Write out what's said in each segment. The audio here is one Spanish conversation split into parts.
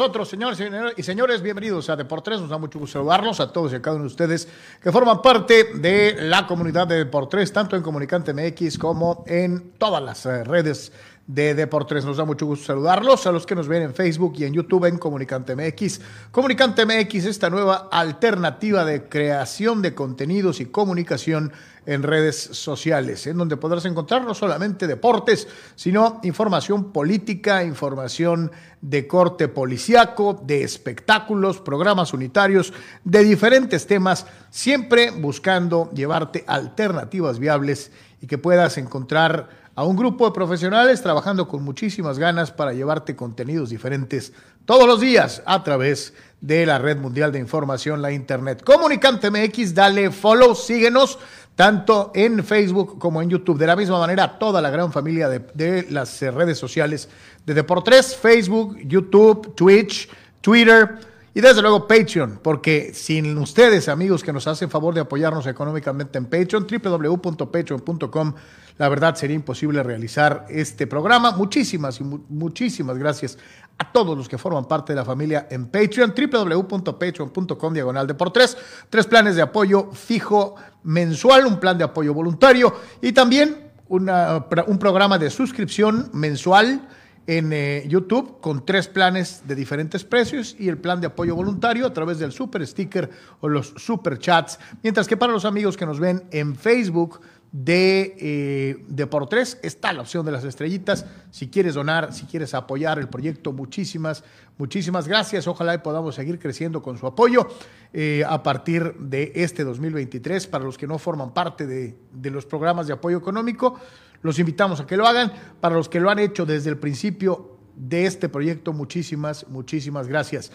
Nosotros, señores y señores. Bienvenidos a Deportes. Nos da mucho gusto saludarlos a todos y a cada uno de ustedes que forman parte de la comunidad de Deportes, tanto en Comunicante MX como en todas las eh, redes de Deportes. Nos da mucho gusto saludarlos a los que nos ven en Facebook y en YouTube en Comunicante MX. Comunicante MX, esta nueva alternativa de creación de contenidos y comunicación en redes sociales, en donde podrás encontrar no solamente deportes, sino información política, información de corte policiaco, de espectáculos, programas unitarios, de diferentes temas, siempre buscando llevarte alternativas viables y que puedas encontrar a un grupo de profesionales trabajando con muchísimas ganas para llevarte contenidos diferentes todos los días a través de la red mundial de información, la Internet. Comunicante MX, dale follow, síguenos tanto en Facebook como en YouTube. De la misma manera, toda la gran familia de, las eh, redes sociales de Deportes, Facebook, YouTube, Twitch, Twitter y desde luego Patreon, porque sin ustedes, amigos, que nos hacen favor de apoyarnos económicamente en Patreon, www.patreon.com, la verdad sería imposible realizar este programa. Muchísimas y muchísimas gracias a todos los que forman parte de la familia en Patreon, www.patreon.com diagonal de por tres, tres planes de apoyo fijo mensual, un plan de apoyo voluntario y también un programa de suscripción mensual en eh, YouTube con tres planes de diferentes precios y el plan de apoyo voluntario a través del super sticker o los super chats. Mientras que para los amigos que nos ven en Facebook, de, eh, de por tres. Está la opción de las estrellitas. Si quieres donar, si quieres apoyar el proyecto, muchísimas, muchísimas gracias. Ojalá podamos seguir creciendo con su apoyo eh, a partir de este 2023. Para los que no forman parte de, de los programas de apoyo económico, los invitamos a que lo hagan. Para los que lo han hecho desde el principio de este proyecto, muchísimas, muchísimas gracias.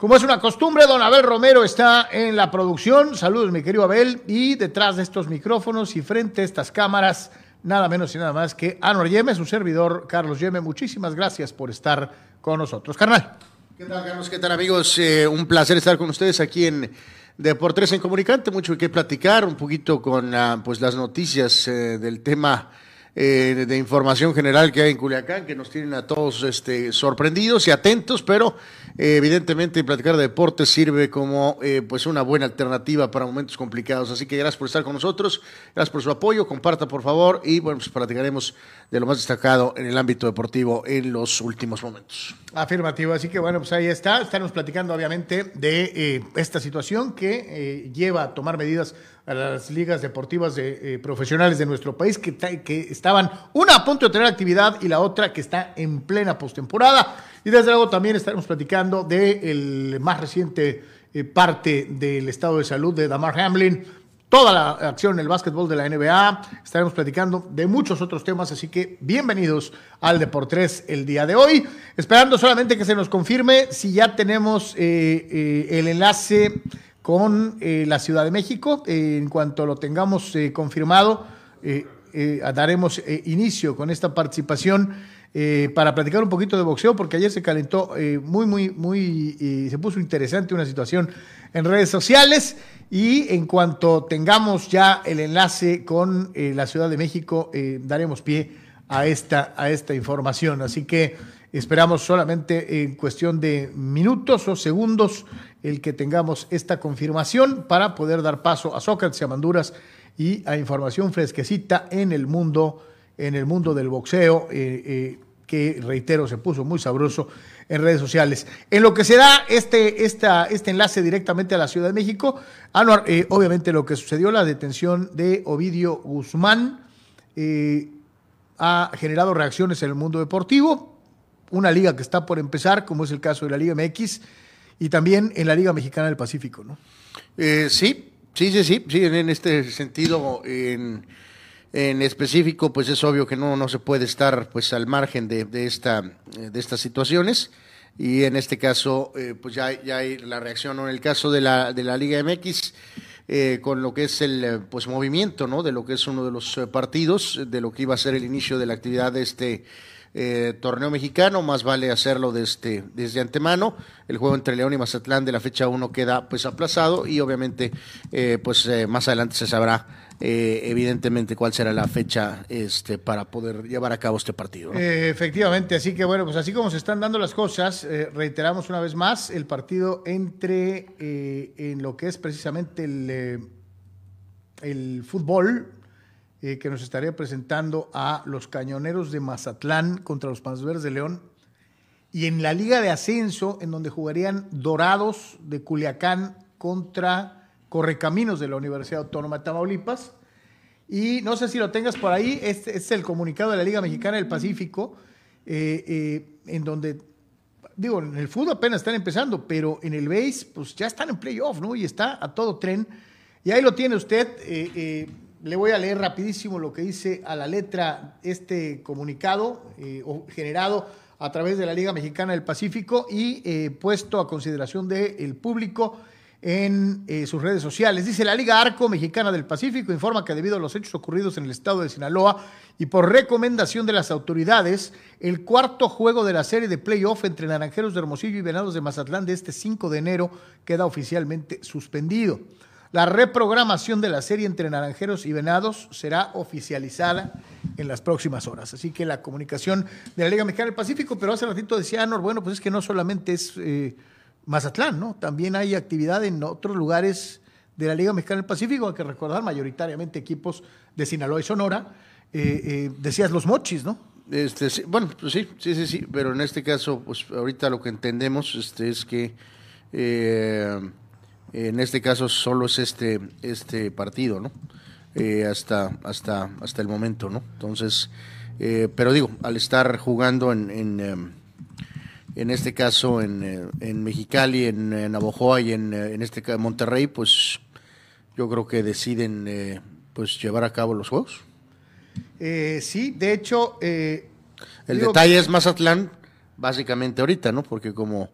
Como es una costumbre, don Abel Romero está en la producción. Saludos, mi querido Abel. Y detrás de estos micrófonos y frente a estas cámaras, nada menos y nada más que Anor Yeme, su servidor Carlos Yeme. Muchísimas gracias por estar con nosotros, carnal. ¿Qué tal, Carlos? ¿Qué tal, amigos? Eh, un placer estar con ustedes aquí en Deportes en Comunicante. Mucho que platicar, un poquito con ah, pues, las noticias eh, del tema eh, de información general que hay en Culiacán, que nos tienen a todos este, sorprendidos y atentos, pero eh, evidentemente platicar de deportes sirve como eh, pues una buena alternativa para momentos complicados. Así que gracias por estar con nosotros, gracias por su apoyo, comparta por favor y bueno, pues platicaremos de lo más destacado en el ámbito deportivo en los últimos momentos. Afirmativo, así que bueno, pues ahí está, estamos platicando obviamente de esta situación que lleva a tomar medidas a las ligas deportivas de, eh, profesionales de nuestro país que, estaban una a punto de tener actividad y la otra que está en plena postemporada. Y desde luego también estaremos platicando del más reciente eh, parte del estado de salud de Damar Hamlin, toda la acción en el básquetbol de la NBA. Estaremos platicando de muchos otros temas, así que bienvenidos al Deportes el día de hoy. Esperando solamente que se nos confirme si ya tenemos eh, el enlace con eh, la Ciudad de México. Eh, en cuanto lo tengamos eh, confirmado, daremos inicio con esta participación para platicar un poquito de boxeo, porque ayer se calentó muy, muy, muy, se puso interesante una situación en redes sociales. Y en cuanto tengamos ya el enlace con la Ciudad de México, daremos pie a esta, a esta información. Así que esperamos solamente en cuestión de minutos o segundos el que tengamos esta confirmación para poder dar paso a Sócrates y a Manduras y a información fresquecita en el mundo, en el mundo del boxeo, eh, eh, que reitero, se puso muy sabroso en redes sociales. En lo que se da este, esta, este enlace directamente a la Ciudad de México, eh, obviamente lo que sucedió, la detención de Ovidio Guzmán, ha generado reacciones en el mundo deportivo, una liga que está por empezar, como es el caso de la Liga MX, y también en la Liga Mexicana del Pacífico, ¿no? Eh, sí, sí, sí, sí, sí, en este sentido, en, en, específico, pues es obvio que no, no se puede estar pues al margen de, de, esta, de estas situaciones. Y en este caso, eh, pues ya, ya hay la reacción, ¿no? En el caso de la, de la Liga MX, eh, con lo que es el pues movimiento, ¿no? De lo que es uno de los partidos, de lo que iba a ser el inicio de la actividad de este eh, torneo mexicano, más vale hacerlo desde, desde antemano. El juego entre León y Mazatlán de la fecha 1 queda pues aplazado y obviamente eh, pues eh, más adelante se sabrá evidentemente cuál será la fecha este para poder llevar a cabo este partido. efectivamente, así que bueno, pues así como se están dando las cosas, reiteramos una vez más el partido entre en lo que es precisamente el, el fútbol eh, que nos estaría presentando a los Cañoneros de Mazatlán contra los Panzas de León. Y en la Liga de Ascenso, en donde jugarían Dorados de Culiacán contra Correcaminos de la Universidad Autónoma de Tamaulipas. Y no sé si lo tengas por ahí, este, es el comunicado de la Liga Mexicana del Pacífico, eh, eh, en donde, digo, en el fútbol apenas están empezando, pero en el base, pues ya están en playoff, ¿no? Y está a todo tren. Y ahí lo tiene usted le voy a leer rapidísimo lo que dice a la letra este comunicado eh, generado a través de la Liga Mexicana del Pacífico y eh, puesto a consideración del público en eh, sus redes sociales. Dice la Liga Arco Mexicana del Pacífico informa que debido a los hechos ocurridos en el estado de Sinaloa y por recomendación de las autoridades, el cuarto juego de la serie de playoff entre Naranjeros de Hermosillo y Venados de Mazatlán de este 5 de enero queda oficialmente suspendido. La reprogramación de la serie entre Naranjeros y Venados será oficializada en las próximas horas. Así que la comunicación de la Liga Mexicana del Pacífico, pero hace ratito decía Anor, bueno, pues es que no solamente es eh, Mazatlán, ¿no? También hay actividad en otros lugares de la Liga Mexicana del Pacífico, hay que recordar mayoritariamente equipos de Sinaloa y Sonora. Eh, eh, decías los mochis, ¿no? Este, bueno, pues sí, sí, sí, sí, pero en este caso, pues ahorita lo que entendemos este, es que en este caso solo es este, este partido, ¿no? Eh, hasta, hasta, hasta el momento, ¿no? Entonces, eh, pero digo, al estar jugando en, en, em, en este caso en, eh, en Mexicali, en, Navojoa y en, en este Monterrey, pues yo creo que deciden pues llevar a cabo los juegos. sí, de hecho... el detalle es Mazatlán, básicamente ahorita, ¿no? Porque como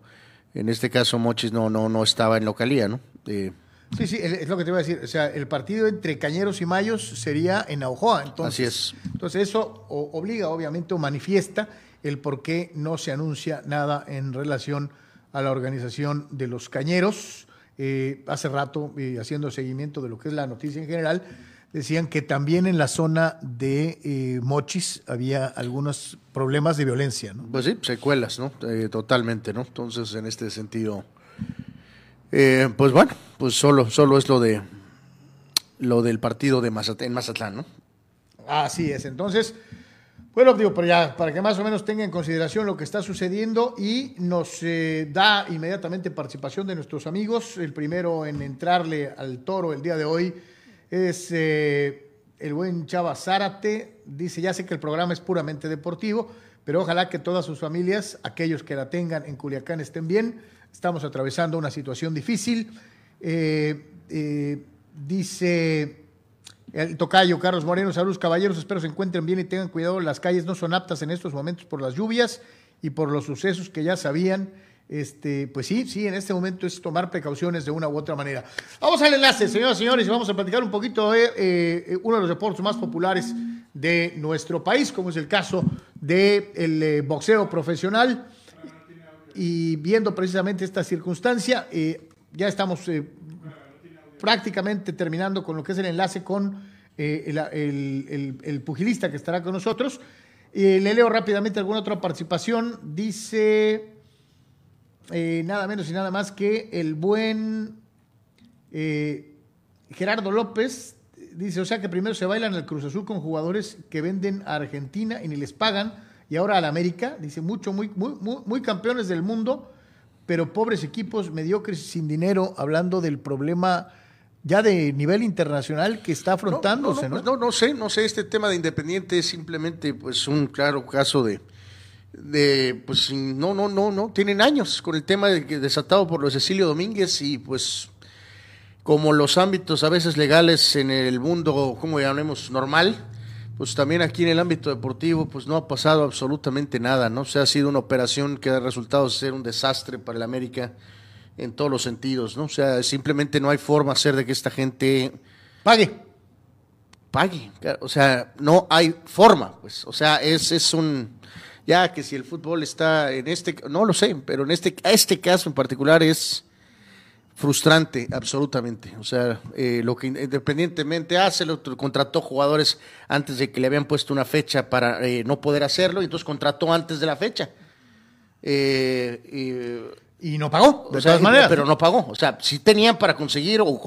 en este caso Mochis no, no, no estaba en localía, ¿no? Sí, sí, es lo que te iba a decir. O sea, el partido entre Cañeros y Mayos sería en Aujoa. Entonces, Así es. Entonces eso obliga, obviamente, o manifiesta el por qué no se anuncia nada en relación a la organización de los Cañeros. Eh, hace rato, eh, haciendo seguimiento de lo que es la noticia en general, decían que también en la zona de eh, Mochis había algunos problemas de violencia, ¿no? Pues sí, secuelas, ¿no? Eh, totalmente, ¿no? Entonces, en este sentido, eh, pues bueno, pues solo, solo es lo de lo del partido de Mazatlán, en Mazatlán, ¿no? Así es. Entonces, bueno, digo, pero ya para que más o menos tenga en consideración lo que está sucediendo y nos da inmediatamente participación de nuestros amigos. El primero en entrarle al toro el día de hoy es eh, el buen Chava Zárate. Dice, ya sé que el programa es puramente deportivo, pero ojalá que todas sus familias, aquellos que la tengan en Culiacán, estén bien. Estamos atravesando una situación difícil. Eh, eh, dice el tocayo Carlos Moreno, saludos caballeros, espero se encuentren bien y tengan cuidado. Las calles no son aptas en estos momentos por las lluvias y por los sucesos que ya sabían este, pues sí, sí, en este momento es tomar precauciones de una u otra manera. Vamos al enlace, señoras y señores, y vamos a platicar un poquito de eh, uno de los deportes más populares de nuestro país, como es el caso del de eh, boxeo profesional. Y viendo precisamente esta circunstancia, eh, ya estamos prácticamente terminando con lo que es el enlace con el, el pugilista que estará con nosotros. le leo rápidamente alguna otra participación. Dice eh, nada menos y nada más que el buen eh, Gerardo López. Dice, o sea que primero se bailan el Cruz Azul con jugadores que venden a Argentina y ni les pagan. Y ahora al América. Dice, mucho, muy, muy, muy, muy campeones del mundo, pero pobres equipos mediocres sin dinero, hablando del problema ya de nivel internacional que está afrontándose, ¿no? No, no, no, sé, no sé, este tema de Independiente es simplemente pues un claro caso de, de pues no, no, no, no, tienen años con el tema de, desatado por los Cecilio Domínguez y pues como los ámbitos a veces legales en el mundo, como llamemos, normal, pues también aquí en el ámbito deportivo pues no ha pasado absolutamente nada, ¿no? O sea, ha sido una operación que ha resultado ser un desastre para el América en todos los sentidos, ¿no? O sea, simplemente no hay forma hacer de que esta gente pague. Pague. O sea, no hay forma, pues. O sea, es, es un. Ya que si el fútbol está en este. No lo sé, pero en este, este caso en particular es frustrante, absolutamente. O sea, eh, lo que independientemente hace, lo contrató jugadores antes de que le habían puesto una fecha para eh, no poder hacerlo, y entonces contrató antes de la fecha. Eh, y no pagó, de todas maneras. Pero no pagó. O sea, si tenían para conseguir, o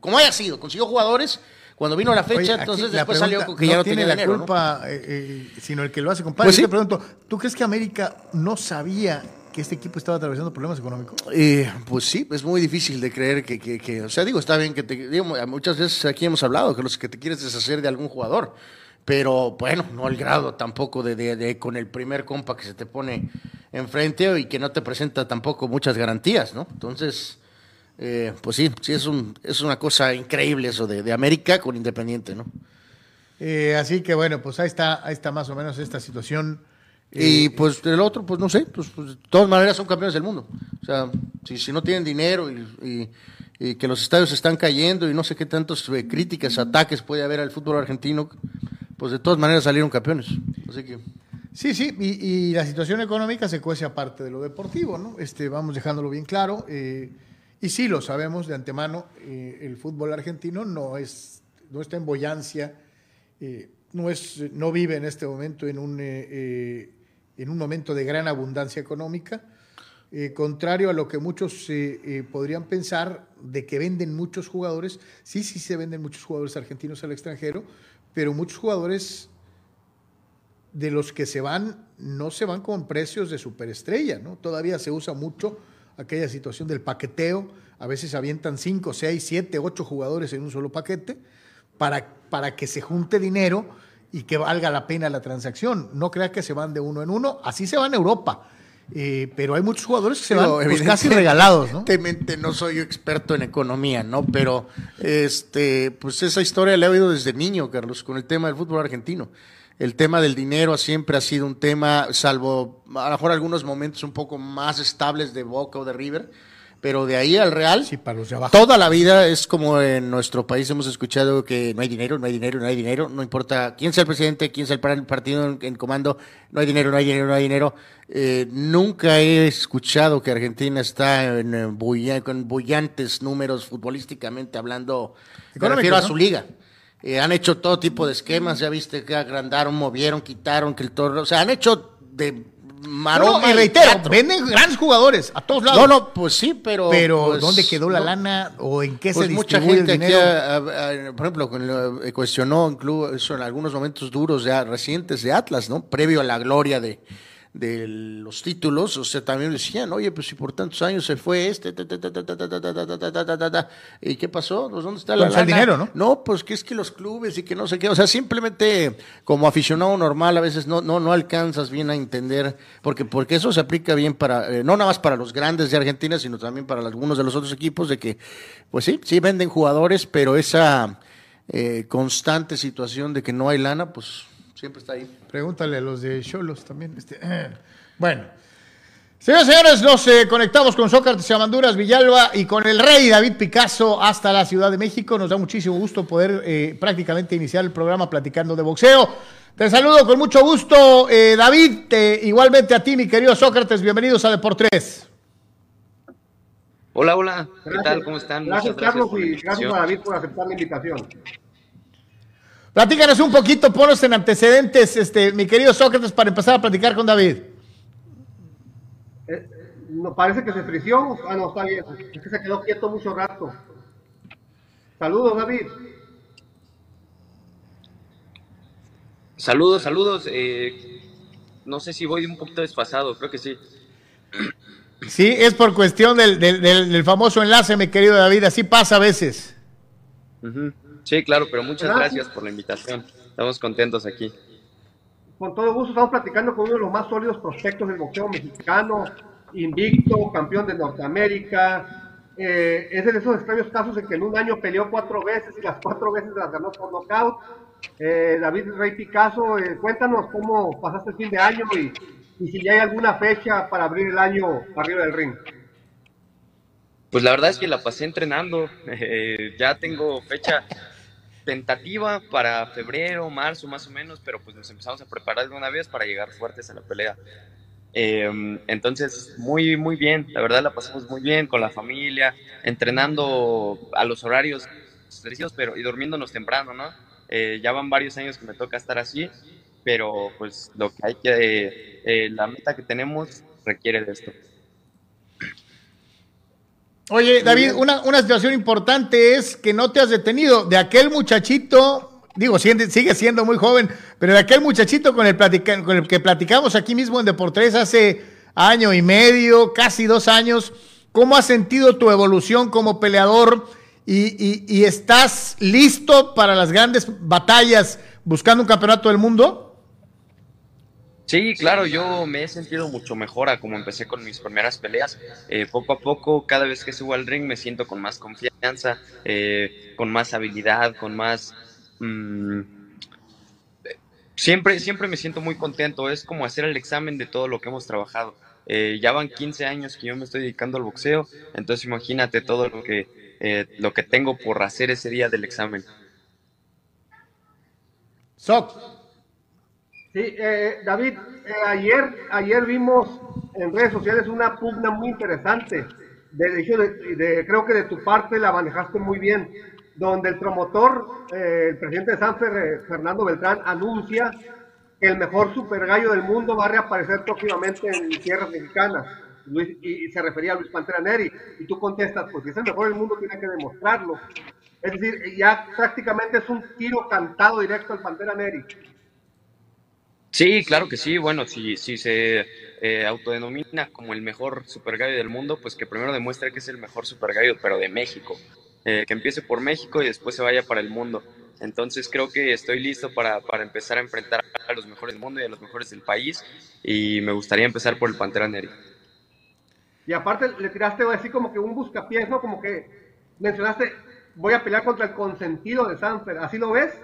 como haya sido, consiguió jugadores. Cuando vino la fecha, entonces después salió que ya no, tiene la culpa, eh, eh, sino el que lo hace. Compadre, pues te pregunto, ¿tú crees que América no sabía que este equipo estaba atravesando problemas económicos? Eh, pues sí, es muy difícil de creer que, que, que, o sea, digo, está bien que te, digo, muchas veces aquí hemos hablado que los que te quieres deshacer de algún jugador, pero bueno, no al grado tampoco de, de, con el primer compa que se te pone enfrente y que no te presenta tampoco muchas garantías, ¿no? Entonces, eh, pues sí, sí es, un, es una cosa increíble eso de, de América con Independiente, ¿no? Eh, así que bueno, pues ahí está, ahí está más o menos esta situación. y eh, pues el otro, pues no sé, pues, pues, de todas maneras son campeones del mundo. O sea, si, si no tienen dinero y, y, que los estadios están cayendo y no sé qué tantos críticas, ataques puede haber al fútbol argentino, pues de todas maneras salieron campeones. Así que... Sí, sí, y, la situación económica se cuece aparte de lo deportivo, ¿no? Este, vamos dejándolo bien claro. Eh, y sí, lo sabemos de antemano, eh, el fútbol argentino no, es, no está en boyancia, eh, no, es, no vive en este momento en un, en un momento de gran abundancia económica. contrario a lo que muchos podrían pensar de que venden muchos jugadores, sí, sí se venden muchos jugadores argentinos al extranjero, pero muchos jugadores de los que se van no se van con precios de superestrella, ¿no? Todavía se usa mucho aquella situación del paqueteo, a veces avientan 5, 6, 7, 8 jugadores en un solo paquete para, para que se junte dinero y que valga la pena la transacción. No crea que se van de uno en uno, así se van a Europa. Eh, pero hay muchos jugadores que se van pues, casi regalados, ¿no? Evidentemente no soy experto en economía, ¿no? Pero este, pues esa historia la he oído desde niño, Carlos, con el tema del fútbol argentino. El tema del dinero siempre ha sido un tema, salvo a lo mejor algunos momentos un poco más estables de Boca o de River, pero de ahí al Real, sí, para los de abajo. toda la vida es como en nuestro país hemos escuchado que no hay dinero, no hay dinero, no hay dinero, no importa quién sea el presidente, quién sea el partido en, comando, no hay dinero, no hay dinero, no hay dinero. Eh, nunca he escuchado que Argentina está en, eh, con bullantes números futbolísticamente hablando, me refiero a su liga. Eh, han hecho todo tipo de esquemas, ya viste que agrandaron, movieron, quitaron, que el torno, o sea, han hecho de maroma. No, y reitero, venden grandes jugadores a todos lados. No, no, pues sí, pero. Pero, pues, ¿dónde quedó la lana o en qué pues se mucha gente el dinero? por ejemplo, eh, cuestionó incluso en algunos momentos duros ya recientes de Atlas, ¿no? Previo a la gloria de de los títulos, o sea, también decían, oye, pues si por tantos años se fue este, ¿y qué pasó? ¿Dónde está la el dinero, ¿no? No, pues que es que los clubes y que no sé qué, o sea, simplemente como aficionado normal a veces no, no, no alcanzas bien a entender, porque, porque eso se aplica bien para, no nada más para los grandes de Argentina, sino también para algunos de los otros equipos, de que, pues sí, sí venden jugadores, pero esa constante situación de que no hay lana, pues siempre está ahí. Pregúntale a los de Cholos también. Este, bueno. Señoras y señores, nos eh, conectamos con Sócrates Amanduras Villalba y con el rey David Picasso hasta la Ciudad de México. Nos da muchísimo gusto poder eh, prácticamente iniciar el programa platicando de boxeo. Te saludo con mucho gusto, eh, David. igualmente a ti, mi querido Sócrates. Bienvenidos a Deportes. Hola, hola. ¿Qué tal? ¿Cómo están? Gracias, Carlos, y gracias a David por aceptar la invitación. Platícanos un poquito, ponos en antecedentes, este, mi querido Sócrates, para empezar a platicar con David. Eh, no, parece que se frició. Ah, no, está bien. Es que se quedó quieto mucho rato. Saludos, David. Saludos, saludos. Eh, no sé si voy un poquito desfasado, creo que sí. Sí, es por cuestión del, del, famoso enlace, mi querido David. Así pasa a veces. Sí, claro, pero muchas gracias por la invitación. Estamos contentos aquí. Con todo gusto, estamos platicando con uno de los más sólidos prospectos del boxeo mexicano, invicto, campeón de Norteamérica. Eh, es de esos extraños casos en que en un año peleó cuatro veces y las cuatro veces las ganó por nocaut. Eh, David Rey Picasso, eh, cuéntanos cómo pasaste el fin de año y, y si ya hay alguna fecha para abrir el año arriba del ring. Pues la verdad es que la pasé entrenando. ya tengo fecha tentativa para febrero, marzo más o menos, pero pues nos empezamos a preparar de una vez para llegar fuertes a la pelea. Em, entonces, muy, muy bien, la verdad la pasamos muy bien con la familia, entrenando a los horarios pero y durmiéndonos temprano, ¿no? Eh, ya van varios años que me toca estar así, pero pues lo que hay que, eh, la meta que tenemos requiere de esto. Oye, David, una, una situación importante es que no te has detenido. De aquel muchachito, digo, sigue siendo muy joven, pero de aquel muchachito con el, con el que platicamos aquí mismo en Deportes hace año y medio, casi dos años, ¿cómo has sentido tu evolución como peleador y, y estás listo para las grandes batallas buscando un campeonato del mundo? Sí, claro, yo me he sentido mucho mejor a como empecé con mis primeras peleas. Eh, poco a poco, cada vez que subo al ring, me siento con más confianza, eh, con más habilidad, con más... Mm, siempre, siempre me siento muy contento. Es como hacer el examen de todo lo que hemos trabajado. Eh, ya van 15 años que yo me estoy dedicando al boxeo, entonces imagínate todo lo que, lo que tengo por hacer ese día del examen. Soc. Sí, eh, David, eh, ayer, ayer vimos en redes sociales una pugna muy interesante. Creo que de tu parte la manejaste muy bien, donde el promotor, eh, el presidente de Sanfer, Fernando Beltrán, anuncia que el mejor super gallo del mundo va a reaparecer próximamente en tierras mexicanas. y, se refería a Luis Pantera Neri. Y tú contestas, pues si es el mejor del mundo, tiene que demostrarlo. Es decir, ya prácticamente es un tiro cantado directo al Pantera Neri. Sí, claro que sí. Bueno, si, si se eh, autodenomina como el mejor super gallo del mundo, pues que primero demuestre que es el mejor super gallo, pero de México. Eh, que empiece por México y después se vaya para el mundo. Entonces creo que estoy listo para, para, empezar a enfrentar a los mejores del mundo y a los mejores del país y me gustaría empezar por el Pantera Neri. Y aparte le tiraste así como que un buscapiés, ¿no? Como que mencionaste, voy a pelear contra el consentido de Sanfer, ¿así lo ves?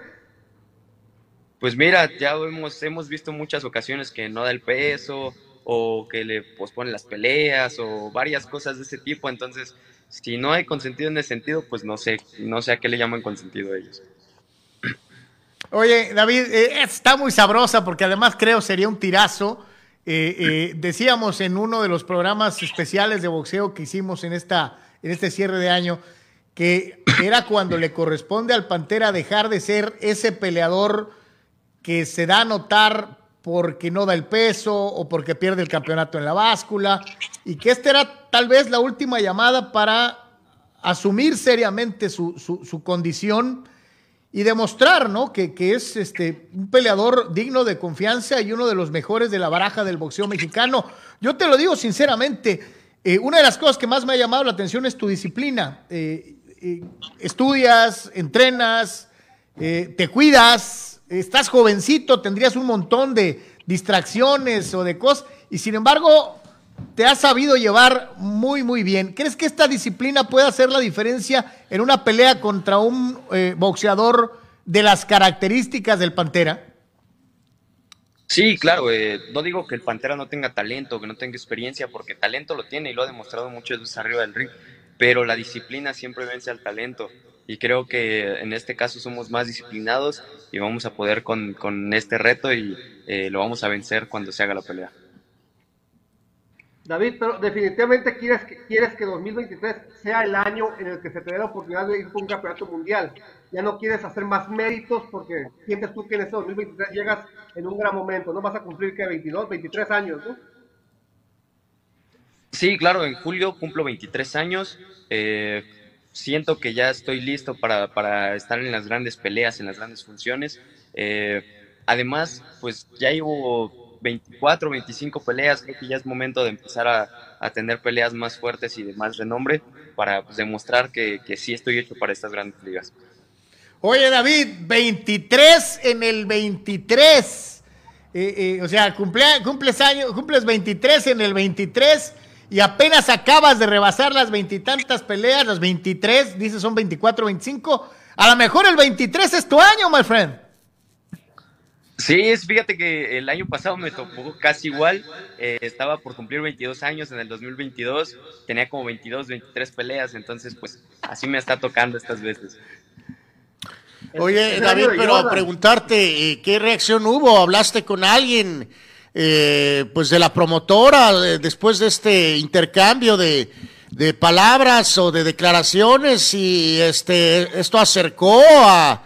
Pues mira, ya hemos, hemos visto muchas ocasiones que no da el peso o que le posponen las peleas o varias cosas de ese tipo. Entonces, si no hay consentido en ese sentido, pues no sé, no sé a qué le llaman consentido ellos. Oye, David, eh, está muy sabrosa porque además creo sería un tirazo. Eh, eh, decíamos en uno de los programas especiales de boxeo que hicimos en, esta, en este cierre de año que era cuando le corresponde al Pantera dejar de ser ese peleador que se da a notar porque no da el peso o porque pierde el campeonato en la báscula y que esta era tal vez la última llamada para asumir seriamente su, su, condición y demostrar ¿no? que, que, es este, un peleador digno de confianza y uno de los mejores de la baraja del boxeo mexicano. Yo te lo digo sinceramente, eh, una de las cosas que más me ha llamado la atención es tu disciplina. Eh, eh, estudias, entrenas, te cuidas, estás jovencito, tendrías un montón de distracciones o de cosas, y sin embargo te has sabido llevar muy, muy bien. ¿Crees que esta disciplina puede hacer la diferencia en una pelea contra un eh, boxeador de las características del Pantera? Sí, claro, eh, no digo que el Pantera no tenga talento, que no tenga experiencia, porque talento lo tiene y lo ha demostrado muchas veces arriba del ring, pero la disciplina siempre vence al talento y creo que en este caso somos más disciplinados y vamos a poder con, con este reto y eh, lo vamos a vencer cuando se haga la pelea. David, pero definitivamente quieres que, quieres que 2023 sea el año en el que se te dé la oportunidad de ir por un campeonato mundial. Ya no quieres hacer más méritos porque sientes tú que en ese 2023 llegas en un gran momento. No vas a cumplir que 22, 23 años, ¿no? Sí, claro, en julio cumplo 23 años. Eh, siento que ya estoy listo para, para, estar en las grandes peleas, en las grandes funciones. Eh, además, pues ya llevo 24, 25 peleas, creo que ya es momento de empezar a, a tener peleas más fuertes y de más renombre para pues, demostrar que, que, sí estoy hecho para estas grandes ligas. Oye David, 23 en el 23, eh, eh, o sea, cumple, cumples, año, cumples 23 en el 23 y apenas acabas de rebasar las veintitantas peleas, las 23, dices son 24, 25, a lo mejor el 23 es tu año, my friend. Sí, fíjate que el año pasado me tocó casi igual. Eh, estaba por cumplir 22 años en el 2022. Tenía como 22, 23 peleas. Entonces, pues así me está tocando estas veces. Oye, David, pero a preguntarte, eh, ¿qué reacción hubo? ¿Hablaste con alguien, eh, pues de la promotora, después de este intercambio de, de palabras o de declaraciones? Y este, esto acercó a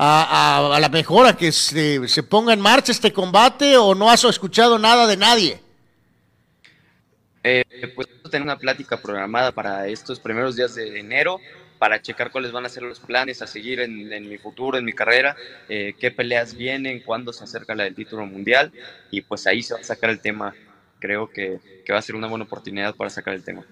a, la mejora que se, se, ponga en marcha este combate o no has escuchado nada de nadie? Eh, pues tener una plática programada para estos primeros días de enero para checar cuáles van a ser los planes a seguir en, en mi futuro, en mi carrera, eh, qué peleas vienen, cuándo se acerca la del título mundial y pues ahí se va a sacar el tema. Creo que, que va a ser una buena oportunidad para sacar el tema.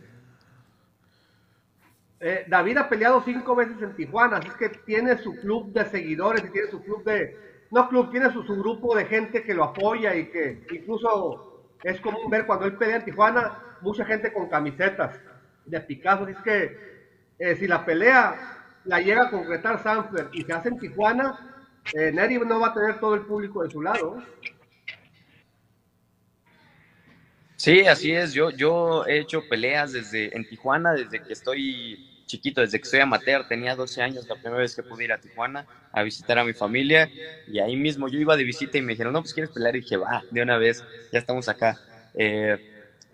Eh, David ha peleado cinco veces en Tijuana, así es que tiene su club de seguidores y tiene su club de, no club, tiene su, su, grupo de gente que lo apoya y que incluso es común ver cuando él pelea en Tijuana, mucha gente con camisetas de Picasso, así es que eh, si la pelea la llega a concretar Sanford y se hace en Tijuana, eh, no va a tener todo el público de su lado. Sí, así es. Yo, yo he hecho peleas desde en Tijuana, desde que estoy chiquito, desde que soy amateur. Tenía 12 años la primera vez que pude ir a Tijuana a visitar a mi familia. Y ahí mismo yo iba de visita y me dijeron, no, pues quieres pelear. Y dije, va, de una vez, ya estamos acá. Eh,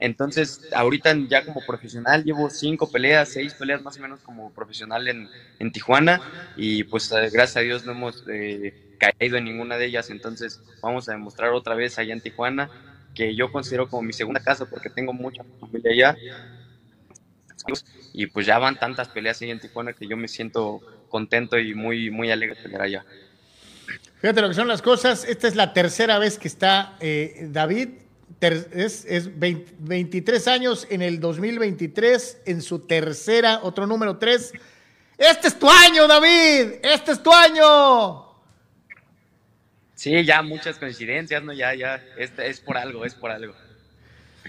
entonces, ahorita ya como profesional llevo cinco peleas, seis peleas más o menos como profesional en, en Tijuana. Y pues gracias a Dios no hemos eh, caído en ninguna de ellas. Entonces, vamos a demostrar otra vez allá en Tijuana que yo considero como mi segunda casa porque tengo mucha familia allá. Y pues ya van tantas peleas ahí en Tijuana que yo me siento contento y muy, muy alegre de pelear allá. Fíjate lo que son las cosas. Esta es la tercera vez que está eh, David. Es, es 20, 23 años en el 2023, en su tercera, otro número 3. Este es tu año, David. Este es tu año. Sí, ya muchas coincidencias, ¿no? Ya, ya, es, es por algo, es por algo.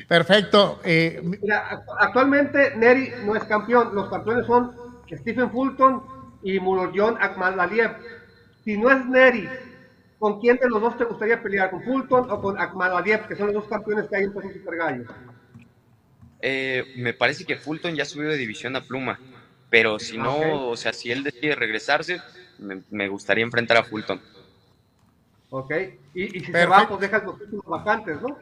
Perfecto. Eh, Mira, actualmente Neri no es campeón, los campeones son Stephen Fulton y Murodion Akmadaliev. Si no es Neri, ¿con quién de los dos te gustaría pelear? ¿Con Fulton o con Akmadaliev, que son los dos campeones que hay en peso super gallo? Eh, me parece que Fulton ya subió de división a pluma, pero si no, okay. o sea, si él decide regresarse, me, me gustaría enfrentar a Fulton. Ok, y, y si Perfecto. se va, pues dejas los títulos vacantes, ¿no?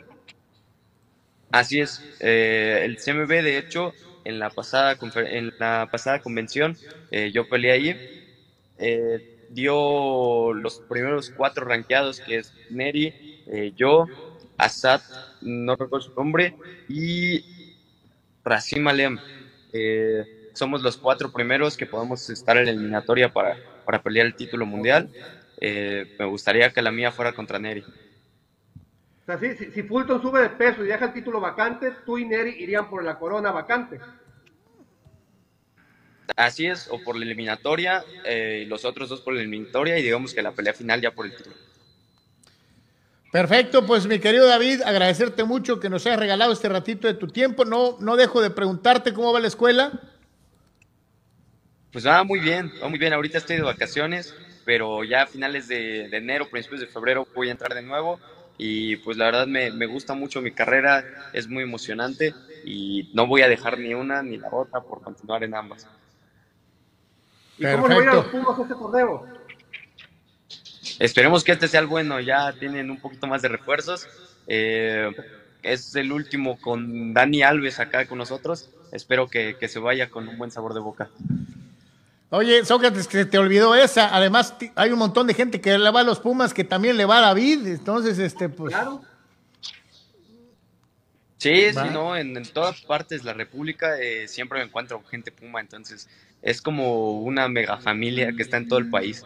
Así es. Eh, el CMB, de hecho, en la pasada, en la pasada convención, eh, yo peleé ahí. Eh, dio los primeros cuatro rankeados, que es Neri, eh, yo, Asad, no recuerdo su nombre, y Racim Alem. somos los cuatro primeros que podemos estar en la eliminatoria para, para pelear el título mundial. me gustaría que la mía fuera contra Neri. O sea, si, si, Fulton sube de peso y deja el título vacante, tú y Neri irían por la corona vacante. Así es, o por la eliminatoria, eh, los otros dos por la eliminatoria y digamos que la pelea final ya por el título. Perfecto, pues mi querido David, agradecerte mucho que nos hayas regalado este ratito de tu tiempo. No, no dejo de preguntarte cómo va la escuela. Pues va muy bien, va muy bien. Ahorita estoy de vacaciones, pero ya a finales de, de enero, principios de febrero voy a entrar de nuevo y pues la verdad me, me, gusta mucho mi carrera, es muy emocionante y no voy a dejar ni una ni la otra por continuar en ambas. ¿Y cómo le a los Pumas este torneo? Esperemos que este sea el bueno, ya tienen un poquito más de refuerzos. Eh, es el último con Dani Alves acá con nosotros. Espero que, se vaya con un buen sabor de boca. Oye, Sócrates, que te olvidó esa. Además, hay un montón de gente que le va a los Pumas que también le va a David. Entonces, este, pues. Claro. Sí, sí, no, en, todas partes de la República eh, siempre me encuentro gente Puma, entonces es como una mega familia que está en todo el país.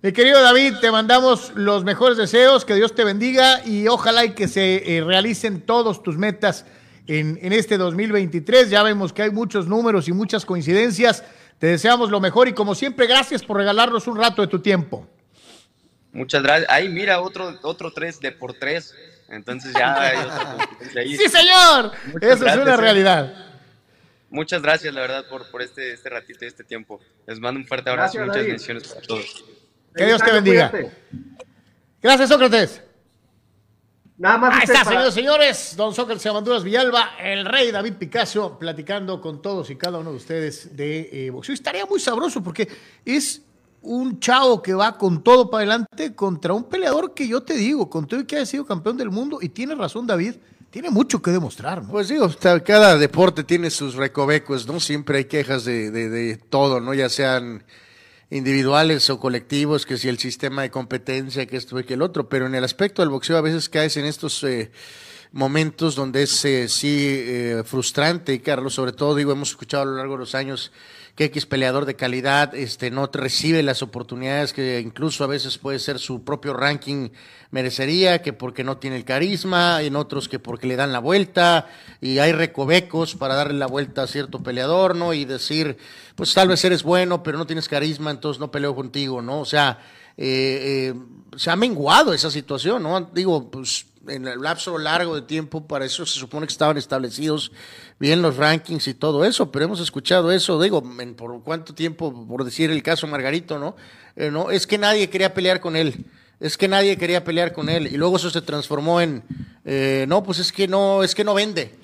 Mi querido David, te mandamos los mejores deseos, que Dios te bendiga y ojalá y que se eh, realicen todos tus metas en, en, este 2023. Ya vemos que hay muchos números y muchas coincidencias. Te deseamos lo mejor y como siempre, gracias por regalarnos un rato de tu tiempo. Muchas gracias. Ahí mira otro, otro tres de por tres. Entonces ya hay Sí, señor. Eso es una ¿eh? realidad. Muchas gracias, la verdad, por, por este, este ratito y este tiempo. Les mando un fuerte abrazo y muchas bendiciones para todos. Que Dios te bendiga. Gracias, Sócrates. Nada más. Ahí está, señores señores. Don Sócrates Amanduras Villalba, el rey David Picasso, platicando con todos y cada uno de ustedes de eh, boxeo. Estaría muy sabroso porque es un chavo que va con todo para adelante contra un peleador que yo te digo, con todo y que haya sido campeón del mundo, y tiene razón David, tiene mucho que demostrar. Pues digo, cada deporte tiene sus recovecos, ¿no? Siempre hay quejas de, de todo, ¿no? Ya sean individuales o colectivos, que si el sistema de competencia, que esto y que el otro, pero en el aspecto del boxeo a veces caes en estos eh, momentos donde es eh, sí eh, frustrante, Carlos, sobre todo, digo, hemos escuchado a lo largo de los años que X peleador de calidad este, no recibe las oportunidades que incluso a veces puede ser su propio ranking merecería, que porque no tiene el carisma, en otros que porque le dan la vuelta, y hay recovecos para darle la vuelta a cierto peleador, ¿no? Y decir, pues tal vez eres bueno, pero no tienes carisma, entonces no peleo contigo, ¿no? O sea, eh, eh, se ha menguado esa situación, ¿no? Digo, pues en el lapso largo de tiempo, para eso se supone que estaban establecidos bien los rankings y todo eso, pero hemos escuchado eso, digo, por cuánto tiempo, por decir el caso Margarito, ¿no? Eh, no, es que nadie quería pelear con él, es que nadie quería pelear con él, y luego eso se transformó en, eh, no, pues es que no, es que no vende,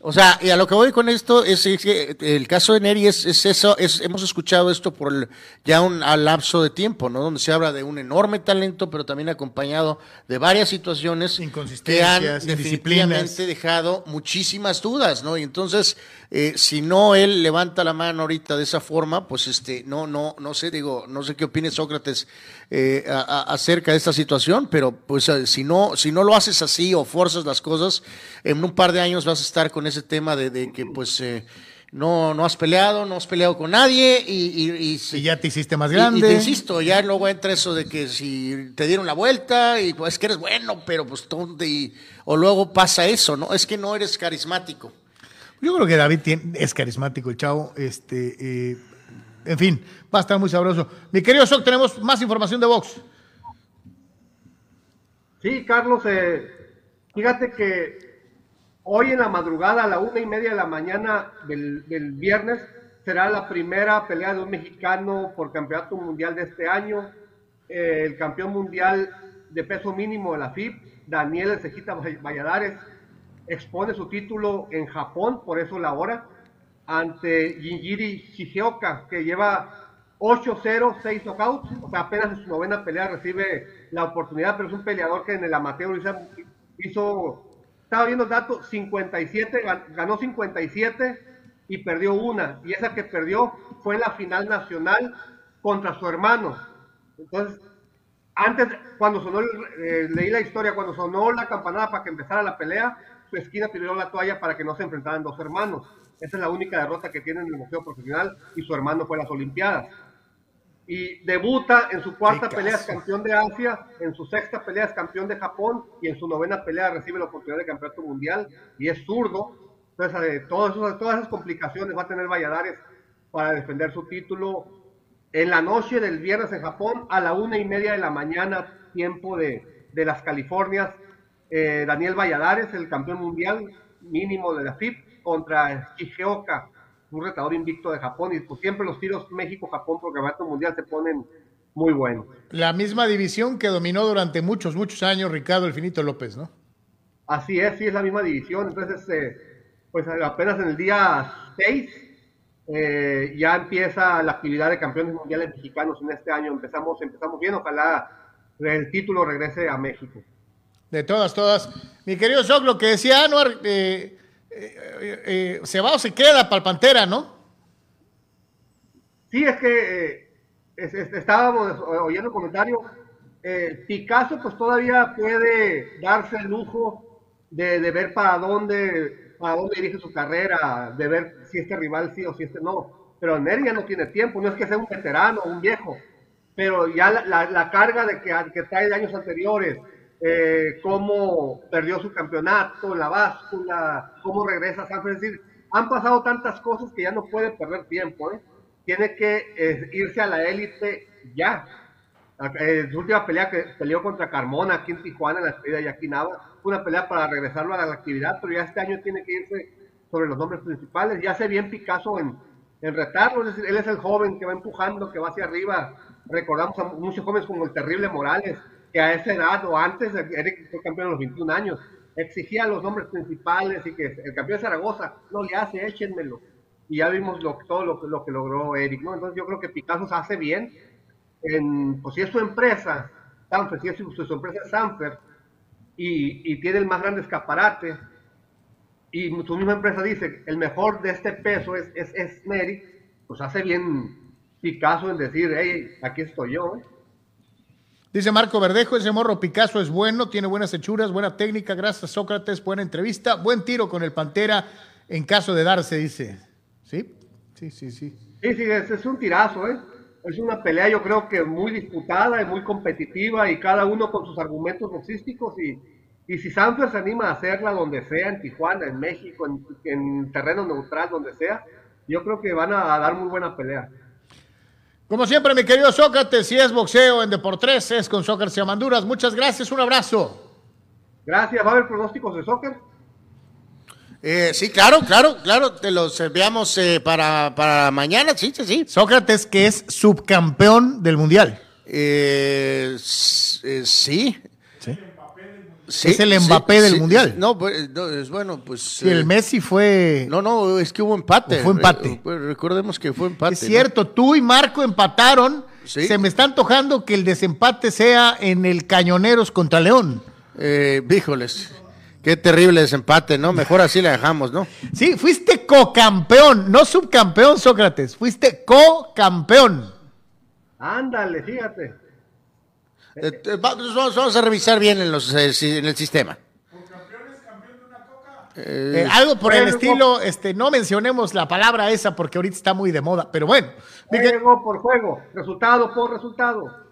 o sea, y a lo que voy con esto es, que el caso de Neri es, eso, es, hemos escuchado esto por ya un lapso de tiempo, ¿no? Donde se habla de un enorme talento, pero también acompañado de varias situaciones que han definitivamente dejado muchísimas dudas, ¿no? Y entonces, eh, si no él levanta la mano ahorita de esa forma, pues este, no, no, no sé, digo, no sé qué opine Sócrates eh, acerca de esta situación, pero pues eh, si no, si no lo haces así o forzas las cosas, en un par de años vas a estar con ese tema de, que pues eh, no, no has peleado, no has peleado con nadie y, y, ya te hiciste más grande. Y, te insisto, ya luego entra eso de que si te dieron la vuelta y pues que eres bueno, pero pues y, o luego pasa eso, ¿no? Es que no eres carismático. Yo creo que David es carismático, el chavo. Este, en fin, va a estar muy sabroso. Mi querido Soc, tenemos más información de Vox. Sí, Carlos, eh, fíjate que hoy en la madrugada, a la una y media de la mañana del, viernes, será la primera pelea de un mexicano por campeonato mundial de este año. Eh, el campeón mundial de peso mínimo de la FIB, Daniel Cejita Valladares, expone su título en Japón, por eso la hora ante Jinjiri Shigeoka, que lleva 8-0, 6 knockouts, o sea, apenas en su novena pelea recibe la oportunidad, pero es un peleador que en el amateur hizo, estaba viendo el dato, 57, ganó 57 y perdió una, y esa que perdió fue en la final nacional contra su hermano. Entonces, antes, cuando sonó, eh, leí la historia, cuando sonó la campanada para que empezara la pelea, su esquina tiró la toalla para que no se enfrentaran dos hermanos esa es la única derrota que tiene en el museo profesional y su hermano fue a las Olimpiadas. Y debuta en su cuarta pelea es campeón de Asia, en su sexta pelea es campeón de Japón y en su novena pelea recibe la oportunidad de campeonato mundial y es zurdo. Entonces, eh, todas, esas complicaciones va a tener Valladares para defender su título en la noche del viernes en Japón a la una y media de la mañana, tiempo de, las Californias. Eh, Daniel Valladares, el campeón mundial mínimo de la FIP, contra Shigeoka, un retador invicto de Japón. Y pues siempre los tiros México-Japón por campeonato mundial se ponen muy buenos. La misma división que dominó durante muchos, muchos años Ricardo El Finito López, ¿no? Así es, sí, es la misma división. Entonces, eh, pues apenas en el día 6 eh, ya empieza la actividad de campeones mundiales mexicanos en este año. Empezamos, empezamos bien, ojalá el título regrese a México. De todas, todas. Mi querido Soc, lo que decía Anuar, eh, eh, eh, se va o se queda para Pantera, ¿no? Sí, es que estábamos oyendo el comentario. Picasso, pues todavía puede darse el lujo de, ver para dónde, para dónde dirige su carrera, de ver si este rival sí o si este no. Pero Neri ya no tiene tiempo, no es que sea un veterano, un viejo, pero ya la, la, carga de que, que trae de años anteriores, eh, cómo perdió su campeonato, la báscula, cómo regresa a San Francisco. Han pasado tantas cosas que ya no puede perder tiempo. ¿eh? Tiene que eh, irse a la élite ya. Eh, su última pelea que peleó contra Carmona aquí en Tijuana, en la despedida de aquí Nava, fue una pelea para regresarlo a la actividad, pero ya este año tiene que irse sobre los nombres principales. Ya sé bien Picasso en, en retarlo, es decir, él es el joven que va empujando, que va hacia arriba. Recordamos a muchos jóvenes como el terrible Morales, que a esa edad o antes, Eric fue campeón a los 21 años, exigía los nombres principales y que el campeón de Zaragoza no le hace, échenmelo. Y ya vimos lo, todo lo, lo que logró Eric, ¿no? Entonces yo creo que Picasso se hace bien, en, pues si es su empresa, Sanfer, si es su, empresa Sanfer, y, tiene el más grande escaparate, y su misma empresa dice, el mejor de este peso es, es, es Neri, pues hace bien Picasso en decir, hey, aquí estoy yo, ¿eh? Dice Marco Verdejo, ese morro Picasso es bueno, tiene buenas hechuras, buena técnica, gracias Sócrates, buena entrevista, buen tiro con el Pantera en caso de darse, dice. ¿Sí? Sí, sí, sí. Sí, sí, es, un tirazo, ¿eh? Es una pelea yo creo que muy disputada y muy competitiva y cada uno con sus argumentos boxísticos y, y si Sanfer se anima a hacerla donde sea, en Tijuana, en México, en, en terreno neutral, donde sea, yo creo que van a dar muy buena pelea. Como siempre, mi querido Sócrates, si es boxeo en Deportes, es con Sócrates y Amanduras. Muchas gracias, un abrazo. Gracias, ¿va a haber pronósticos de soccer? Eh, sí, claro, claro, claro, te los enviamos eh, para, para, mañana, sí, sí, sí. Sócrates, que es subcampeón del Mundial. Eh, sí es el Mbappé del Mundial. Pues, no, es bueno, pues. El eh, Messi fue. No, no, es que hubo empate. Fue empate. Pues, recordemos que fue empate. Es cierto, tú y Marco empataron. Se me está antojando que el desempate sea en el Cañoneros contra León. Eh, híjoles. Qué terrible desempate, ¿no? Mejor así la dejamos, ¿no? Sí, fuiste co-campeón, no subcampeón, Sócrates. Fuiste co-campeón. Ándale, fíjate. Eh, eh, vamos, a revisar bien en, los, eh, en el sistema. algo por el estilo, este, no mencionemos la palabra esa porque ahorita está muy de moda, pero bueno. Juego por juego, resultado por resultado.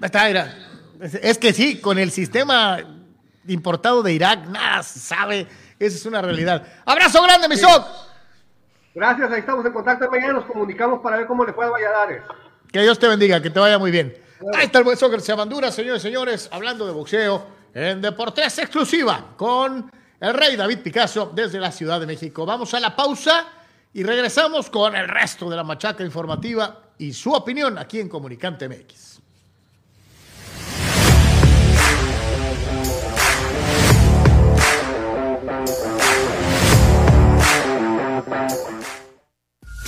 Está, Es que sí, con el sistema importado de Irak, nada se sabe, esa es una realidad. Abrazo grande, mi Gracias, ahí estamos en contacto. Mañana nos comunicamos para ver cómo le fue a Valladares. Que Dios te bendiga, que te vaya muy bien. Ahí está el buen soccer Bandura, señores y señores, hablando de boxeo en Deportes Exclusiva con el rey David Picasso desde la Ciudad de México. Vamos a la pausa y regresamos con el resto de la machaca informativa y su opinión aquí en Comunicante MX.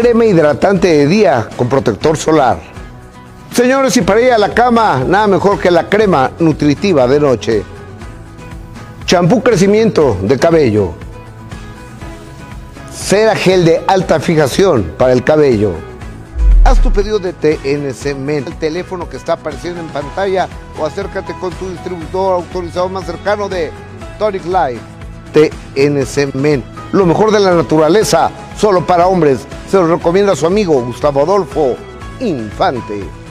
crema hidratante de día con protector solar. Señores, y para ir a la cama, nada mejor que la crema nutritiva de noche. Champú crecimiento de cabello. Cera gel de alta fijación para el cabello. Haz tu pedido de TNC Men, el teléfono que está apareciendo en pantalla o acércate con tu distribuidor autorizado más cercano de Tonic Life. TNC Men, lo mejor de la naturaleza, solo para hombres. Se lo recomienda su amigo Gustavo Adolfo Infante.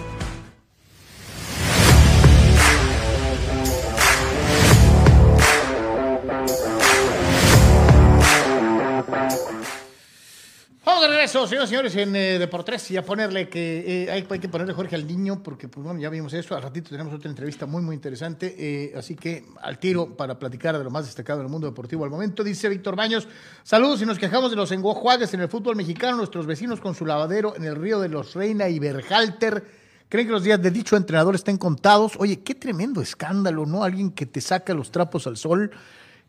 Regreso, señores y señores, en eh, Deportes y a ponerle que eh, hay, que ponerle Jorge al niño, porque pues bueno, ya vimos eso. Al ratito tenemos otra entrevista muy, muy interesante. eh, así que al tiro para platicar de lo más destacado del mundo deportivo al momento. Dice Víctor Baños: Saludos y nos quejamos de los enguajuagues en el fútbol mexicano. Nuestros vecinos con su lavadero en el río de los Reina y Berhalter. ¿Creen que los días de dicho entrenador estén contados? Oye, qué tremendo escándalo, ¿no? Alguien que te saca los trapos al sol.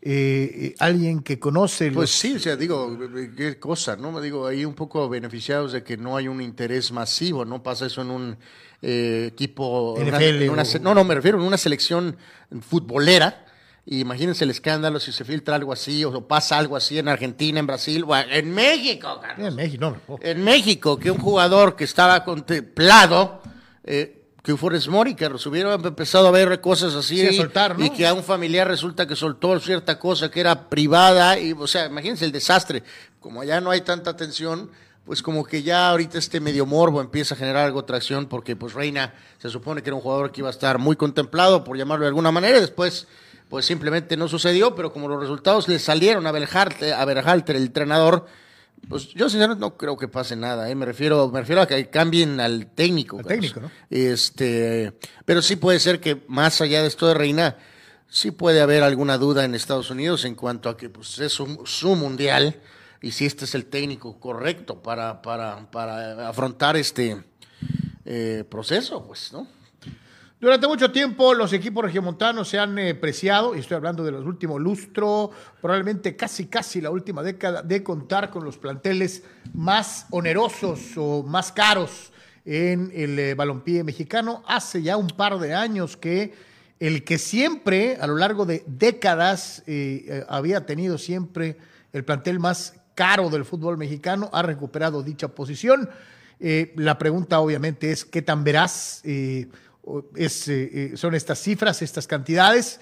Eh, eh, alguien que conoce Pues los- sí, o sea, digo, qué cosa, ¿no? Me digo, ahí un poco beneficiados de que no hay un interés masivo, ¿no? Pasa eso en un eh, equipo... en una- en no, no, me refiero en una selección futbolera. Y imagínense el escándalo si se filtra algo así o pasa algo así en Argentina, en Brasil o en México, Carlos. En México, no, no. En México, que un jugador que estaba contemplado, eh, que Forrest Mori, que hubiera empezado a ver cosas así Sí, a soltar, ¿no? y que a un familiar resulta que soltó cierta cosa que era privada, y, o sea, imagínense el desastre. Como allá no hay tanta atención, pues como que ya ahorita este medio morbo empieza a generar algo de tracción, porque pues Reina se supone que era un jugador que iba a estar muy contemplado, por llamarlo de alguna manera, y después pues simplemente no sucedió, pero como los resultados le salieron a Berhalter, a Berhalter el entrenador, pues yo sinceramente no creo que pase nada, ¿eh? me refiero, me refiero a que cambien al técnico. Al Carlos. técnico, ¿no? Este, pero sí puede ser que más allá de esto de Reina, sí puede haber alguna duda en Estados Unidos en cuanto a que pues, es su, su mundial y si este es el técnico correcto para, para, para afrontar este eh, proceso, pues, ¿no? Durante mucho tiempo los equipos regiomontanos se han eh, preciado, y estoy hablando de los últimos lustro, probablemente casi casi la última década, de contar con los planteles más onerosos o más caros en el eh, balompié mexicano. Hace ya un par de años que el que siempre, a lo largo de décadas, eh, eh, había tenido siempre el plantel más caro del fútbol mexicano, ha recuperado dicha posición. La pregunta obviamente es qué tan o es, eh, eh, son estas cifras, estas cantidades,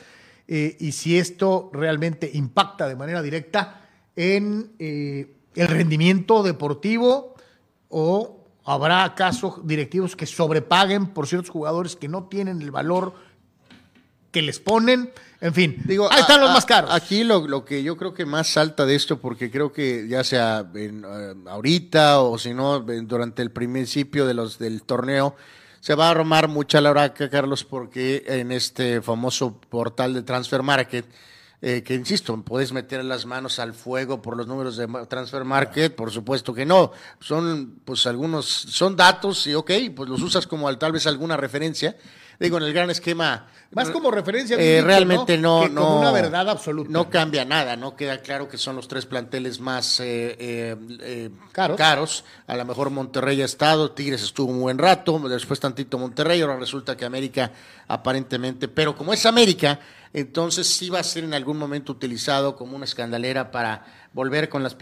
eh, y si esto realmente impacta de manera directa en el rendimiento deportivo o habrá acaso directivos que sobrepaguen por ciertos jugadores que no tienen el valor que les ponen. En fin, Digo, ahí están a- los más caros. Aquí lo, lo que yo creo que más salta de esto, porque creo que ya sea en, ahorita o si no, durante el principio de los, del torneo, se va a armar mucha la hora Carlos, porque en este famoso portal de Transfer Market eh, que insisto, puedes meter las manos al fuego por los números de Transfer Market, por supuesto que no. Son, pues, algunos, son datos y ok, pues los usas como tal vez alguna referencia. Digo, en el gran esquema. Más como referencia. Eh, realmente no, Que no. como una verdad absoluta. No cambia nada, ¿no? Queda claro que son los tres planteles más eh, eh, eh, Caros. A lo mejor Monterrey ha estado, Tigres estuvo un buen rato, después tantito Monterrey, ahora resulta que América aparentemente, pero como es América, entonces sí va a ser en algún momento utilizado como una escandalera para volver con las,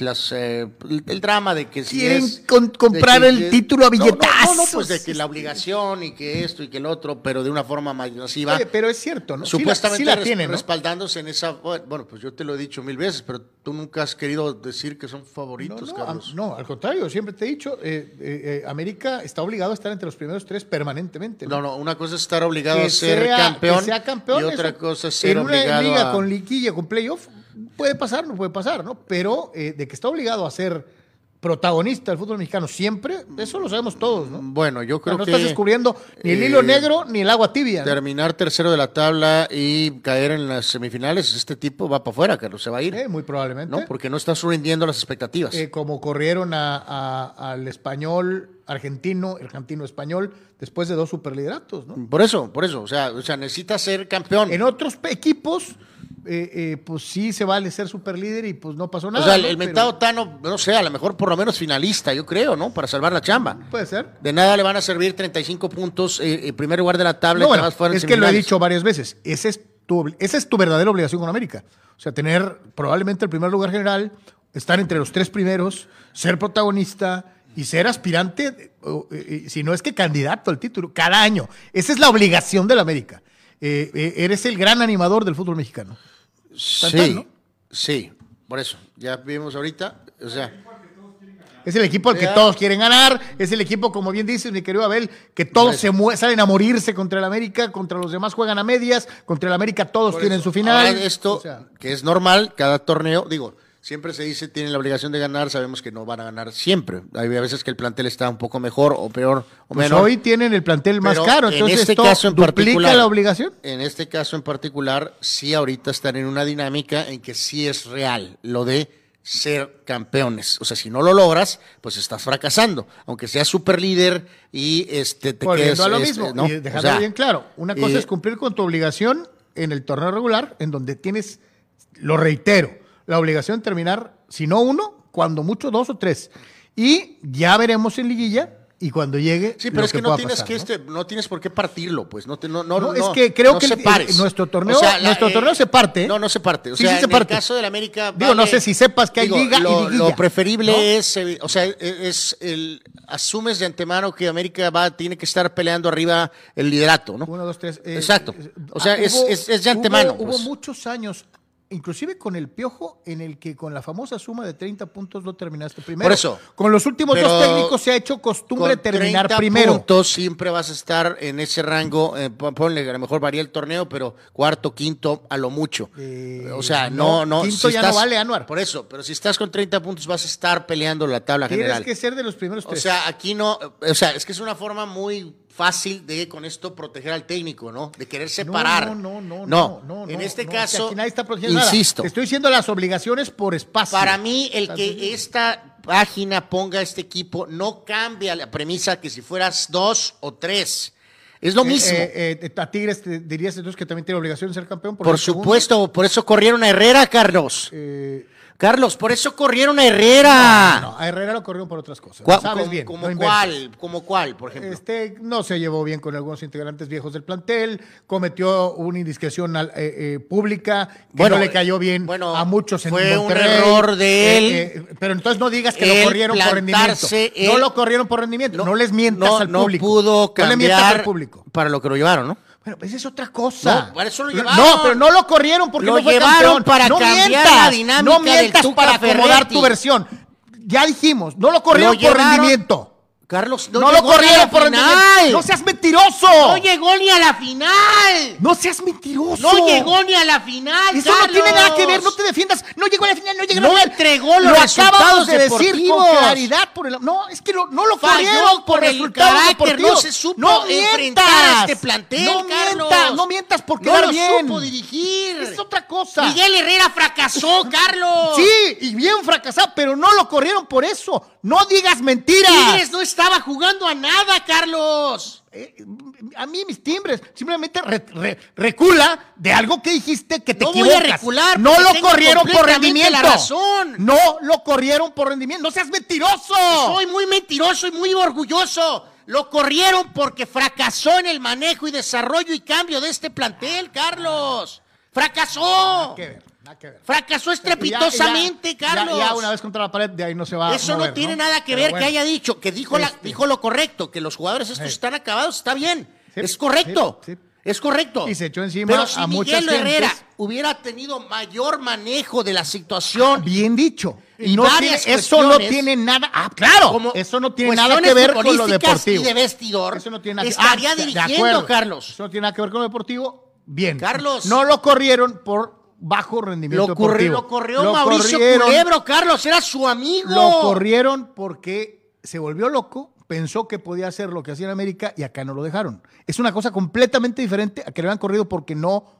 las, eh, el drama de que si Quieren es- con- comprar el título a No, no, billetazos. No, no, pues de que la obligación y que esto y que el otro, pero de una forma más masiva. Oye, pero es cierto, ¿no? Sí la- Supuestamente sí la tiene, ¿no? respaldándose en esa. Bueno, pues yo te lo he dicho mil veces, pero tú nunca has querido decir que son No, favoritos, no, Carlos. am- no, al contrario, siempre te he dicho, eh, eh, eh, América está obligado a estar entre los primeros tres permanentemente. No, no, una cosa es estar obligado Que a ser sea- campeón, que sea campeón, y otra eso, cosa es ser en una liga a... con liguilla, con playoff, puede pasar, no puede pasar, ¿no? Pero de que está obligado a ser protagonista del fútbol mexicano siempre, eso lo sabemos todos, ¿no? Bueno, yo O sea, creo no que estás descubriendo ni el eh, hilo negro ni el agua tibia. ¿no? terminar tercero de la tabla y caer en las semifinales, este tipo va para afuera, Carlos, se va a ir, Eh, muy probablemente. ¿no? Porque no estás rindiendo las expectativas. Eh, como corrieron a- a- al español argentino, argentino español, después de dos superlideratos, ¿no? Por eso, por eso, o sea, o sea, necesitas ser campeón. En otros equipos, eh, eh, pues sí se vale ser superlíder y pues no pasó nada. o sea, el, ¿no? el Pero mentado Tano, no sé, a lo mejor por lo menos finalista, yo creo, ¿no? Para salvar la chamba. Puede ser. De nada le van a servir 35 puntos eh, en primer lugar de la tabla. No, y bueno, fuera es que lo he dicho varias veces. Ese es tu, esa es tu verdadera obligación con América. O sea, tener probablemente el primer lugar general, estar entre los tres primeros, ser protagonista y ser aspirante, eh, eh, si no es que candidato al título, cada año. Esa es la obligación de la América. Eh, eh, eres el gran animador del fútbol mexicano. Sí, sí, por eso. Ya vimos ahorita, o sea, Es el equipo al que todos quieren ganar, es el equipo, como bien dices, mi querido Abel, que todos se salen a morirse contra el América, contra los demás juegan a medias, contra el América todos por tienen eso. su final. Ahora, esto, O sea, que es normal, cada torneo, digo, siempre se dice tienen la obligación de ganar, sabemos que no van a ganar siempre. Hay veces que el plantel está un poco mejor o peor o pues menor. hoy tienen el plantel más Pero caro, en entonces este esto caso en duplica particular, la obligación. En este caso en particular, sí ahorita están en una dinámica en que sí es real lo de ser campeones. O sea, si no lo logras, pues estás fracasando. Aunque seas super líder y este te Volviendo quedes, a lo este, mismo, ¿no? y O dejando sea, bien claro, una cosa eh, es cumplir con tu obligación en el torneo regular, en donde tienes, lo reitero, la obligación de terminar, si no uno, cuando mucho dos o tres. Y ya veremos en liguilla y cuando llegue. Sí, pero es que no tienes pasar, que ¿no? este, no tienes por qué partirlo, pues. No, te- no, no, No, es que creo no que el- nuestro torneo- nuestro torneo se parte, ¿eh? No, no se parte. O Sí, sea, sí se en parte. el caso del América. Digo, no sé si sepas que hay liga y lo, liguilla, Lo preferible es, eh, o sea, es, es el asumes de antemano que América va tiene que estar peleando arriba el liderato, ¿no? Uno, dos, tres. eh, Exacto. eh, O sea, ah, es, hubo- es, es de antemano. Hubo, hubo pues. muchos años, inclusive con el Piojo, en el que con la famosa suma de 30 puntos no terminaste primero. Por eso. Con los últimos dos técnicos se ha hecho costumbre Con terminar 30 primero. puntos siempre vas a estar en ese rango. eh, pon- ponle, a lo mejor varía el torneo, pero cuarto, quinto, a lo mucho. Eh, o sea, no, no, quinto ya no vale, Anuar. Por eso, pero si estás con 30 puntos vas a estar peleando la tabla Tienes general. que ser de los primeros O tres. sea, aquí no, o sea, es que es una forma muy fácil de con esto proteger al técnico, ¿no? De querer separar. No, no, no, no. No, no, en este no, caso, nadie está protegiendo nada. insisto, Te estoy diciendo las obligaciones por espacio. para mí el que esta página ponga este equipo no cambia la premisa que si fueras dos o tres. Es lo Eh, mismo. eh, eh, a Tigres te dirías entonces que también tiene obligación de ser campeón. por segundo. supuesto, por eso corrieron a Herrera, Carlos. Eh, Carlos, por eso corrieron a Herrera. no, a Herrera lo corrieron por otras cosas. ¿Cuál- Sabes como, bien. como no cuál, como cuál, por ejemplo. Este no se llevó bien con algunos integrantes viejos del plantel, cometió una indiscreción al- eh, eh, pública que Bueno, no le cayó bien bueno, a muchos en fue un Monterrey. error de él. Eh, eh, pero entonces no digas que lo Él corrieron por rendimiento. no él- lo corrieron por rendimiento. No, les mientas no, al no público. pudo No le mientas al cambiar público. para lo que lo llevaron, ¿no? Bueno, pues es otra cosa. No, para eso lo No, llevaron. No, pero no lo corrieron porque Lo no fue llevaron campeón. para no cambiar mientas, la dinámica No del mientas Tuca para acomodar Ferretti. tu versión. Ya dijimos, no lo corrieron Lo por llevaron- rendimiento. Carlos, No, no, lo llegó ni a corrieron la por final. No seas mentiroso. No llegó ni a la final. No seas mentiroso. No llegó ni a la final. Eso no tiene nada que ver, no Carlos. te defiendas. No llegó a la final, no llega a la final. entregó los lo resultados acabamos de decir con deportivos. claridad. Por el, no, es que lo- no lo Falló corrieron por, por el resultados carácter, no se supo no enfrentar mientas. a este plantel, no Carlos. mientas, no mientas por No lo bien. supo dirigir. Es otra cosa. Miguel Herrera fracasó, Carlos. Sí, y bien fracasado, pero no lo corrieron por eso. No digas mentiras. Tigres no estaba jugando a nada, Carlos. Eh, a mí mis timbres, simplemente re- re- recula de algo que dijiste que te No voy a equivocas. recular, No lo corrieron por rendimiento. la razón. No lo corrieron por rendimiento. No seas mentiroso. Soy muy mentiroso y muy orgulloso. Lo corrieron porque fracasó en el manejo y desarrollo y cambio de este plantel, Carlos. Fracasó. Ver, nada que ver. Fracasó estrepitosamente, ya- Carlos. Ya, una vez contra la pared, de ahí no se va a Eso mover, no tiene nada que Pero ver bueno. que haya dicho, que dijo, la- Este. dijo lo correcto, que los jugadores estos Sí. están acabados, está bien. Sí, es correcto. sí. Es correcto. Y se echó encima Pero si a Miguel Herrera gentes. hubiera tenido mayor manejo de la situación, Bien dicho. Y no tiene- eso no tiene nada. Ah, claro. como eso no tiene nada que ver con lo deportivo. y de vestidor, Eso no tiene nada que estaría Ah, dirigiendo. Carlos. Eso no tiene nada que ver con lo deportivo. Bien. Carlos. No lo corrieron por bajo rendimiento lo, deportivo. lo corrió Lo Mauricio Culebro, Carlos, era su amigo. Lo corrieron porque se volvió loco, pensó que podía hacer lo que hacía en América y acá no lo dejaron. Es una cosa completamente diferente a que lo habían corrido porque no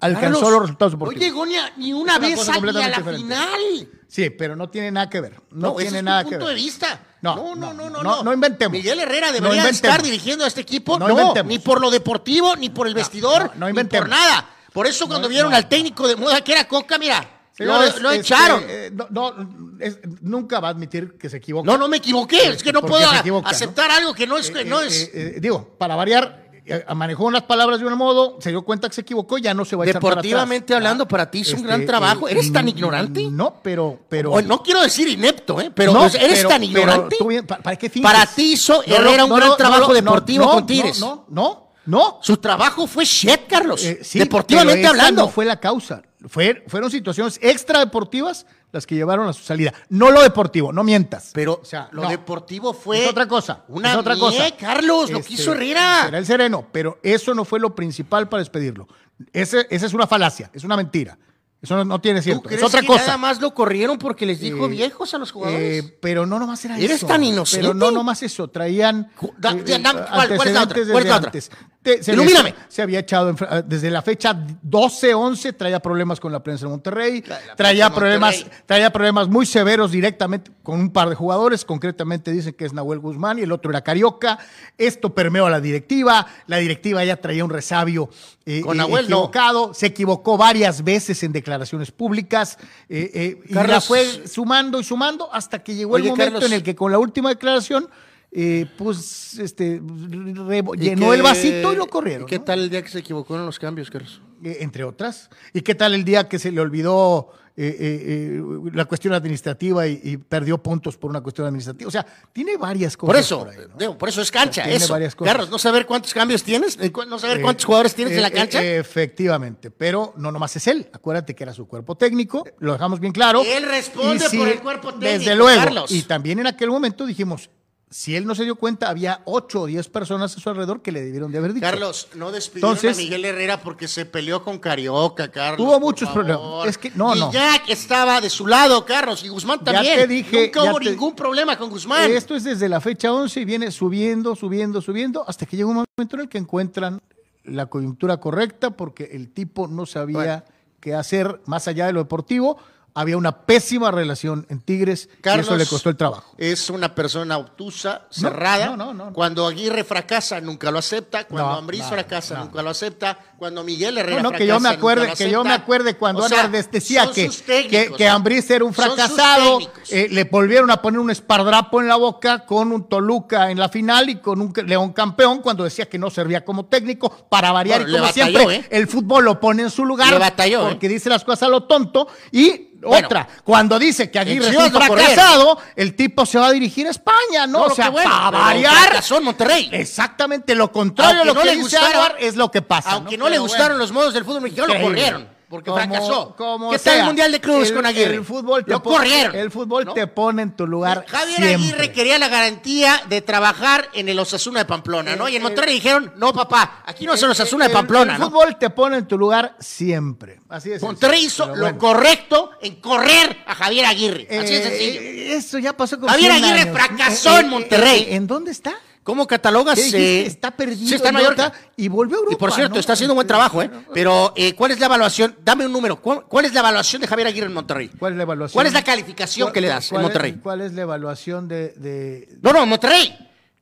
alcanzó Carlos, los resultados deportivos. No llegó ni, a- ni una una vez a la diferente. final. Sí, pero no tiene nada que ver. No, No, ese tiene es nada que ver. de vista. No, No, no, no, no, no, inventemos. Miguel Herrera debería inventemos. estar dirigiendo a este equipo. No inventemos. ni por lo deportivo, ni por el vestidor, no, no ni inventemos. por nada. Por eso cuando No, vieron no. al técnico de moda que era Coca, mira, Señores, lo, lo este, echaron. eh, no, no, es- nunca va a admitir que se equivoca. no, no me equivoqué. Es que no Porque puedo aceptar algo que no es. que Eh, no eh, es eh, eh, digo, para variar, eh, manejó unas palabras de un modo, se dio cuenta que se equivocó, ya no se va a echar para atrás. Deportivamente hablando, para ti es un gran trabajo. ¿Eres tan mm, ignorante? No, pero... pero O no quiero decir inepto, ¿eh? pero no, pues, eres pero- tan pero ignorante. tú ¿para, para qué? Para ti hizo no, un gran trabajo deportivo con no, Tigres. No, no, no. Su trabajo fue shit, Carlos. Eh, sí, deportivamente pero esa hablando. no fue la causa. Fue, fueron situaciones extradeportivas las que llevaron a su salida. No lo deportivo, no mientas. Pero O sea, lo no. deportivo fue. es otra cosa. Una es otra mie, cosa. Carlos, lo Este, que hizo Herrera. Será el sereno, pero eso no fue lo principal para despedirlo. Ese, esa es una falacia, es una mentira. Eso no, no tiene ¿Tú cierto. crees Es otra que cosa. nada más lo corrieron porque les dijo Eh, viejos a los jugadores? Eh, pero no nomás era ¿Eres eso. tan inocente? Pero no nomás eso. Traían da- eh, da- da- ¿cuál- cuál es la otra? ¿Cuál es la otra? antes. Te- se Ilumíname. le- Se había echado en desde la fecha 12-11, traía problemas con la prensa de Monterrey, La- la traía de problemas, Monterrey. traía problemas muy severos directamente con un par de jugadores, concretamente dicen que es Nahuel Guzmán y el otro era Carioca. Esto permeó a la directiva, la directiva ya traía un resabio eh, Con Nahuel, no. equivocado, se equivocó varias veces en declaraciones públicas eh, eh, y la Carlos. fue sumando y sumando hasta que llegó el momento Carlos. en el que con la última declaración eh, pues este re- ¿Y llenó el vasito y lo corrieron. ¿y ¿Qué ¿no? tal el día que se equivocó en los cambios, Carlos? Eh, entre otras. ¿Y qué tal el día que se le olvidó eh, eh, la cuestión administrativa y, y perdió puntos por una cuestión administrativa? O sea, tiene varias cosas. Por eso, ahí, ¿no? digo, por eso es cancha, Tiene eso. varias cosas. Carlos, no saber cuántos cambios tienes, no saber cuántos jugadores tienes en la cancha. efectivamente, pero no nomás es él. Acuérdate que era su cuerpo técnico, lo dejamos bien claro. Él responde por el cuerpo técnico, Desde luego. Carlos. Y también en aquel momento dijimos, si él no se dio cuenta, había ocho o diez personas a su alrededor que le debieron de haber dicho. Carlos, no despidieron Entonces- a Miguel Herrera porque se peleó con Carioca, Carlos. Hubo por muchos problemas. Es que- no, no. Guiñac estaba de su lado, Carlos, y Guzmán Ya también. te dije, Nunca ya hubo te- ningún problema con Guzmán. Esto es desde la fecha 11 y viene subiendo, subiendo, subiendo, hasta que llega un momento en el que encuentran la coyuntura correcta porque el tipo no sabía Bueno. qué hacer más allá de lo deportivo. Había una pésima relación en Tigres Carlos y eso le costó el trabajo. Es una persona obtusa, cerrada. no, no, no. Cuando Aguirre fracasa, nunca lo acepta. Cuando Ambriz fracasa, nunca lo acepta. Cuando Miguel Herrera No, no, fracasa, que yo me nunca acuerde, lo que yo me acuerde cuando O sea, decía que, técnicos, que. Ambriz era un fracasado, eh, le volvieron a poner un espardrapo en la boca con un Toluca en la final y con un León campeón cuando decía que no servía como técnico para variar Bueno, y como batalló, siempre ¿eh? el fútbol lo pone en su lugar Le batalló, ¿eh? porque dice las cosas a lo tonto y Bueno. otra, cuando dice que Aguirre es un fracasado, el tipo se va a dirigir a España, ¿no? No, o sea, bueno, para variar. en Monterrey. Exactamente lo contrario a lo no que le dice gustaron- es lo que pasa. Aunque no, Pero le bueno. gustaron los modos del fútbol mexicano, lo corrieron. Porque Como- fracasó. como ¿Qué tal el sea, Mundial de Clubes el- con Aguirre? El fútbol te Lo pone- corrieron. El fútbol ¿no? te pone en tu lugar. Javier siempre. Aguirre quería la garantía de trabajar en el Osasuna de Pamplona, ¿no? Y en Monterrey dijeron, no, papá, aquí no es el Osasuna de Pamplona, El ¿no? fútbol te pone en tu lugar siempre. Así es. Monterrey hizo lo correcto en correr a Javier Aguirre. Así Eh, sencillo. Eso ya pasó con Javier 100 Aguirre años. fracasó en Monterrey. ¿En dónde está? ¿Cómo catalogas? Eh, está perdido. Sí, está en Mallorca. Y volvió a Europa. Y por cierto, ¿no? está haciendo un buen trabajo, ¿eh? Pero, eh, ¿cuál es la evaluación? Dame un número. ¿Cuál, cuál es la evaluación de Javier Aguirre en Monterrey? ¿Cuál es la evaluación? ¿Cuál es la calificación ¿Cuál- que le das en es- Monterrey? ¿Cuál es la evaluación de, de- No, no, Monterrey.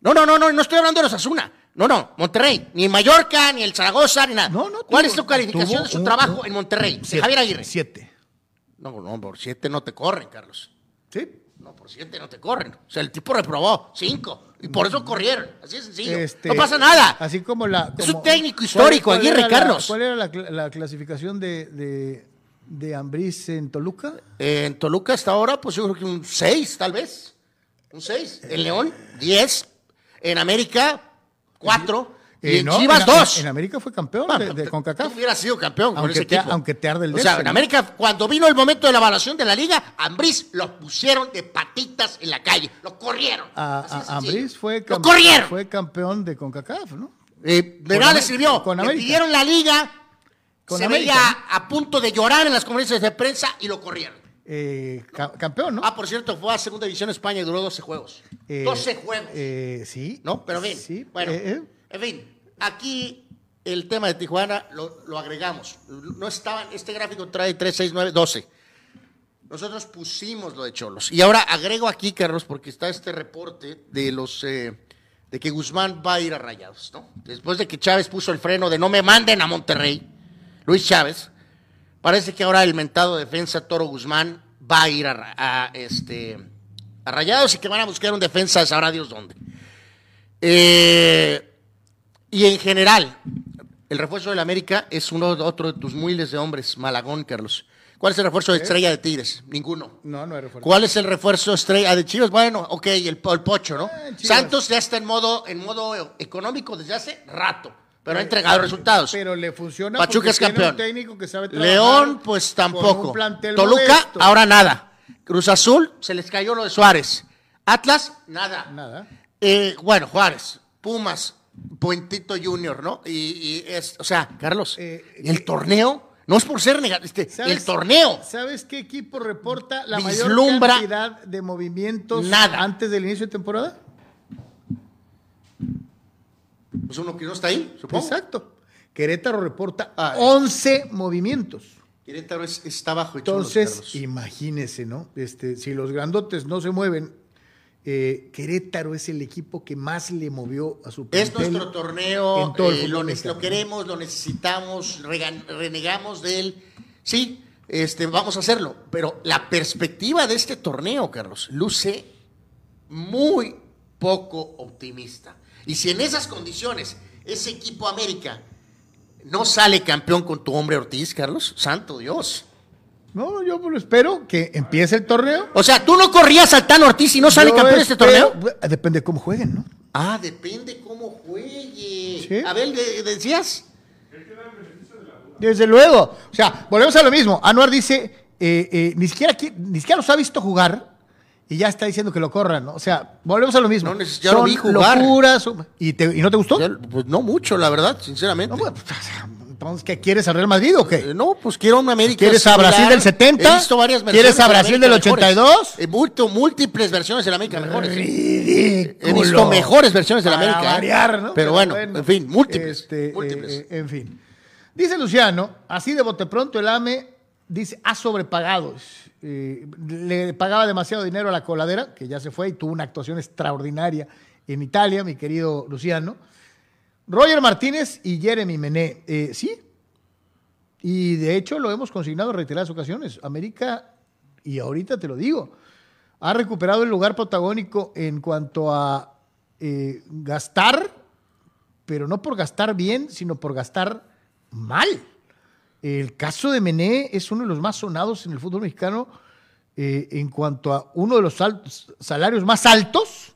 No, no, no, no, no estoy hablando de los Asuna. No, no, Monterrey. Ni Mallorca, ni el Zaragoza, ni nada. No, no, ¿Cuál tuvo- es tu calificación tuvo de su trabajo en Monterrey? De siete, Javier Aguirre. Siete. No, no, por siete no te corren, Carlos. ¿Sí? No, por siete no te corren. O sea, el tipo reprobó cinco. Y por eso corrieron. Así de sencillo. Este, no pasa nada. Así como la. Es un técnico histórico, ¿cuál- cuál Aguirre, Carlos. ¿Cuál era la, cl- la clasificación de, de, de Ambriz en Toluca? En Toluca hasta ahora, pues yo creo que un 6, tal vez. Un 6. En León, 10. En América, 4. Y Eh, en no, Chivas, en- 2. En, América fue campeón de, de CONCACAF. hubiera sido campeón con Aunque ese te- equipo. aunque te arde el O sea, en. América, cuando vino el momento de la evaluación de la liga, Ambriz lo pusieron de patitas en la calle. Lo corrieron. A. Ambriz fue, corrieron. campeón de CONCACAF, ¿no? Eh, Con nada le sirvió. con Le pidieron la liga. Con se América, veía a punto de llorar en las conferencias de prensa y lo corrieron. Eh, ca- campeón, ¿no? Ah, por cierto, fue a Segunda División España y duró 12 juegos. Eh, 12 juegos. eh, sí. ¿No? Pero bien. Sí. Bueno. En fin, aquí el tema de Tijuana lo, agregamos. No estaban, este gráfico trae 3, 6, 9, 12. Nosotros pusimos lo de Cholos. Y ahora agrego aquí, Carlos, porque está este reporte de los eh, de que Guzmán va a ir a Rayados, ¿no? Después de que Chávez puso el freno de no me manden a Monterrey, Luis Chávez, parece que ahora el mentado defensa Toro Guzmán va a ir a, este, a Rayados y que van a buscar un defensa, sabrá Dios dónde. Eh, y en general, el refuerzo del América es uno otro de tus miles de hombres, Malagón, Carlos. ¿Cuál es el refuerzo de estrella de Tigres? Ninguno. No, no era fuerte. ¿Cuál es el refuerzo estrella de Chivas? Bueno, ok, el, el pocho, ¿no? Eh. Santos ya está en modo, en modo económico desde hace rato, pero ha entregado resultados. Pero le funciona Pachuca es tiene campeón. un técnico que sabe trabajar León, pues tampoco. Toluca, modesto. ahora nada. Cruz Azul, se les cayó lo de Suárez. Atlas, nada. Nada. Eh, bueno, Juárez, Pumas, Puentito Junior, ¿no? Y, y es, o sea, Carlos, Eh, el torneo, no es por ser negativo, este, ¿Sabes- el torneo. ¿Sabes qué equipo reporta la mayor cantidad de movimientos nada. antes del inicio de temporada? Pues uno que no está ahí, supongo. Exacto. Querétaro reporta Ah, 11 movimientos. Querétaro es- está bajo Entonces, imagínese, ¿no? Este, si los grandotes no se mueven, eh, Querétaro es el equipo que más le movió a su Es nuestro torneo, eh, lo, lo queremos, lo necesitamos, renegamos de él. Sí, este, vamos a hacerlo, pero la perspectiva de este torneo, Carlos, luce muy poco optimista. Y si en esas condiciones ese equipo América no sale campeón con tu hombre Ortiz, Carlos, santo Dios. No, yo pues, espero que empiece el torneo. O sea, tú no corrías al Tan Ortiz y no sale Yo campeón de este torneo. Depende de cómo jueguen, ¿no? Ah, depende cómo juegue. Sí. A ver, de- decías. Desde luego. O sea, volvemos a lo mismo. Anuar dice, eh, eh, ni, siquiera, qui- ni siquiera los ha visto jugar y ya está diciendo que lo corran, ¿no? O sea, volvemos a lo mismo. No, ya lo Son vi jugar. locuras. ¿Y, te- ¿Y no te gustó? Pues no mucho, la verdad, sinceramente. No, pues, entonces, ¿qué quieres al Real Madrid o qué? Eh, no, pues quiero una América. ¿Quieres a. Brasil del 70? He visto varias ¿Quieres a Brasil del mejores. 82? Eh, múltiples versiones de la América mejores. Ridículo. He visto mejores versiones de la Para América. ¿eh? variar, ¿no? Pero bueno, en fin, múltiples. Este, múltiples. eh, eh, en fin. Dice Luciano, así de bote pronto el AME dice, ha sobrepagado. Eh, le pagaba demasiado dinero a la coladera, que ya se fue y tuvo una actuación extraordinaria en Italia, mi querido Luciano. Roger Martínez y Jeremy Mené, eh, sí. Y de hecho lo hemos consignado en reiteradas ocasiones. América, y ahorita te lo digo, ha recuperado el lugar protagónico en cuanto a eh, gastar, pero no por gastar bien, sino por gastar mal. El caso de Mené es uno de los más sonados en el fútbol mexicano eh, en cuanto a uno de los salarios más altos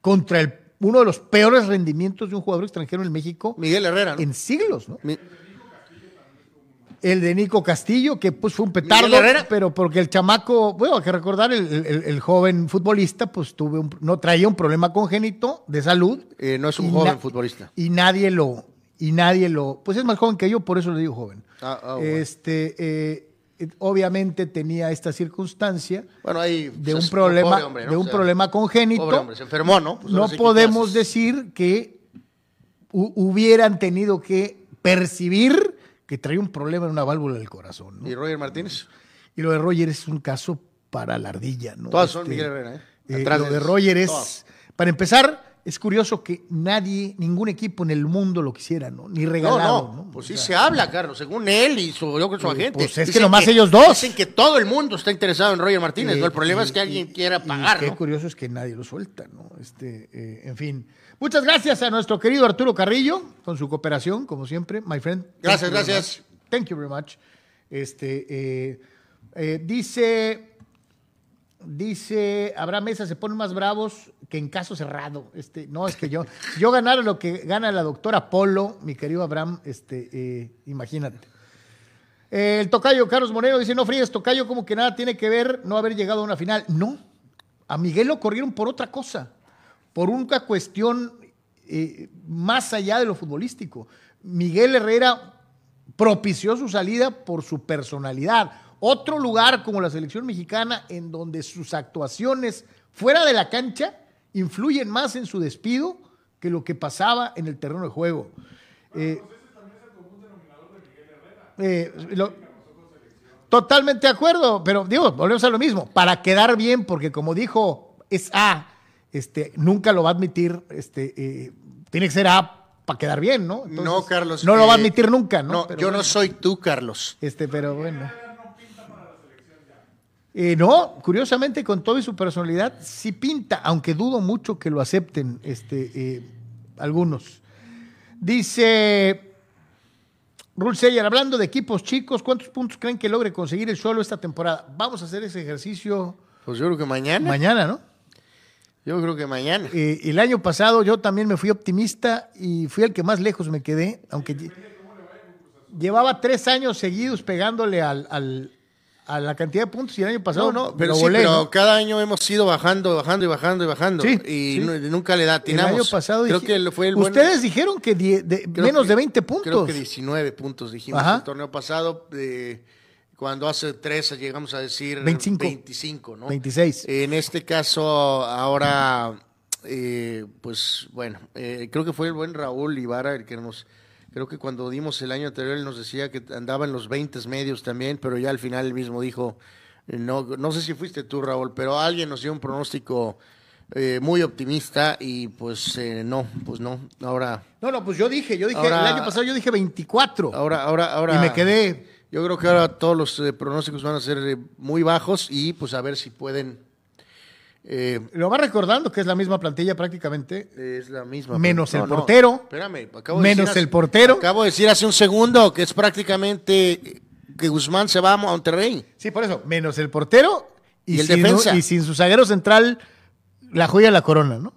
contra el- uno de los peores rendimientos de un jugador extranjero en México Miguel Herrera, ¿no? en siglos, ¿no? Mi- El de Nico Castillo, que pues fue un petardo, pero porque el chamaco, bueno, hay que recordar, el, el- el joven futbolista, pues tuve un- no traía un problema congénito de salud. Eh, no es un joven futbolista. Y nadie lo, y nadie lo, pues es más joven que yo, por eso le digo joven. Ah, ah, bueno. Este, eh, obviamente tenía esta circunstancia Bueno, ahí de pues, un problema, pobre hombre, ¿no? de un O sea, problema congénito. Pobre hombre, se enfermó, ¿no? Pues no ahora sí que, ¿qué podemos decir que hu- hubieran tenido que percibir que traía un problema en una válvula del corazón. ¿no? ¿Y Roger Martínez? Y lo de Roger es un caso para la ardilla. ¿no? Todas son Este, Miguel Herrera, ¿eh? eh, lo de. Roger es, Todas. para empezar, es curioso que nadie, ningún equipo en el mundo lo quisiera, ¿no? Ni regalado, no, ¿no? pues O sí sea, se habla, Carlos, según él y su, yo su Pues, agente. pues es que nomás ellos dos. Dicen que todo el mundo está interesado en Roger Martínez, Eh, ¿no? El problema y- es que alguien y- quiera y pagar, Qué ¿no? curioso es que nadie lo suelta, ¿no? Este, eh, en fin. Muchas gracias a nuestro querido Arturo Carrillo con su cooperación, como siempre, my friend. Gracias, gracias. Thank you very much. Este, eh, eh, dice, dice, Abraham Mesa se ponen más bravos que en caso cerrado. Este, no, es que yo, yo ganara lo que gana la doctora Polo, mi querido Abraham, este, eh, imagínate. El tocayo Carlos Moreno dice, no fríes, tocayo como que nada tiene que ver no haber llegado a una final. No, a Miguel lo corrieron por otra cosa, por una cuestión eh, más allá de lo futbolístico. Miguel Herrera propició su salida por su personalidad. Otro lugar como la selección mexicana en donde sus actuaciones fuera de la cancha influyen más en su despido que lo que pasaba en el terreno de juego. Eh, eh, lo- totalmente de acuerdo, pero digo, volvemos a lo mismo, para quedar bien, porque como dijo, es A, este, nunca lo va a admitir, este, eh, tiene que ser A para quedar bien, ¿no? Entonces, no, Carlos. No lo va a admitir nunca, ¿no? No, Pero yo no soy tú, Carlos. Este, pero bueno. Eh, no, curiosamente, con toda su personalidad, sí pinta, aunque dudo mucho que lo acepten este, eh, algunos. Dice Rul Seyer, hablando de equipos chicos, ¿cuántos puntos creen que logre conseguir el solo esta temporada? Vamos a hacer ese ejercicio Pues yo creo que mañana. mañana, ¿no? Yo creo que mañana. Eh, el año pasado yo también me fui optimista y fui el que más lejos me quedé, aunque lle- llevaba tres años seguidos pegándole al, al- a la cantidad de puntos y el año pasado No, pero sí, volé, pero ¿no? cada año hemos ido bajando, bajando y bajando y bajando. Sí, y sí. nunca le da El año pasado creo dije- que fue el buen- ustedes dijeron que die- de- creo menos que- de 20 Creo puntos. que 19 puntos dijimos Ajá. el torneo pasado. eh, cuando hace tres llegamos a decir 25. 25, ¿no? 26. En este caso, ahora, eh, pues bueno, eh, creo que fue el buen Raúl Ibarra el que nos. Creo que cuando dimos el año anterior él nos decía que andaba en los 20 medios también, pero ya al final él mismo dijo, no, no sé si fuiste tú Raúl, pero alguien nos dio un pronóstico eh, muy optimista y pues eh, no, pues no, ahora, No, no, pues yo dije, yo dije, Ahora- el año pasado yo dije 24 ahora, ahora, ahora. y me quedé. Yo creo que ahora todos los eh, pronósticos van a ser eh, muy bajos y pues a ver si pueden. Eh, Lo va recordando que es la misma plantilla prácticamente. es la misma. Menos el portero. espérame, acabo de Menos decir hace- el portero. Acabo de decir hace un segundo que es prácticamente que Guzmán se va a Monterrey. Sí, por eso, menos el portero y, Y el sin, defensa. y sin su zaguero central, la joya de la corona, ¿no?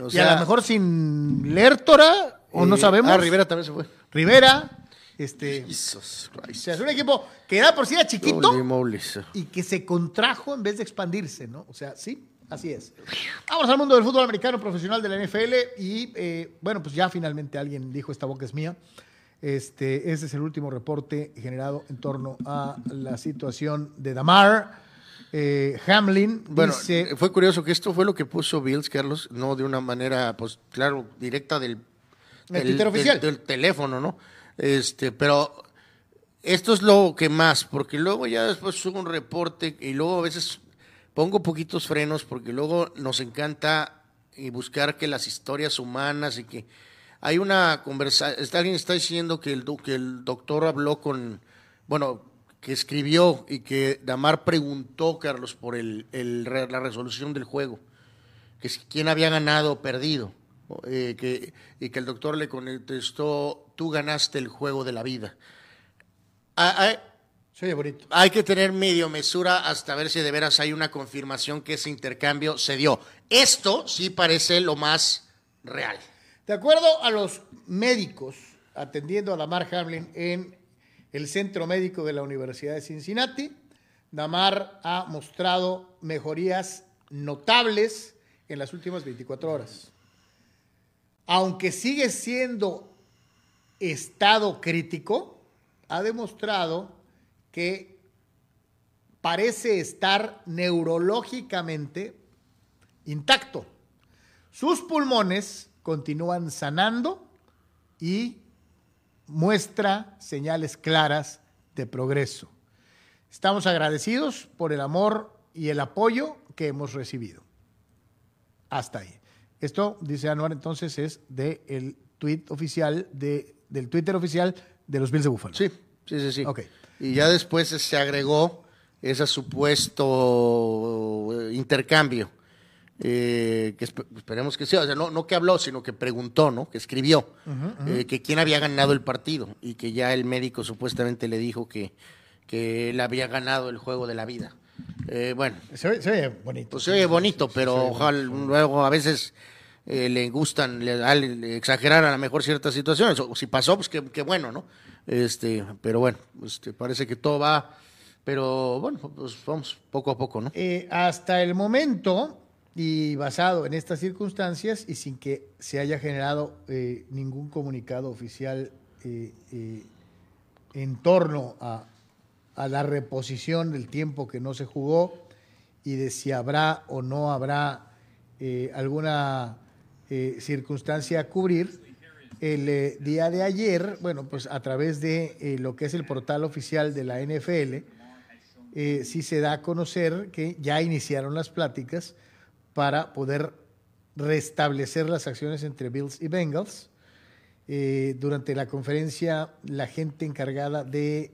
O y sea, a lo mejor sin Lertora, o no eh, sabemos. Ah, Rivera también se fue. Rivera, este. Jesus O Christ. sea, es un equipo que era por sí era chiquito y que se contrajo en vez de expandirse, ¿no? O sea, sí, así es. Vamos al mundo del fútbol americano profesional de la NFL y, eh, bueno, pues ya finalmente alguien dijo, esta boca es mía. Este, ese es el último reporte generado en torno a la situación de Damar. Eh, Hamlin Bueno, dice, fue curioso que esto fue lo que puso Bills, Carlos, no de una manera, pues claro, directa del, Del Twitter oficial. del teléfono, ¿no? Este, pero esto es lo que más, porque luego ya después subo un reporte y luego a veces pongo poquitos frenos porque luego nos encanta y buscar que las historias humanas y que hay una conversación, alguien está diciendo que el, doctor habló con, bueno, que escribió y que Damar preguntó, Carlos, por el, la resolución del juego, que quién había ganado o perdido, eh, y que el doctor le contestó, tú ganaste el juego de la vida. Ah, ah, se oye bonito. hay que tener medio mesura hasta ver si de veras hay una confirmación que ese intercambio se dio. Esto sí parece lo más real. De acuerdo a los médicos atendiendo a Lamar Hamlin en el Centro Médico de la Universidad de Cincinnati. Damar ha mostrado mejorías notables en las últimas 24 horas. Aunque sigue siendo estado crítico, ha demostrado que parece estar neurológicamente intacto. Sus pulmones continúan sanando y muestra señales claras de progreso. Estamos agradecidos por el amor y el apoyo que hemos recibido. Hasta ahí. Esto, dice Anuar, entonces es del el tweet oficial, de, del Twitter oficial de los Bills de Buffalo. Sí, sí, sí, sí. Ok. Y ya después se agregó ese supuesto eh, intercambio. eh, que esp- esperemos que sea, o sea, no, no que habló, sino que preguntó, ¿no? Que escribió, eh, que quién había ganado el partido y que ya el médico supuestamente le dijo que, que él había ganado el juego de la vida. Eh, bueno, Se oye, se oye bonito. pues se oye bonito, pero ojalá luego a veces eh, le gustan le- al- exagerar a lo mejor ciertas situaciones. O si pasó, pues qué bueno, ¿no? Este, pero bueno, este, parece que todo va, pero bueno, pues vamos poco a poco, ¿no? Eh, hasta el momento, y basado en estas circunstancias y sin que se haya generado eh, ningún comunicado oficial eh, eh, en torno a, la reposición del tiempo que no se jugó y de si habrá o no habrá alguna circunstancia a cubrir, el eh, día de ayer, bueno, pues a través de eh, lo que es el portal oficial de la NFL, eh, sí se da a conocer que ya iniciaron las pláticas para poder restablecer las acciones entre Bills y Bengals. Durante la conferencia, la gente encargada de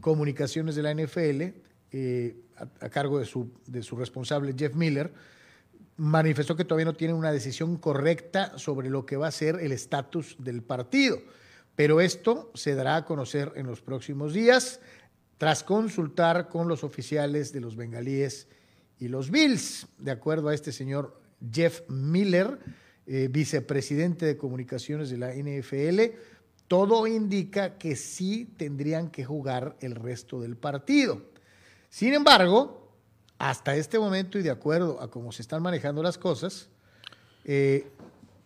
comunicaciones de la NFL, a, a cargo de su, de su responsable Jeff Miller, manifestó que todavía no tienen una decisión correcta sobre lo que va a ser el estatus del partido. Pero esto se dará a conocer en los próximos días tras consultar con los oficiales de los bengalíes y los Bills. De acuerdo a este señor Jeff Miller, eh, vicepresidente de comunicaciones de la NFL, todo indica que sí tendrían que jugar el resto del partido. Sin embargo, hasta este momento y de acuerdo a cómo se están manejando las cosas, eh,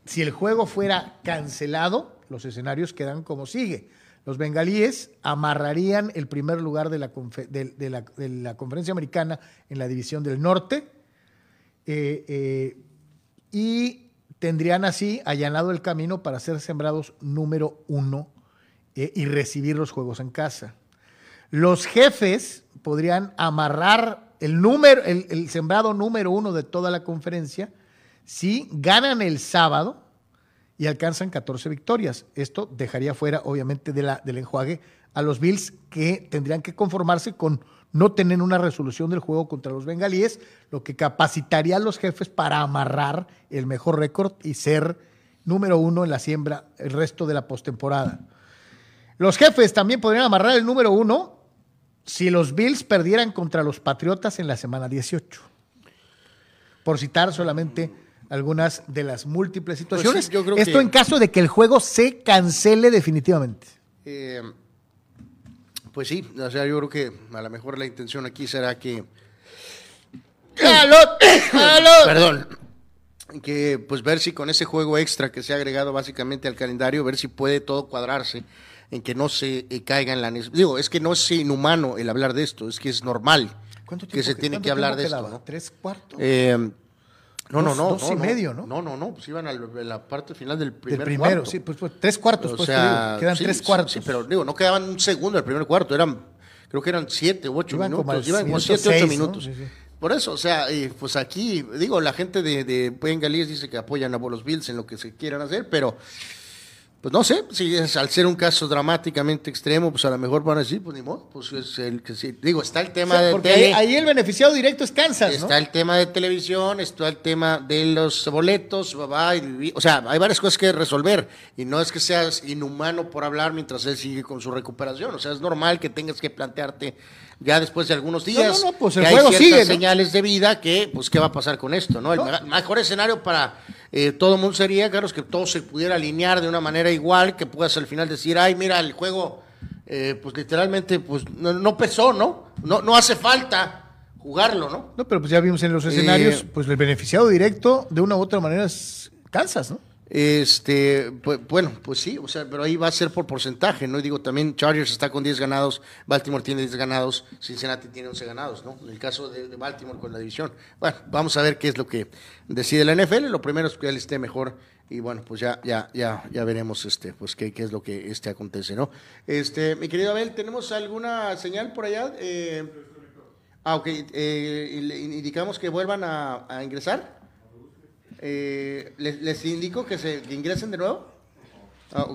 si el juego fuera cancelado, los escenarios quedan como sigue. Los bengalíes amarrarían el primer lugar de la, conferencia americana en la división del norte eh, eh, y tendrían así allanado el camino para ser sembrados número uno y recibir los juegos en casa. Los jefes podrían amarrar el, número, el, sembrado número uno de toda la conferencia si ganan el sábado y alcanzan 14 victorias. Esto dejaría fuera, obviamente, de la, del enjuague a los Bills que tendrían que conformarse con no tener una resolución del juego contra los bengalíes, lo que capacitaría a los jefes para amarrar el mejor récord y ser número uno en la siembra el resto de la postemporada. Los jefes también podrían amarrar el número uno si los Bills perdieran contra los Patriotas en la semana 18. Por citar solamente algunas de las múltiples situaciones. sí, yo creo Esto que- en caso de que el juego se cancele definitivamente. Eh, pues sí, o sea, yo creo que a lo mejor la intención aquí será que Perdón. Que pues ver si con ese juego extra que se ha agregado básicamente al calendario, ver si puede todo cuadrarse en que no se eh, caiga en la Digo, es que no es inhumano el hablar de esto, es que es normal ¿Cuánto que tiempo se que- tiene que hablar de esto, quedaba? ¿no? ¿Tres cuartos? Eh, no, no, Dos- no. dos no, y no. medio, ¿no? No, no, no, pues iban a la parte final del primer Del primero, cuarto. sí, pues, pues, tres cuartos, O pues, sea, digo, quedan sí, tres cuartos. Sí, pero digo, no quedaban un segundo del primer cuarto, eran, creo que eran siete u ocho Iban minutos, iban como minuto siete, seis, ocho ¿no? minutos. Sí, sí. Por eso, o sea, eh, pues aquí, digo, la gente de, de Bengalíes dice que apoyan a los Bills en lo que se quieran hacer, pero pues no sé, si es al ser un caso dramáticamente extremo, pues a lo mejor van a decir, pues ni modo, pues es el que sí. Digo, está el O tema sea, de porque tele, ahí, ahí el beneficiado directo es Kansas, ¿no? Está el tema de televisión, está el tema de los boletos, va, y- o sea, hay varias cosas que resolver y no es que seas inhumano por hablar mientras él sigue con su recuperación, o sea, es normal que tengas que plantearte ya después de algunos días no, no, pues que el hay juego ciertas sigue, señales de vida que, pues, ¿qué va a pasar con esto? no El mejor escenario para eh, todo el mundo sería, Carlos, que todo se pudiera alinear de una manera igual, que puedas al final decir, ay, mira, el juego eh, pues literalmente, pues no, no pesó, ¿no? ¿no? No hace falta jugarlo, ¿no? No, pero pues ya vimos en los escenarios, Eh, pues el beneficiado directo, de una u otra manera, es Kansas, ¿no? Este, pues, bueno, pues sí, o sea, pero ahí va a ser por porcentaje, ¿no? Y digo, también Chargers está con 10 ganados, Baltimore tiene 10 ganados, Cincinnati tiene 11 ganados, ¿no? En el caso de, Baltimore con la división. Bueno, vamos a ver qué es lo que decide la NFL, lo primero es que él esté mejor y bueno, pues ya, ya, ya, ya veremos este, pues qué, qué es lo que este acontece, ¿no? Este, mi querido Abel, ¿tenemos alguna señal por allá? Eh, ah, ok, eh, indicamos que vuelvan a ingresar. Eh, ¿les, indico que se ingresen de nuevo? Ah.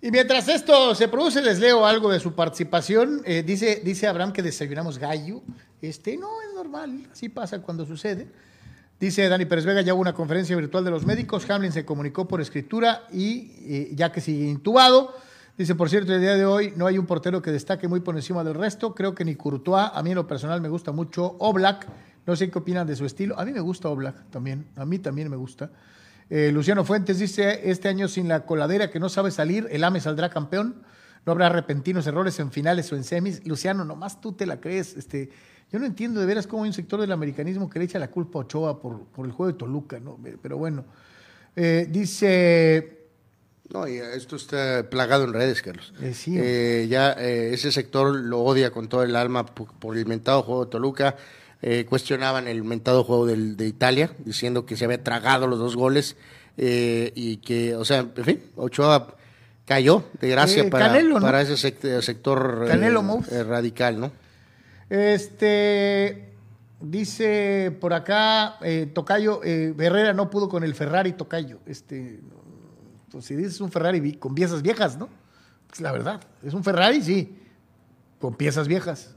Y mientras esto se produce, les leo algo de su participación. Eh, dice, dice Abraham que desayunamos gallo. Este, no, es normal, así pasa cuando sucede. Dice Dani Pérez Vega, ya hubo una conferencia virtual de los médicos. Hamlin se comunicó por escritura y eh, ya que sigue intubado. Dice, por cierto, el día de hoy no hay un portero que destaque muy por encima del resto. Creo que ni Courtois, a mí en lo personal me gusta mucho Oblak. No sé qué opinan de su estilo. A mí me gusta Oblak también. A mí también me gusta. Eh, Luciano Fuentes dice, este año sin la coladera que no sabe salir, el AME saldrá campeón. No habrá repentinos errores en finales o en semis. Luciano, nomás tú te la crees. Este, yo no entiendo de veras cómo hay un sector del americanismo que le echa la culpa a Ochoa por, por el juego de Toluca, ¿no? Pero bueno. Eh, dice... No, y esto está plagado en redes, Carlos. Eh, sí. Eh, ya eh, ese sector lo odia con todo el alma por, por el mentado juego de Toluca. Eh, cuestionaban el mentado juego del, de Italia, diciendo que se había tragado los dos goles eh, y que, o sea, en fin, Ochoa cayó de gracia Eh, para, Canelo, ¿no? para ese sect- sector Canelo radical, ¿no? Este dice por acá Tocayo Herrera no pudo con el Ferrari Tocayo. Este, pues si dices un Ferrari con piezas viejas, ¿no? Es la verdad. Es un Ferrari, sí, con piezas viejas.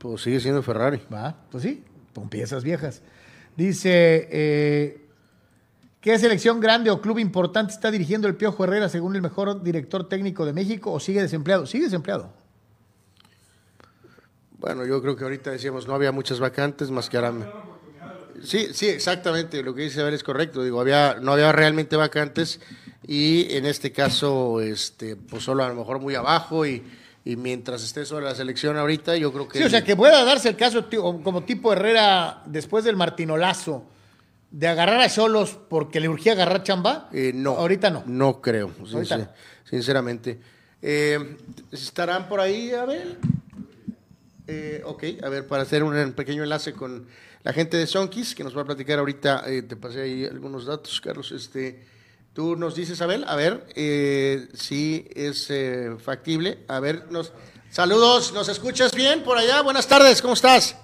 Pues sigue siendo Ferrari. Va, pues sí, con piezas viejas. Dice, eh, ¿qué selección grande o club importante está dirigiendo el Piojo Herrera según el mejor director técnico de México o sigue desempleado? Sigue desempleado. Bueno, yo creo que ahorita decíamos no había muchas vacantes más que ahora. Sí, sí, exactamente. Lo que dice Abel es correcto. Digo, había, no había realmente vacantes y en este caso, este, pues solo a lo mejor muy abajo y, y mientras esté sobre la selección ahorita, yo creo que. Sí, o sea, que pueda darse el caso tío, como tipo Herrera después del Martinolazo de agarrar a Solos porque le urgía agarrar chamba. Eh, no. Ahorita no. No creo, Ahorita sincer- no. sinceramente. Eh, ¿Estarán por ahí, Abel? Eh, ok, a ver, para hacer un pequeño enlace con la gente de Sonkis, que nos va a platicar ahorita, eh, te pasé ahí algunos datos, Carlos. Este, tú nos dices, Abel, a ver eh, si es eh, factible. A ver, nos, saludos, ¿nos escuchas bien por allá? Buenas tardes, ¿cómo estás?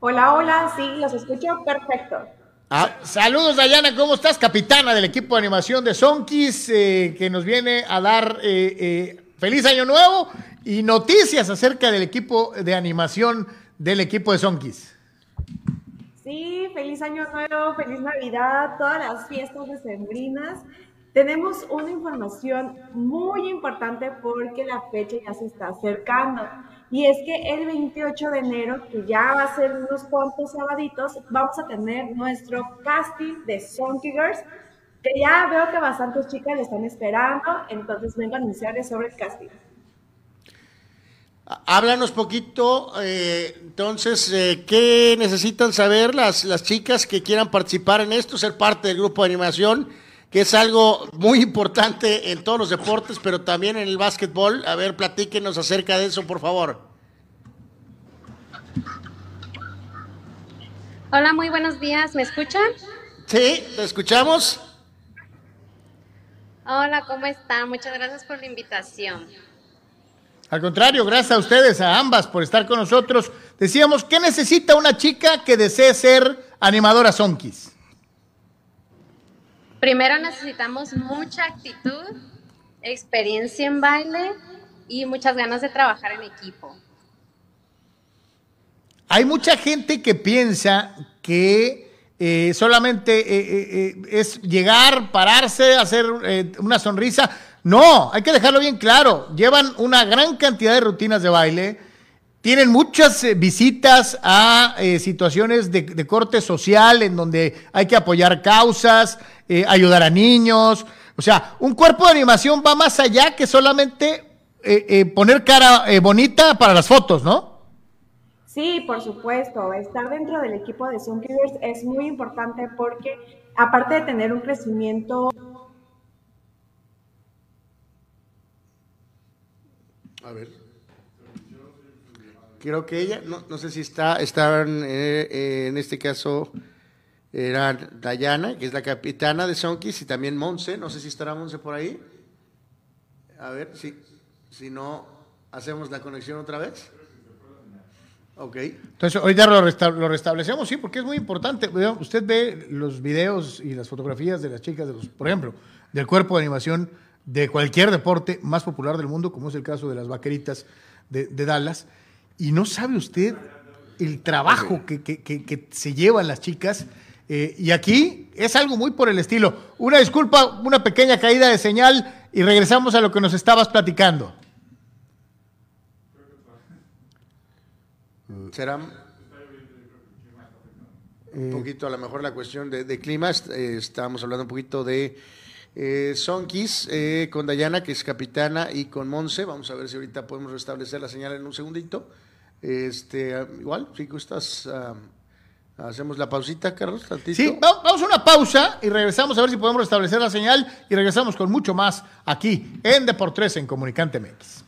Hola, hola, sí, los escucho perfecto. Ah, Saludos, Dayana, ¿cómo estás? Capitana del equipo de animación de Sonkis, eh, que nos viene a dar eh, eh, feliz año nuevo y noticias acerca del equipo de animación del equipo de Sonkis. Sí, feliz año nuevo, feliz Navidad, todas las fiestas decembrinas. Tenemos una información muy importante porque la fecha ya se está acercando. Y es que el 28 de enero, que ya va a ser unos cuantos sabaditos, vamos a tener nuestro casting de Sonky Girls, que ya veo que bastantes chicas le están esperando, entonces vengo a anunciarles sobre el casting. Háblanos poquito, eh, entonces, eh, ¿qué necesitan saber las, las chicas que quieran participar en esto, ser parte del grupo de animación, que es algo muy importante en todos los deportes, pero también en el básquetbol? A ver, platíquenos acerca de eso, por favor. Hola, muy buenos días. ¿Me escuchan? Sí, ¿te escuchamos? Hola, ¿cómo están? Muchas gracias por la invitación. Al contrario, gracias a ustedes, a ambas, por estar con nosotros. Decíamos, ¿qué necesita una chica que desee ser animadora Sonkis? Primero necesitamos mucha actitud, experiencia en baile y muchas ganas de trabajar en equipo. Hay mucha gente que piensa que eh, solamente eh, eh, eh, es llegar, pararse, hacer una sonrisa. No, hay que dejarlo bien claro. Llevan una gran cantidad de rutinas de baile, tienen muchas eh, visitas a eh, situaciones de, corte social en donde hay que apoyar causas, eh, ayudar a niños. O sea, un cuerpo de animación va más allá que solamente poner cara bonita para las fotos, ¿no? Sí, por supuesto. Estar dentro del equipo de Sunkivers es muy importante porque, aparte de tener un crecimiento. A ver. Creo que ella, no, no sé si está, estaban en este caso, era Dayana, que es la capitana de Sonkis, y también Monse, no sé si estará Monse por ahí. A ver, si, si no, hacemos la conexión otra vez. Ok. Entonces, ahorita lo, lo, restablecemos, sí, porque es muy importante. Usted ve los videos y las fotografías de las chicas, de los, por ejemplo, del cuerpo de animación de cualquier deporte más popular del mundo, como es el caso de las vaqueritas de, de Dallas, y no sabe usted el trabajo que, que, que, se llevan las chicas. Eh, y aquí es algo muy por el estilo. Una disculpa, una pequeña caída de señal y regresamos a lo que nos estabas platicando. Será un poquito a lo mejor la cuestión de, clima. Eh, estábamos hablando un poquito de eh, Sonkis eh, con Dayana, que es capitana, y con Monse. Vamos a ver si ahorita podemos restablecer la señal en un segundito. Este, igual, si gustas, hacemos la pausita, Carlos. Sí, vamos a una pausa y regresamos a ver si podemos restablecer la señal y regresamos con mucho más aquí en Deportes en Comunicante MX.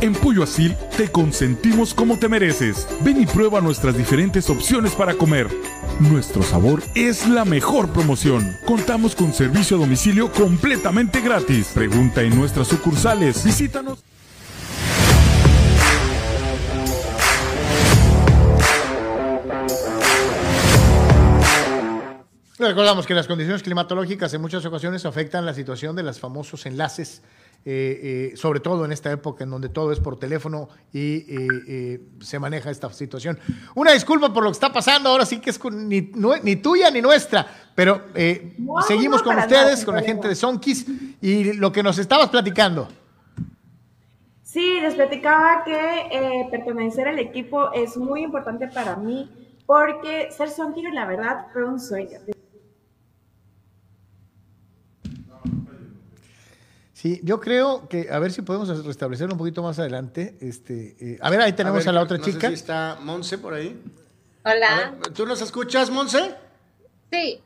En Pollo Asil te consentimos como te mereces. Ven y prueba nuestras diferentes opciones para comer. Nuestro sabor es la mejor promoción. Contamos con servicio a domicilio completamente gratis. Pregunta en nuestras sucursales. Visítanos. Recordamos que las condiciones climatológicas en muchas ocasiones afectan la situación de los famosos enlaces eh, eh, sobre todo en esta época en donde todo es por teléfono y eh, se maneja esta situación. Una disculpa por lo que está pasando, ahora sí que es ni, ni tuya ni nuestra, pero seguimos con ustedes, con la gente de Sonkis y lo que nos estabas platicando. Sí, les platicaba que pertenecer al equipo es muy importante para mí porque ser Sonkis, la verdad, fue un sueño. Sí, yo creo que a ver si podemos restablecerlo un poquito más adelante. Este, eh, a ver, ahí tenemos a, la otra chica. Sé si está Monse por ahí. Hola. ¿Tú nos escuchas, Monse? Sí.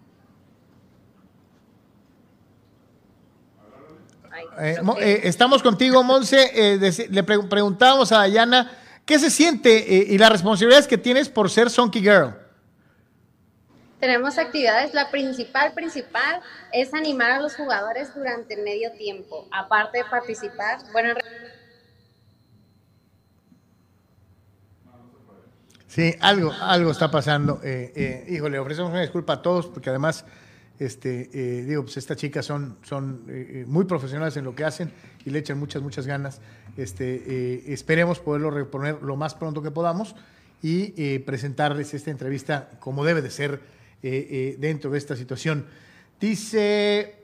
Eh, eh, estamos contigo, Monse. le preguntábamos a Dayana qué se siente y las responsabilidades que tienes por ser Sonky Girl. Tenemos actividades, la principal, principal es animar a los jugadores durante medio tiempo, aparte de participar. Bueno, Sí, algo, algo está pasando. Eh, eh, híjole, ofrecemos una disculpa a todos porque además, este, eh, digo, pues estas chicas son, son eh, muy profesionales en lo que hacen y le echan muchas, muchas ganas. Este, esperemos poderlo reponer lo más pronto que podamos y presentarles esta entrevista como debe de ser eh, eh, dentro de esta situación. Dice,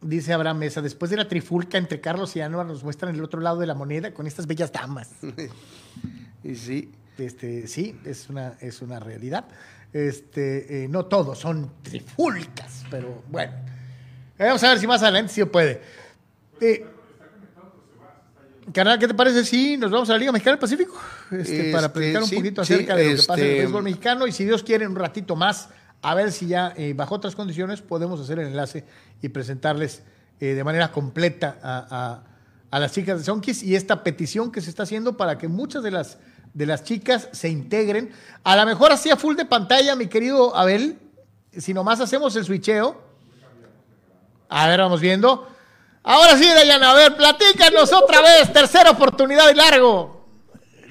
dice Abraham Mesa, después de la trifulca entre Carlos y Anuar, nos muestran el otro lado de la moneda con estas bellas damas. y sí. Este, sí, es una, es una realidad. Este, eh, no todos son trifulcas, pero bueno. Vamos a ver si más adelante sí puede. Canal, ¿qué te parece si nos vamos a la Liga Mexicana del Pacífico? Este, para este, platicar un poquito acerca de lo que pasa en el este, béisbol mexicano y si Dios quiere un ratito más a ver si ya eh, bajo otras condiciones podemos hacer el enlace y presentarles eh, de manera completa a, las chicas de Sonkis y esta petición que se está haciendo para que muchas de las, de las chicas se integren. A lo mejor así a full de pantalla, mi querido Abel, si nomás hacemos el switcheo. A ver, vamos viendo. Ahora sí, Dayana, a ver, platícanos otra vez, tercera oportunidad y largo.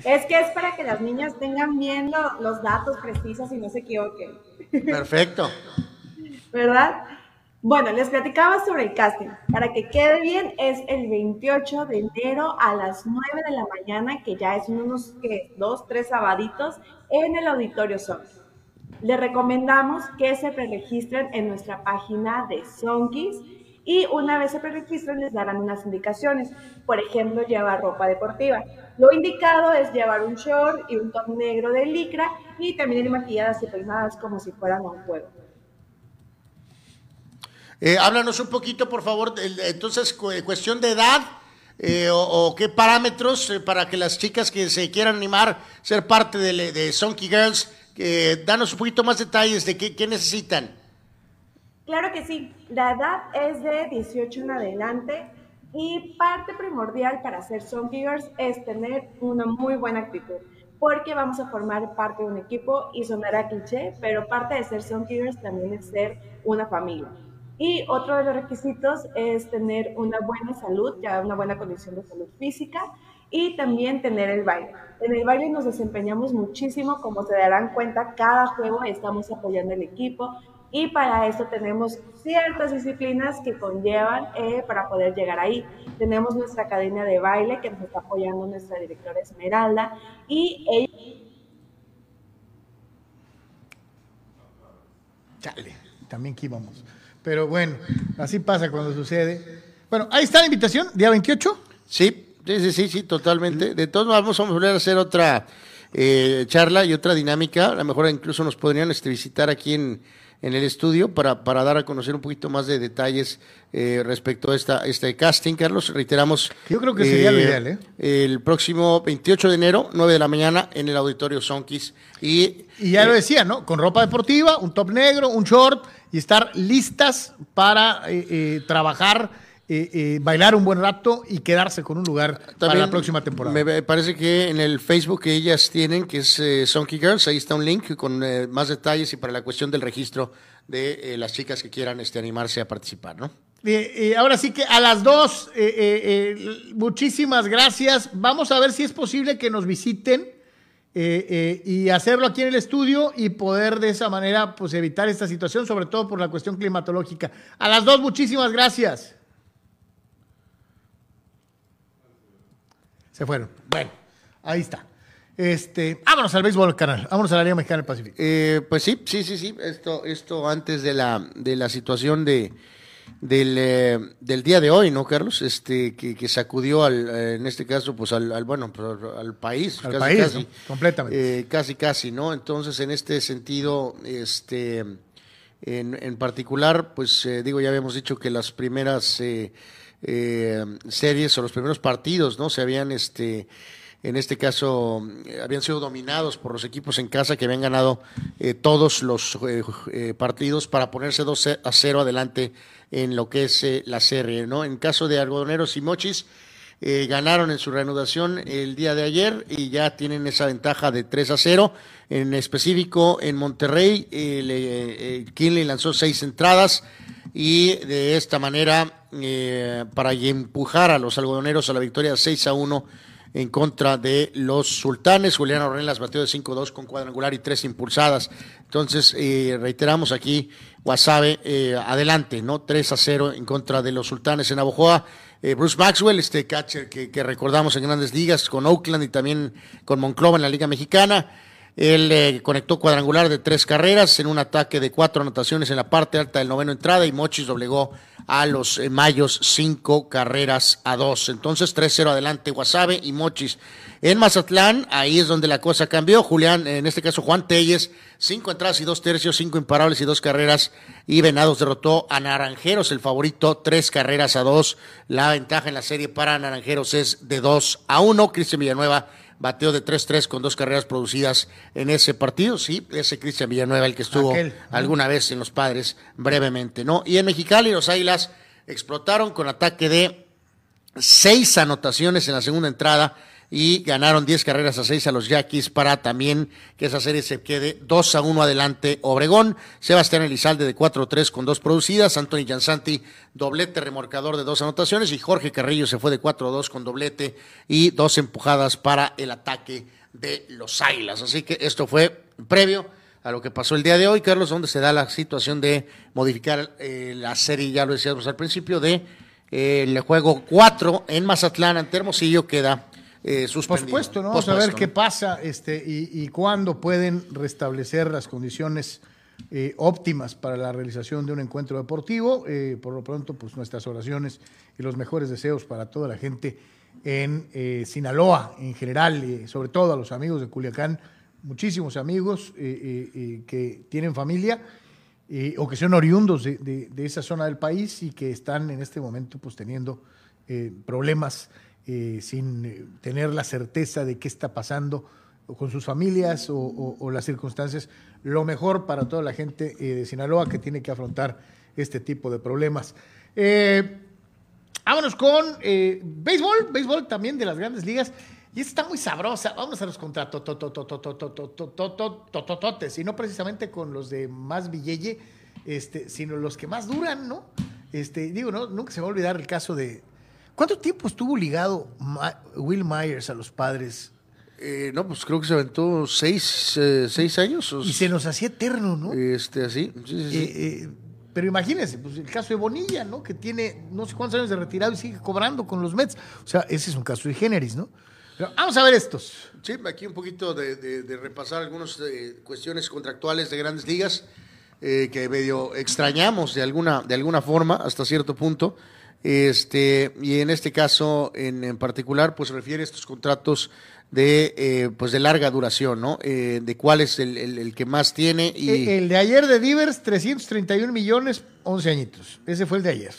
Es que es para que las niñas tengan bien los datos precisos y no se equivoquen. Perfecto. ¿Verdad? Bueno, les platicaba sobre el casting. Para que quede bien, es el 28 de enero a las 9 de la mañana, que ya es unos que dos, tres sabaditos, en el Auditorio Son. Les recomendamos que se preregistren en nuestra página de Sonkis y una vez se preregistren les darán unas indicaciones. Por ejemplo, llevar ropa deportiva. Lo indicado es llevar un short y un top negro de licra y también ir maquilladas y peinadas como si fueran un juego. Eh, háblanos un poquito, por favor, entonces, cuestión de edad eh, o, qué parámetros eh, para que las chicas que se quieran animar, ser parte de, de Sonky Girls, danos un poquito más detalles de qué, necesitan. Claro que sí, la edad es de 18 en adelante y parte primordial para ser Girls es tener una muy buena actitud porque vamos a formar parte de un equipo y sonará cliché, pero parte de ser Girls también es ser una familia. Y otro de los requisitos es tener una buena salud, ya una buena condición de salud física y también tener el baile. En el baile nos desempeñamos muchísimo, como se darán cuenta, cada juego estamos apoyando el equipo y para eso tenemos ciertas disciplinas que conllevan eh, para poder llegar ahí. Tenemos nuestra academia de baile que nos está apoyando nuestra directora Esmeralda y ella... Chale, también aquí vamos. Pero bueno, así pasa cuando sucede. Bueno, ahí está la invitación, día 28. Sí, sí, sí, sí, totalmente. De todos modos, vamos a volver a hacer otra eh, charla y otra dinámica. A lo mejor incluso nos podrían este, visitar aquí en, en el estudio para, para dar a conocer un poquito más de detalles eh, respecto a esta, este casting, Carlos. Reiteramos. Yo creo que sería lo ideal, ¿eh? El próximo 28 de enero, 9 de la mañana, en el auditorio Sonkis. Y, y ya lo decía, ¿no? Con ropa deportiva, un top negro, un short y estar listas para eh, eh, eh, bailar un buen rato y quedarse con un lugar para la próxima temporada. Me parece que en el Facebook que ellas tienen, que es Sonky Girls, ahí está un link con más detalles y para la cuestión del registro de las chicas que quieran este, animarse a participar, ¿no? ahora sí que a las dos, muchísimas gracias. Vamos a ver si es posible que nos visiten eh, eh, y hacerlo aquí en el estudio y poder de esa manera pues evitar esta situación, sobre todo por la cuestión climatológica. A las dos, muchísimas gracias. Se fueron. Bueno, ahí está. Este, vámonos al béisbol canal, vámonos a la Liga Mexicana del Pacífico. Eh, pues sí, sí, sí, sí. Esto, esto antes de la, de la situación de, del, eh, del día de hoy, ¿no, Carlos? Este, que, que sacudió al, eh, en este caso, pues al, bueno, pues, al país, al casi, país, casi, completamente. Eh, casi, casi, ¿no? Entonces, en este sentido, este, en, en particular, pues digo, ya habíamos dicho que las primeras series o los primeros partidos, ¿no? Se habían, este, en este caso habían sido dominados por los equipos en casa que habían ganado todos los partidos para ponerse 2 a 0 adelante en lo que es eh, la serie, ¿no? En caso de algodoneros y mochis, eh, ganaron en su reanudación el día de ayer y ya tienen esa ventaja de 3 a 0. En específico, en Monterrey, eh, Kinley lanzó seis entradas y de esta manera, para empujar a los algodoneros a la victoria 6 a 1 en contra de los sultanes. Julián Ornelas batió de 5-2 con cuadrangular y tres impulsadas. Entonces, reiteramos aquí eh, adelante, ¿no? 3 a 0 en contra de los sultanes en Abojoa. Eh, Bruce Maxwell, este catcher que, recordamos en grandes ligas con Oakland y también con Monclova en la Liga Mexicana. Él eh, conectó cuadrangular de tres carreras en un ataque de cuatro anotaciones en la parte alta del noveno entrada y Mochis doblegó a los Mayos cinco carreras a dos. Entonces 3-0 adelante Guasave y Mochis. En Mazatlán, ahí es donde la cosa cambió. Julián, en este caso Juan Telles, cinco entradas y dos tercios, cinco imparables y dos carreras. Y Venados derrotó a Naranjeros, el favorito, tres carreras a dos. La ventaja en la serie para Naranjeros es de dos a uno. Cristian Villanueva bateó de 3-3 con dos carreras producidas en ese partido. Sí, ese Cristian Villanueva, el que estuvo alguna vez en los padres brevemente, ¿no? Y en Mexicali, los Águilas explotaron con ataque de seis anotaciones en la segunda entrada y ganaron 10 carreras a 6 a los Yaquis para también que esa serie se quede 2 a 1 adelante Obregón. Sebastián Elizalde de 4-3 con dos producidas, Anthony Jansanti doblete remorcador de dos anotaciones y Jorge Carrillo se fue de 4-2 con doblete y dos empujadas para el ataque de los Águilas. Así que esto fue previo a lo que pasó el día de hoy, Carlos, donde se da la situación de modificar eh, la serie, ya lo decíamos al principio, de eh, el juego 4 en Mazatlán ante Hermosillo queda eh, suspendido. Pospuesto, ¿no? Vamos a ver qué pasa este, y, y cuándo pueden restablecer las condiciones eh, óptimas para la realización de un encuentro deportivo. Eh, por lo pronto, pues nuestras oraciones y los mejores deseos para toda la gente en eh, Sinaloa en general, y sobre todo a los amigos de Culiacán, muchísimos amigos que tienen familia o que son oriundos de, de- de esa zona del país y que están en este momento pues teniendo problemas eh, sin eh, tener la certeza de qué está pasando con sus familias o, o- o las circunstancias. Lo mejor para toda la gente eh, de Sinaloa que tiene que afrontar este tipo de problemas. Eh, Vámonos con eh, béisbol, béisbol también de las grandes ligas. Y está muy sabrosa. Vamos a los contratototototototototototes. Y no precisamente con los de más billete, este, sino los que más duran, ¿no? Este, digo, no, nunca se va a olvidar el caso de. ¿Cuánto tiempo estuvo ligado Ma- Will Myers a los padres? Eh, no, pues creo que se aventó seis, eh, seis años. o- Y se nos hacía eterno, ¿no? Este, así. Sí, sí, sí. Eh, pero imagínense, pues el caso de Bonilla, ¿no? Que tiene no sé cuántos años de retirado y sigue cobrando con los Mets. O sea, ese es un caso de generis, ¿no? Pero vamos a ver estos. Sí, aquí un poquito de, de- de repasar algunas cuestiones contractuales de grandes ligas que medio extrañamos de alguna, de alguna forma hasta cierto punto. Este, y en este caso en, en particular, pues refiere a estos contratos de, eh, pues de larga duración, ¿no? Eh, de cuál es el, el- el que más tiene y... Eh, El de ayer de Divers, 331 millones, 11 añitos. Ese fue el de ayer.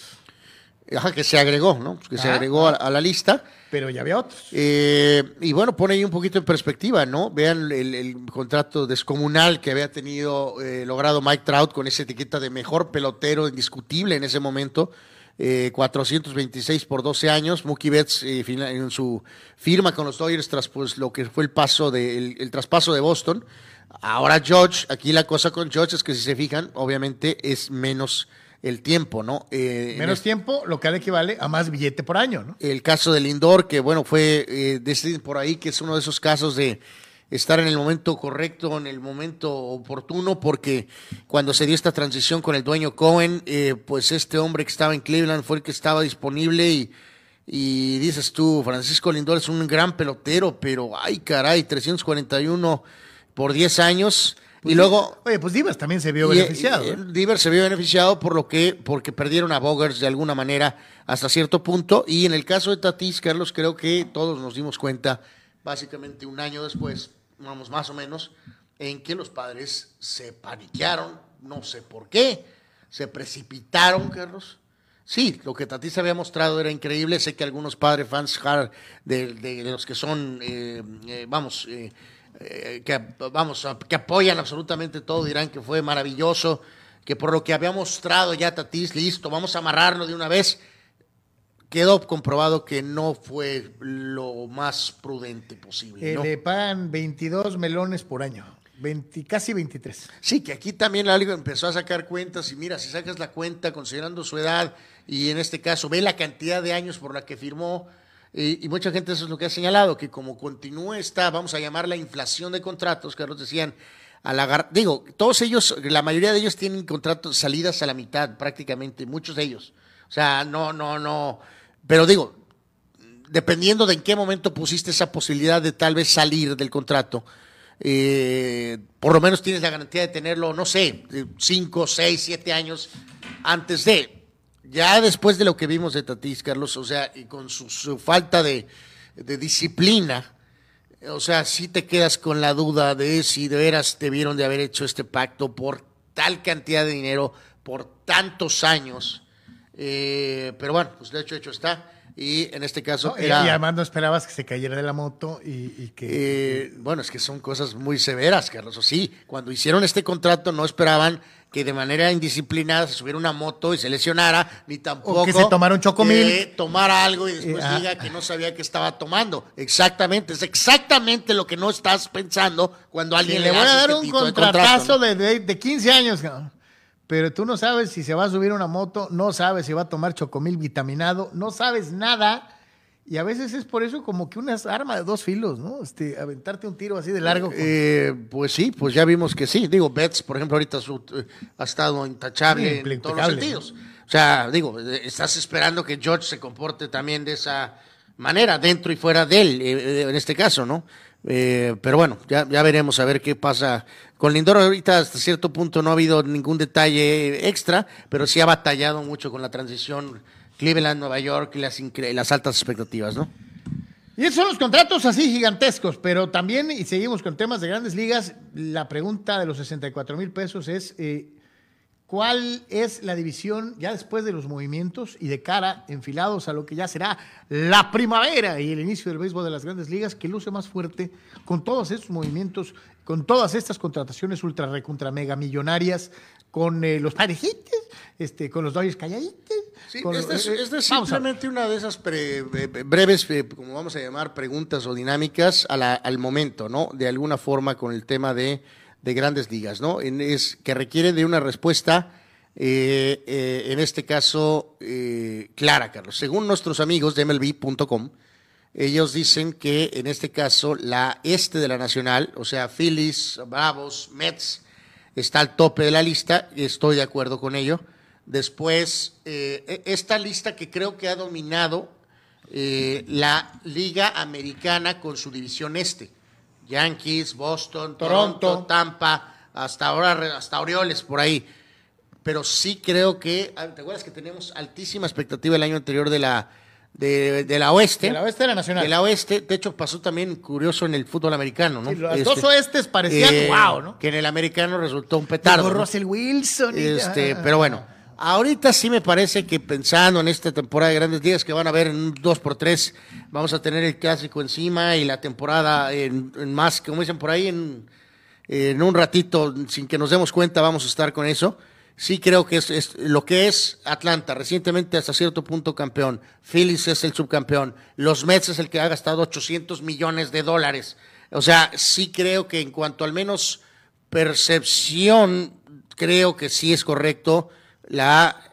Ajá, que se agregó, ¿no? Que se Ajá. agregó a, a la lista. Pero ya había otros. Eh, y bueno, pone ahí un poquito en perspectiva, ¿no? Vean el, el contrato descomunal que había tenido, eh, logrado Mike Trout con esa etiqueta de mejor pelotero indiscutible en ese momento. Eh, 426 por 12 años. Mookie Betts eh, en su firma con los Dodgers tras pues, lo que fue el paso de, el, el traspaso de Boston. Ahora George, aquí la cosa con George es que si se fijan, obviamente es menos el tiempo, ¿no? Eh, en Menos tiempo, lo que equivale a más billete por año, ¿no? el caso del Lindor, que bueno, fue eh, dicen por ahí que es uno de esos casos de estar en el momento correcto, en el momento oportuno, porque cuando se dio esta transición con el dueño Cohen, eh, pues este hombre que estaba en Cleveland fue el que estaba disponible y, y dices tú, Francisco Lindor es un gran pelotero, pero ay caray, 341 por 10 años. y luego Oye, pues Divas también se vio y, beneficiado. eh, ¿eh? Diver se vio beneficiado por lo que, porque perdieron a Bogers de alguna manera hasta cierto punto. Y en el caso de Tatis, Carlos, creo que todos nos dimos cuenta, básicamente un año después, vamos más o menos, en que los padres se paniquearon, no sé por qué, se precipitaron, Carlos. Sí, lo que Tatis había mostrado era increíble. Sé que algunos padres fans de, de los que son, eh, eh, vamos, eh, que, vamos, que apoyan absolutamente todo, dirán que fue maravilloso, que por lo que había mostrado ya Tatis, listo, vamos a amarrarlo de una vez. Quedó comprobado que no fue lo más prudente posible. Eh, ¿no? Le pagan 22 melones por año. 20, casi 23. Sí, que aquí también la liga empezó a sacar cuentas y mira, si sacas la cuenta considerando su edad y en este caso ve la cantidad de años por la que firmó y, y mucha gente eso es lo que ha señalado, que como continúa esta, vamos a llamar la inflación de contratos, Carlos decían, a la gar- digo, todos ellos, la mayoría de ellos tienen contratos salidas a la mitad prácticamente, muchos de ellos. O sea, no, no, no, pero digo, dependiendo de en qué momento pusiste esa posibilidad de tal vez salir del contrato, eh, por lo menos tienes la garantía de tenerlo, no sé, de cinco, seis, siete años antes de. Ya después de lo que vimos de Tatis, Carlos, o sea, y con su, falta de, de disciplina, o sea, sí te quedas con la duda de si de veras debieron de haber hecho este pacto por tal cantidad de dinero, por tantos años. Eh, pero bueno, pues de hecho, hecho está. Y en este caso No, era... Y además no esperabas que se cayera de la moto y, y que... Eh, bueno, es que son cosas muy severas, Carlos. O sí, cuando hicieron este contrato no esperaban que de manera indisciplinada se subiera una moto y se lesionara, ni tampoco que se tomara un chocomil. que tomara algo y después Eh, ah. diga que no sabía que estaba tomando. Exactamente, es exactamente lo que no estás pensando cuando alguien le voy a dar este un contratazo contrato, ¿no? de, de, de 15 años, cabrón. Pero tú no sabes si se va a subir una moto, no sabes si va a tomar chocomil vitaminado, no sabes nada. Y a veces es por eso como que una arma de dos filos, ¿no? Este, aventarte un tiro así de largo. Eh, pues sí, pues ya vimos que sí. Digo, Betts, por ejemplo, ahorita su- eh, ha estado intachable Sí, en todos los sentidos. O sea, digo, eh, estás esperando que George se comporte también de esa manera, dentro y fuera de él, eh, en este caso, ¿no? Eh, pero bueno, ya, ya veremos a ver qué pasa. Con Lindor ahorita hasta cierto punto no ha habido ningún detalle extra, pero sí ha batallado mucho con la transición Cleveland, Nueva York y las, altas expectativas, ¿no? Y esos son los contratos así gigantescos, pero también, y seguimos con temas de grandes ligas, la pregunta de los 64 mil pesos es, eh, ¿cuál es la división ya después de los movimientos y de cara enfilados a lo que ya será la primavera y el inicio del béisbol de las grandes ligas que luce más fuerte con todos estos movimientos, con todas estas contrataciones ultra recontra mega millonarias, con eh, los parejites, este, con los Dodgers calladitos? Sí, con- esta es, esta es vamos a ver. simplemente una de esas pre- breves, como vamos a llamar, preguntas o dinámicas a la- al momento, ¿no? De alguna forma con el tema de, de grandes ligas, ¿no? En- es que requiere de una respuesta, eh, eh, en este caso, eh, clara, Carlos. Según nuestros amigos de MLB.com, ellos dicen que en este caso la este de la nacional, o sea, Phillies, Bravos, Mets, está al tope de la lista, y estoy de acuerdo con ello. Después, eh, e- esta lista que creo que ha dominado eh, la Liga Americana con su división este. Yankees, Boston, Toronto, Toronto. Tampa, hasta ahora, hasta Orioles, por ahí. Pero sí creo que, ah, ¿te acuerdas que teníamos altísima expectativa el año anterior de la, de, de la oeste? De la oeste de la nacional. De la oeste, de hecho pasó también curioso en el fútbol americano, ¿no? Sí, los dos oestes parecían eh, guau, ¿no? Que en el americano resultó un petardo. Llegó. Russell Wilson. y- Este, pero bueno, ahorita sí me parece que pensando en esta temporada de grandes ligas que van a ver en un 2 por 3 vamos a tener el clásico encima y la temporada en, en más, como dicen por ahí, en, en un ratito, sin que nos demos cuenta, vamos a estar con eso. Sí creo que es, es lo que es Atlanta, recientemente hasta cierto punto campeón. Phillies es el subcampeón. Los Mets es el que ha gastado 800 millones de dólares. O sea, sí creo que en cuanto al menos percepción, creo que sí es correcto la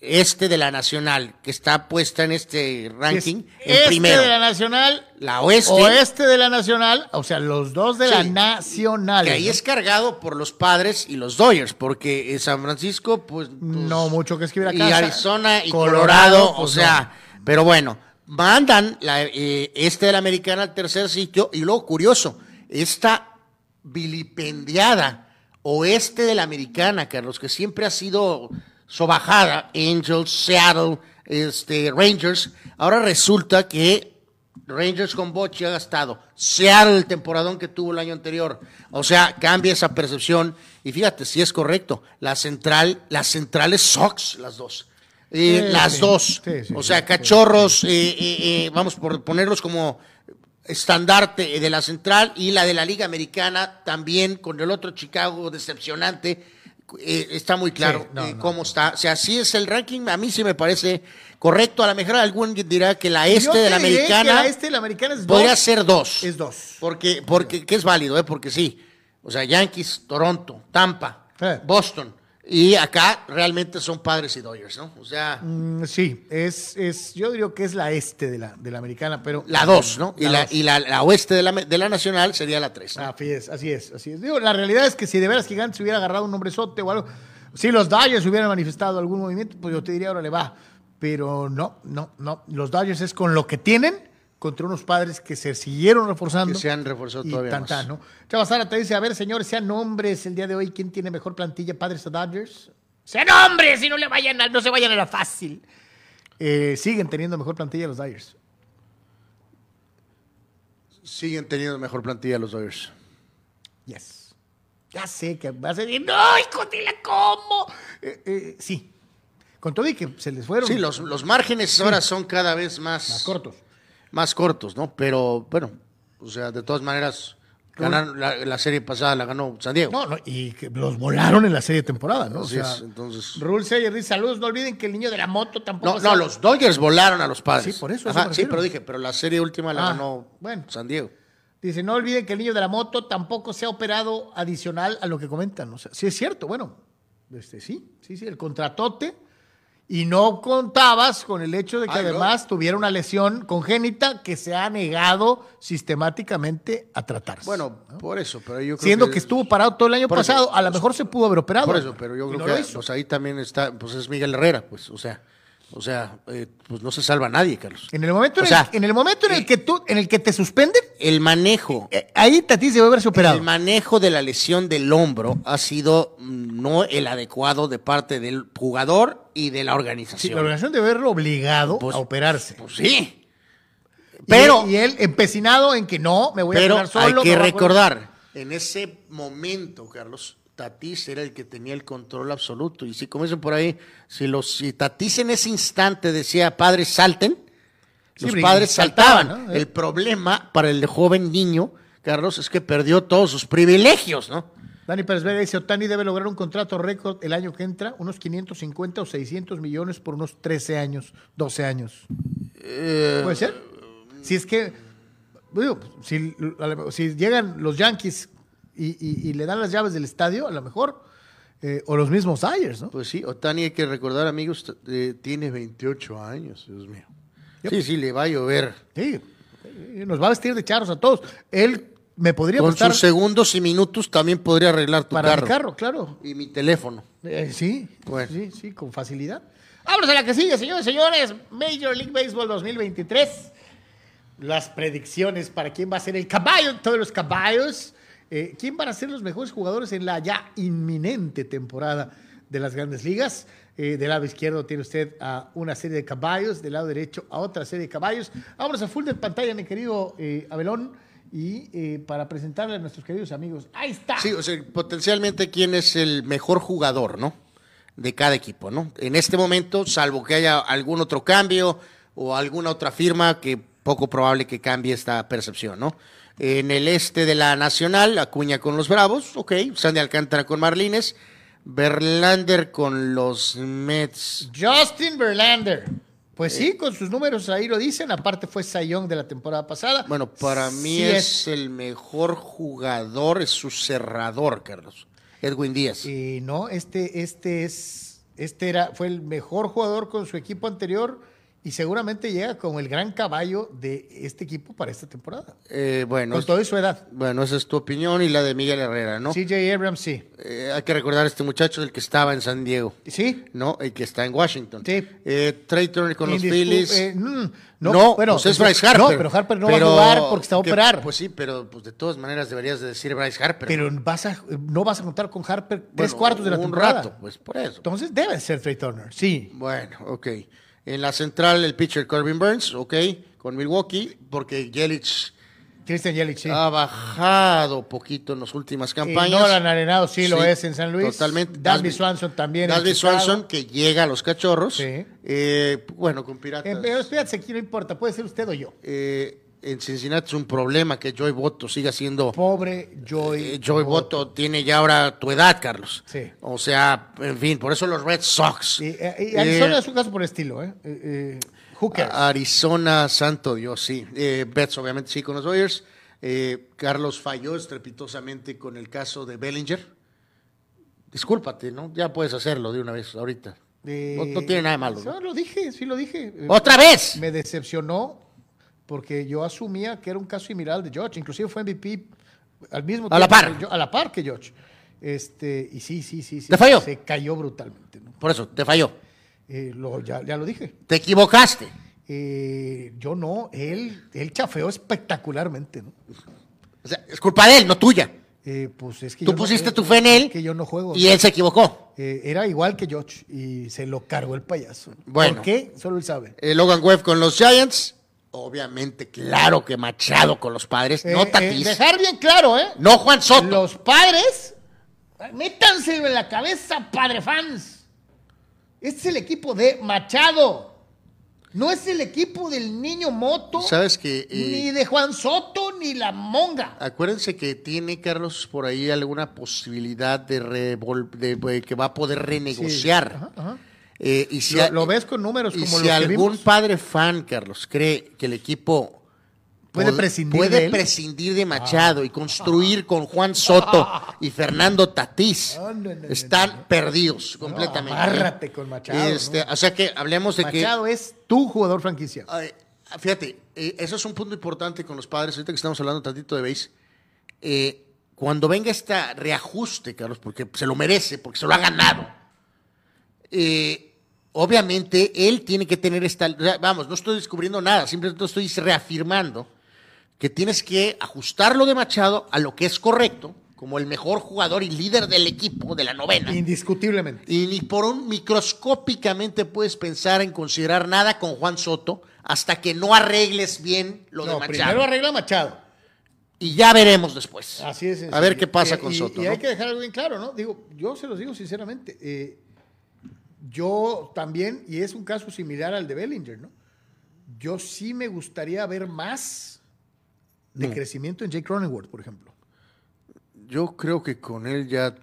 este de la nacional, que está puesta en este ranking en este primero. de la nacional. La oeste. Oeste de la nacional. O sea, los dos de la nacional. Que ahí ¿no? es cargado por los padres y los Dodgers, porque en San Francisco, pues. No mucho que escribir y acá. Arizona y Colorado, Colorado, o pues, sea, pero bueno, mandan la, eh, este de la americana al tercer sitio y luego curioso, esta vilipendiada oeste de la americana, Carlos, que siempre ha sido sobajada, Angels, Seattle, este, Rangers, ahora resulta que Rangers con Bochy ha gastado. Seattle el temporadón que tuvo el año anterior. O sea, cambia esa percepción. Y fíjate, si es correcto. La central, las centrales Sox, las dos. Eh, Sí, las sí. dos. O sea, cachorros, eh, eh, eh, vamos por ponerlos como estandarte de la central y la de la Liga Americana también con el otro Chicago decepcionante. Eh, está muy claro Sí, no, eh, no. cómo está. O sea, sí es el ranking, a mí sí me parece correcto. A lo mejor algún dirá que la este te de la que americana La este de la americana es podría dos. ser dos. Es dos. Porque, porque, que es válido, ¿eh? Porque sí. O sea, Yankees, Toronto, Tampa, Eh. Boston. Y acá realmente son padres y Dodgers, ¿no? O sea, Mm, sí, es, es, yo diría que es la este de la, de la americana, pero. la dos, ¿no? Y, la, dos. y la, la oeste de la, de la nacional sería la tres. ¿no? Así es, así es, así es. Digo, la realidad es que si de veras Gigantes hubiera agarrado un nombrezote o algo, si los Dodgers hubieran manifestado algún movimiento, pues yo te diría, ahora le va. Pero no, no, no. Los Dodgers es con lo que tienen contra unos padres que se siguieron reforzando. Que se han reforzado y todavía tan, más. ¿no? Chava Sara te dice, a ver, señores, sean nombres el día de hoy, ¿quién tiene mejor plantilla, padres o Dodgers? Sean hombres y no, le vayan a- no se vayan a la fácil. Eh, siguen teniendo mejor plantilla los Dodgers. Siguen teniendo mejor plantilla los Dodgers. Yes. Ya sé que vas a decir, no, hijo, dile cómo. Eh, eh, sí. Con todo y que se les fueron. Sí, los, los márgenes ahora son cada vez más, más cortos. Más cortos, ¿no? Pero bueno, o sea, de todas maneras, ganaron, la, la serie pasada la ganó San Diego. No, no, y que los volaron en la serie de temporada, ¿no? Así o sea, es, entonces. Sayer dice, saludos, no olviden que el niño de la moto tampoco... No, no, los Dodgers volaron a los padres. Sí, por eso, Ajá, eso sí, pero dije, pero la serie última la Ah, ganó bueno. San Diego. Dice, no olviden que el niño de la moto tampoco se ha operado adicional a lo que comentan. O sea, sí es cierto, bueno, este, sí, sí, sí, el contratote. Y no contabas con el hecho de que Ay, no. además tuviera una lesión congénita que se ha negado sistemáticamente a tratarse. Bueno, por eso, pero yo creo Siendo que, estuvo parado todo el año eso, pasado, a lo mejor se pudo haber operado. Por eso, pero yo creo no que pues ahí también está, pues es Miguel Herrera, pues, o sea, o sea, eh, pues no se salva nadie, Carlos. En el momento, O en, sea, el, en el momento en el que tú, en el que te suspenden, El manejo, eh, ahí Tatis debe haberse operado. el manejo de la lesión del hombro ha sido mm, no el adecuado de parte del jugador y de la Sí, organización. la organización debe haberlo obligado Pues- a operarse. Pues sí, pero- y él empecinado en que no, me voy a pero quedar solo. hay que a- recordar, en ese momento, Carlos, Tatis era el que tenía el control absoluto. Y si como dicen por ahí, si los si Tatis en ese instante decía padres salten, Sí, los padres saltaban, saltaban. ¿no? El problema para el joven niño, Carlos, es que perdió todos sus privilegios, ¿no? Dani Pérez Vega dice, Otani debe lograr un contrato récord el año que entra, unos 550 o 600 millones por unos 13 años, 12 años. Eh, ¿Puede ser? Si es que, digo, si, si llegan los Yankees y, y- y le dan las llaves del estadio, a lo mejor, eh, o los mismos Dyers, ¿no? Pues sí, Otani hay que recordar, amigos, eh, tiene 28 años, Dios mío. Sí, sí, le va a llover. Sí, nos va a vestir de charros a todos. Él me podría Con sus segundos y minutos también podría arreglar tu para carro. carro, claro. Y mi teléfono. Eh, sí, Bueno. sí, sí, con facilidad. Vámonos a la que sigue, señores y señores. Major League Baseball 2023. Las predicciones para quién va a ser el caballo, todos los caballos. Eh, ¿Quién van a ser los mejores jugadores en la ya inminente temporada de las grandes ligas? Eh, del lado izquierdo tiene usted a una serie de caballos, del lado derecho a otra serie de caballos. Vámonos a full de pantalla, mi querido eh, Abelón, y eh, para presentarle a nuestros queridos amigos. Ahí está. Sí, o sea, potencialmente quién es el mejor jugador, ¿no? De cada equipo, ¿no? En este momento, salvo que haya algún otro cambio o alguna otra firma que poco probable que cambie esta percepción, ¿no? En el este de la Nacional, Acuña con los Bravos, ok. Sandy Alcántara con Marlines. Verlander con los Mets. Justin Verlander. Pues sí, con sus números ahí lo dicen. Aparte fue Sayón de la temporada pasada. Bueno, para mí es, el mejor jugador, es su cerrador, Carlos. Edwin Díaz. Y no, este, este es, este era, fue el mejor jugador con su equipo anterior y seguramente llega como el gran caballo de este equipo para esta temporada. Eh, bueno, Con es- toda su edad. bueno, esa es tu opinión y la de Miguel Herrera, ¿no? CJ Abrams, sí. Eh, hay que recordar a este muchacho, el que estaba en San Diego, Sí. ¿no? El que está en Washington. Sí. Eh, Trey Turner con los Phillies. mm, no, no, bueno, pues es pues, Bryce Harper. no, pero Harper no va a jugar porque va a operar. Pues sí, pero pues de todas maneras deberías de decir Bryce Harper. Pero vas a, no vas a contar con Harper tres Bueno, cuartos de la un temporada. rato, pues por eso. Entonces debe ser Trey Turner, sí. Bueno, ok. En la central, el pitcher Corbin Burns, ok, con Milwaukee, porque Yelich Christian Yelich, sí. ha bajado poquito en las últimas Y campañas. Nolan Arenado sí, lo Sí, es en San Luis. Totalmente. Dalby Swanson también. Chicago. Swanson, que llega a los cachorros. Sí. Eh, bueno, con Piratas. Eh, pero espérate, aquí no importa, puede ser usted o yo. eh, en Cincinnati es un problema que Joey Boto siga siendo. Pobre Joy. Eh, Joey Boto tiene ya ahora tu edad, Carlos. Sí. O sea, en fin, por eso los Red Sox. Y, eh, y Arizona Eh, es un caso por estilo, ¿eh? eh, eh? Arizona, santo Dios, sí. Betts, obviamente, sí, con los Dodgers. Carlos falló estrepitosamente con el caso de Bellinger. Discúlpate, ¿no? Ya puedes hacerlo de una vez ahorita. No, no tiene nada de malo. ¿no? Lo dije, sí lo dije. ¡Otra vez! Me decepcionó porque yo asumía que era un caso similar al de George. Inclusive fue MVP al mismo A la tiempo par. yo- a la par que George. Este, y sí, sí, sí. sí ¿Te falló? Se cayó brutalmente. ¿no? Por eso, te falló. Eh, lo- ya, ya lo dije. Te equivocaste. Eh, yo no, él, él chafeó espectacularmente, ¿no? O sea, es culpa de él, no tuya. Eh, pues es que Tú no- pusiste tu fe en él Que yo no juego. y él se equivocó. Eh, era igual que George y se lo cargó el payaso. Bueno. ¿Por qué? Solo él sabe. Eh, Logan Webb con los Giants. Obviamente, claro que Machado con los padres. Eh, no eh, Tatis. dejar bien claro, ¿eh? no Juan Soto. Los padres, métanse en la cabeza, padre fans. Este es el equipo de Machado. No es el equipo del niño Moto. Sabes que. eh, Ni de Juan Soto, ni la Monga. Acuérdense que tiene Carlos por ahí alguna posibilidad de, revol- de- de que va a poder renegociar. Ajá, ajá. Eh, y si, Lo, a- lo ves con números y como si los que algún vimos. padre fan, Carlos, cree que el equipo Puede prescindir puede de él. prescindir de Machado y construir con Juan Soto y Fernando Tatís, No, no, no, no, están perdidos completamente. amárrate con Machado, Este, O sea que hablemos de que Machado es tu jugador franquicia. Ay, fíjate, eh, eso es un punto importante con los padres, ahorita que estamos hablando tantito de base. eh, cuando venga este reajuste, Carlos, porque se lo merece, porque se lo ha ganado, eh, obviamente él tiene que tener esta... Vamos, no estoy descubriendo nada, simplemente estoy reafirmando que tienes que ajustarlo de Machado a lo que es correcto, como el mejor jugador y líder del equipo de la novena. Indiscutiblemente. Y ni por un microscópicamente puedes pensar en considerar nada con Juan Soto hasta que no arregles bien lo de Machado. primero arregla Machado. Y ya veremos después. Así es. A ver qué pasa Y- con y- Soto. Y ¿no? hay que dejar algo bien claro, ¿no? Digo, yo se los digo sinceramente. eh, yo también, y es un caso similar al de Bellinger, ¿no? Yo sí me gustaría ver más de No. crecimiento en Jake Cronenworth, por ejemplo. Yo creo que con él ya,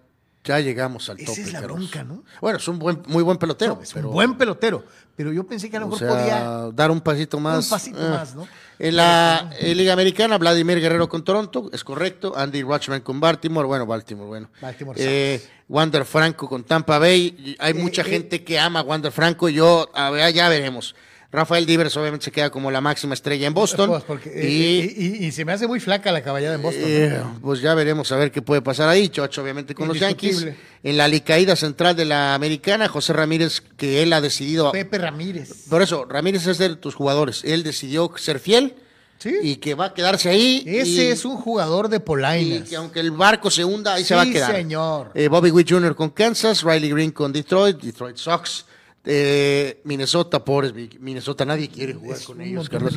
ya llegamos al Esa tope. es la Carlos. bronca, ¿no? Bueno, es un buen, muy buen pelotero. No, es pero, un buen pelotero, pero yo pensé que a lo o mejor sea, podía. dar un pasito más. Un pasito eh. más, ¿no? En la eh, Liga Americana, Vladimir Guerrero con Toronto, es correcto. Andy Rutschman con Baltimore, bueno, Baltimore, bueno. Baltimore Eh, Wander Franco con Tampa Bay. Hay mucha eh. gente que ama a Wander Franco. Yo, a ver, ya veremos. Rafael Divers obviamente se queda como la máxima estrella en Boston. Pues, porque, eh, y, y, y- y se me hace muy flaca la caballada en Boston. ¿no? eh, pues ya veremos a ver qué puede pasar ahí. Chocho, obviamente, con los Yankees. En la licaída central de la americana, José Ramírez, que él ha decidido. Pepe Ramírez. Por eso, Ramírez es de tus jugadores. Él decidió ser fiel Sí. y que va a quedarse ahí. Ese y- es un jugador de y polainas. que aunque el barco se hunda, ahí Sí, se va a quedar. señor. Eh, Bobby Witt Jr. con Kansas, Riley Green con Detroit, Detroit Sox, eh, Minnesota, pobres Mi- Minnesota, nadie quiere jugar Es con ellos, Carlos.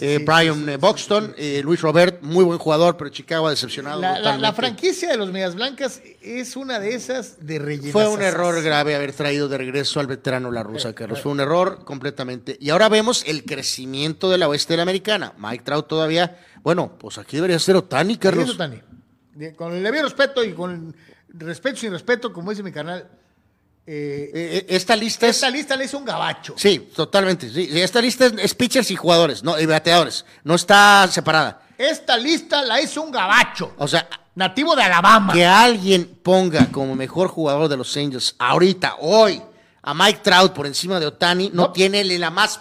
Eh, sí, Brian sí, Buxton, eh, Luis Robert, muy buen jugador, pero Chicago ha decepcionado. La, la- la totalmente. franquicia de los Medias Blancas es una de esas de relleno. Fue un error grave haber traído de regreso al veterano La Rusa, Carlos. Fue un error completamente. Y ahora vemos el crecimiento de la oeste de la americana. Mike Trout todavía. Bueno, pues aquí debería ser Otani, Carlos. Eso, Tani. De- Con el debido respeto y con respeto sin respeto, como dice mi canal, eh, Eh, eh, esta lista es. esta lista le hizo un gabacho. Sí, totalmente. sí. Esta lista es, es pitchers y jugadores, no, y bateadores. No está separada. Esta lista la hizo un gabacho. O sea, Nativo de Alabama. que alguien ponga como mejor jugador de los Angels ahorita, hoy, a Mike Trout por encima de Otani, no, No. tiene ni la más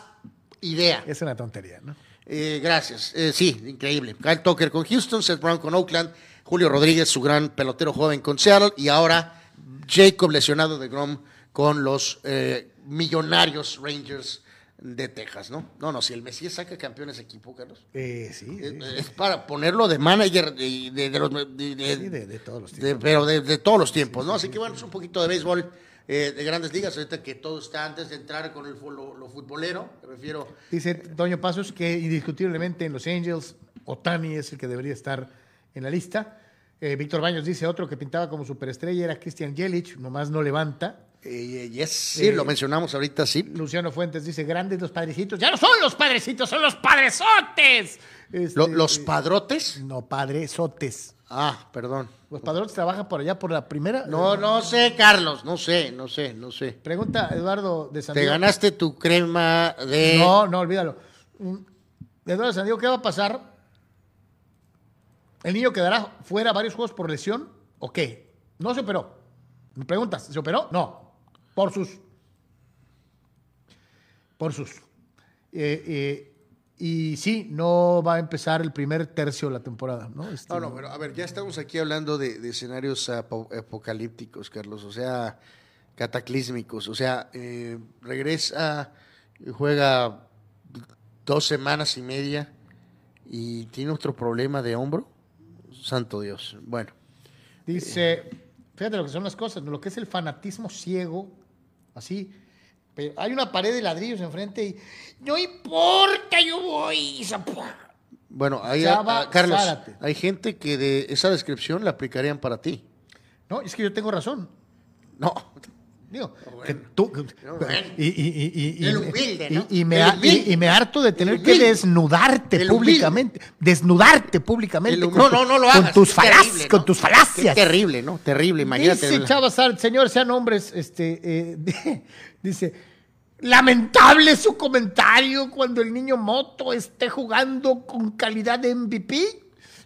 idea. Es una tontería, ¿no? Eh, gracias. Sí, increíble. Kyle Tucker con Houston, Seth Brown con Oakland, Julio Rodríguez, su gran pelotero joven con Seattle, y ahora Jacob lesionado de Grom con los eh, millonarios Rangers de Texas, ¿no? No, no, si el Mesías saca campeón ese equipo, Carlos. Eh, sí, sí, eh, sí. Es para ponerlo de manager de, de- de los... de- de- Sí, de- de todos los tiempos. pero de, de todos los tiempos, ¿no? Así que bueno, es un poquito de béisbol eh, de grandes ligas, ahorita que todo está antes de entrar con el, lo, lo futbolero, me refiero... Dice Toño Pasos que indiscutiblemente en los Angels, Otani es el que debería estar en la lista. Eh, Víctor Baños dice otro que pintaba como superestrella era Christian Yelich, nomás no levanta. Eh, yes, sí, Eh, lo mencionamos ahorita, sí. Luciano Fuentes dice, grandes los padrecitos. Ya no son los padrecitos, son los padresotes. Este, Lo- ¿Los eh, padrotes? No, padresotes. Ah, perdón. Los padrotes trabajan por allá por la primera. No, no sé, Carlos, no sé, no sé, no sé. Pregunta Eduardo de San Te ganaste tu crema de... No, no, olvídalo. Mm, Eduardo de San Diego, ¿qué va a pasar? ¿El niño quedará fuera varios juegos por lesión o qué? No se operó. Me preguntas, ¿se operó? No. Por sus. Por sus. Eh, eh, y sí, no va a empezar el primer tercio de la temporada, ¿no? Este, No, no, pero a ver, ya estamos aquí hablando de, escenarios apo- apocalípticos, Carlos, o sea, cataclísmicos, o sea, eh, regresa, juega dos semanas y media y tiene otro problema de hombro. Santo Dios. Bueno, Dice, fíjate lo que son las cosas, lo que es el fanatismo ciego, así. pero hay una pared de ladrillos enfrente y no importa, yo voy. bueno, hay, Chava ah, Carlos, Zárate. hay gente que de esa descripción la aplicarían para ti. No, es que yo tengo razón. No, Digo, que tú, y, y, y, y, El humilde, ¿no? y, me, El ha- humilde. y- y me harto de tener que desnudarte públicamente, desnudarte públicamente con, no, no, no lo con hagas. tus es falacias, terrible, con tus falacias. Qué terrible, ¿no? Terrible, imagínate. Dice Chava Sar- señor, sean hombres, este, eh, dice, lamentable su comentario cuando el niño Moto esté jugando con calidad de MVP.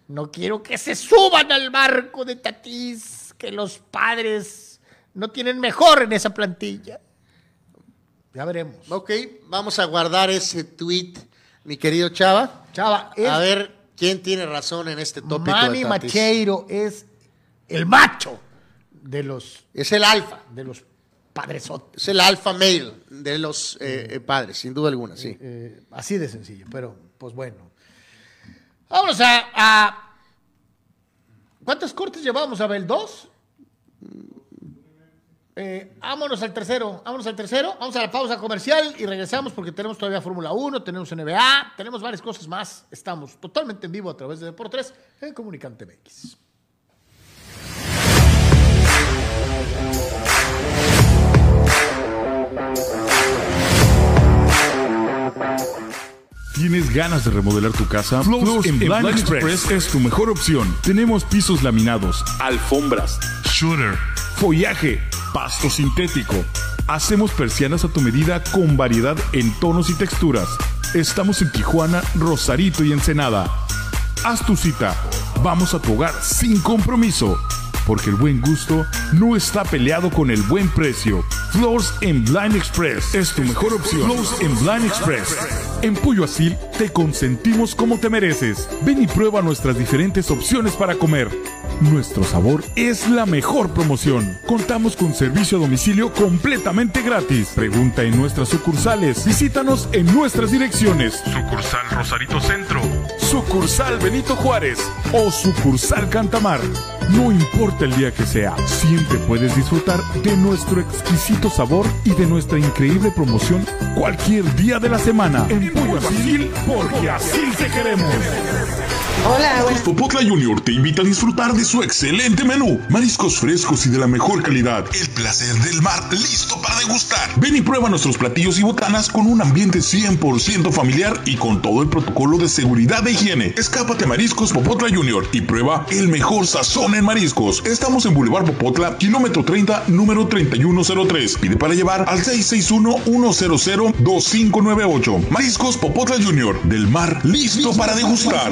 No quiero que se suban al barco de Tatís, que los padres no tienen mejor en esa plantilla. Ya veremos. Ok, vamos a guardar ese tweet, mi querido Chava. Chava, es A ver quién tiene razón en este tópico. Manny de. Macheiro es el macho de los, Es el alfa. de los padresotes. Es el alfa male de los eh, eh, padres, sin duda alguna, sí. Eh, así de sencillo, pero pues bueno. Vámonos a, a- ¿Cuántos cortes llevamos, Abel? ¿Dos? Eh, vámonos al tercero, vámonos al tercero, vamos a la pausa comercial y regresamos porque tenemos todavía Fórmula 1, tenemos NBA, tenemos varias cosas más. Estamos totalmente en vivo a través de Deportes en Comunicante MX. ¿Tienes ganas de remodelar tu casa? Flows en Blind Express es tu mejor opción. Tenemos pisos laminados, alfombras, shooter, follaje, pasto sintético. Hacemos persianas a tu medida con variedad en tonos y texturas. Estamos en Tijuana, Rosarito y Ensenada. Haz tu cita. Vamos a tu hogar sin compromiso. Porque el buen gusto no está peleado con el buen precio. Floors en Blind Express es tu mejor opción. Floors en Blind Express. En Pollo Asil te consentimos como te mereces. Ven y prueba nuestras diferentes opciones para comer. Nuestro sabor es la mejor promoción. Contamos con servicio a domicilio completamente gratis. Pregunta en nuestras sucursales. Visítanos en nuestras direcciones. Sucursal Rosarito Centro. Sucursal Benito Juárez. O sucursal Cantamar. No importa el día que sea, siempre puedes disfrutar de nuestro exquisito sabor y de nuestra increíble promoción cualquier día de la semana. En Pollo Asil, porque así te queremos. Hola, buenas Popotla Junior te invita a disfrutar de su excelente menú. Mariscos frescos y de la mejor calidad. Placer del mar listo para degustar. Ven y prueba nuestros platillos y botanas con un ambiente 100% familiar y con todo el protocolo de seguridad de higiene. Escápate a Mariscos Popotla Junior y prueba el mejor sazón en mariscos. Estamos en Boulevard Popotla, kilómetro 30, número 3103. Pide para llevar al 661-100-2598. Mariscos Popotla Junior, del mar listo para degustar.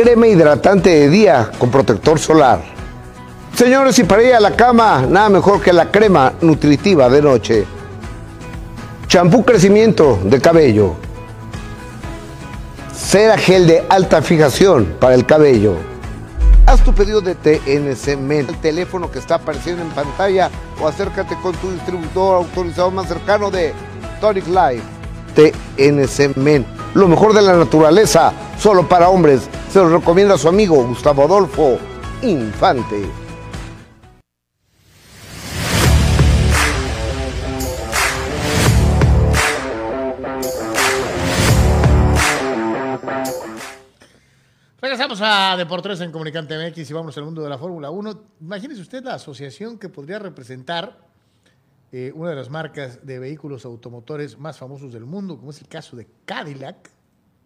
crema hidratante de día con protector solar. Señores, y para ir a la cama, nada mejor que la crema nutritiva de noche. Champú crecimiento de cabello. Cera gel de alta fijación para el cabello. Haz tu pedido de TNC Men, el teléfono que está apareciendo en pantalla o acércate con tu distribuidor autorizado más cercano de Tonic Life. TNC Men, lo mejor de la naturaleza, solo para hombres. Se lo recomienda su amigo Gustavo Adolfo Infante. Regresamos a Deportes en Comunicante MX y vamos al mundo de la Fórmula 1. Imagínese usted la asociación que podría representar eh, una de las marcas de vehículos automotores más famosos del mundo, como es el caso de Cadillac.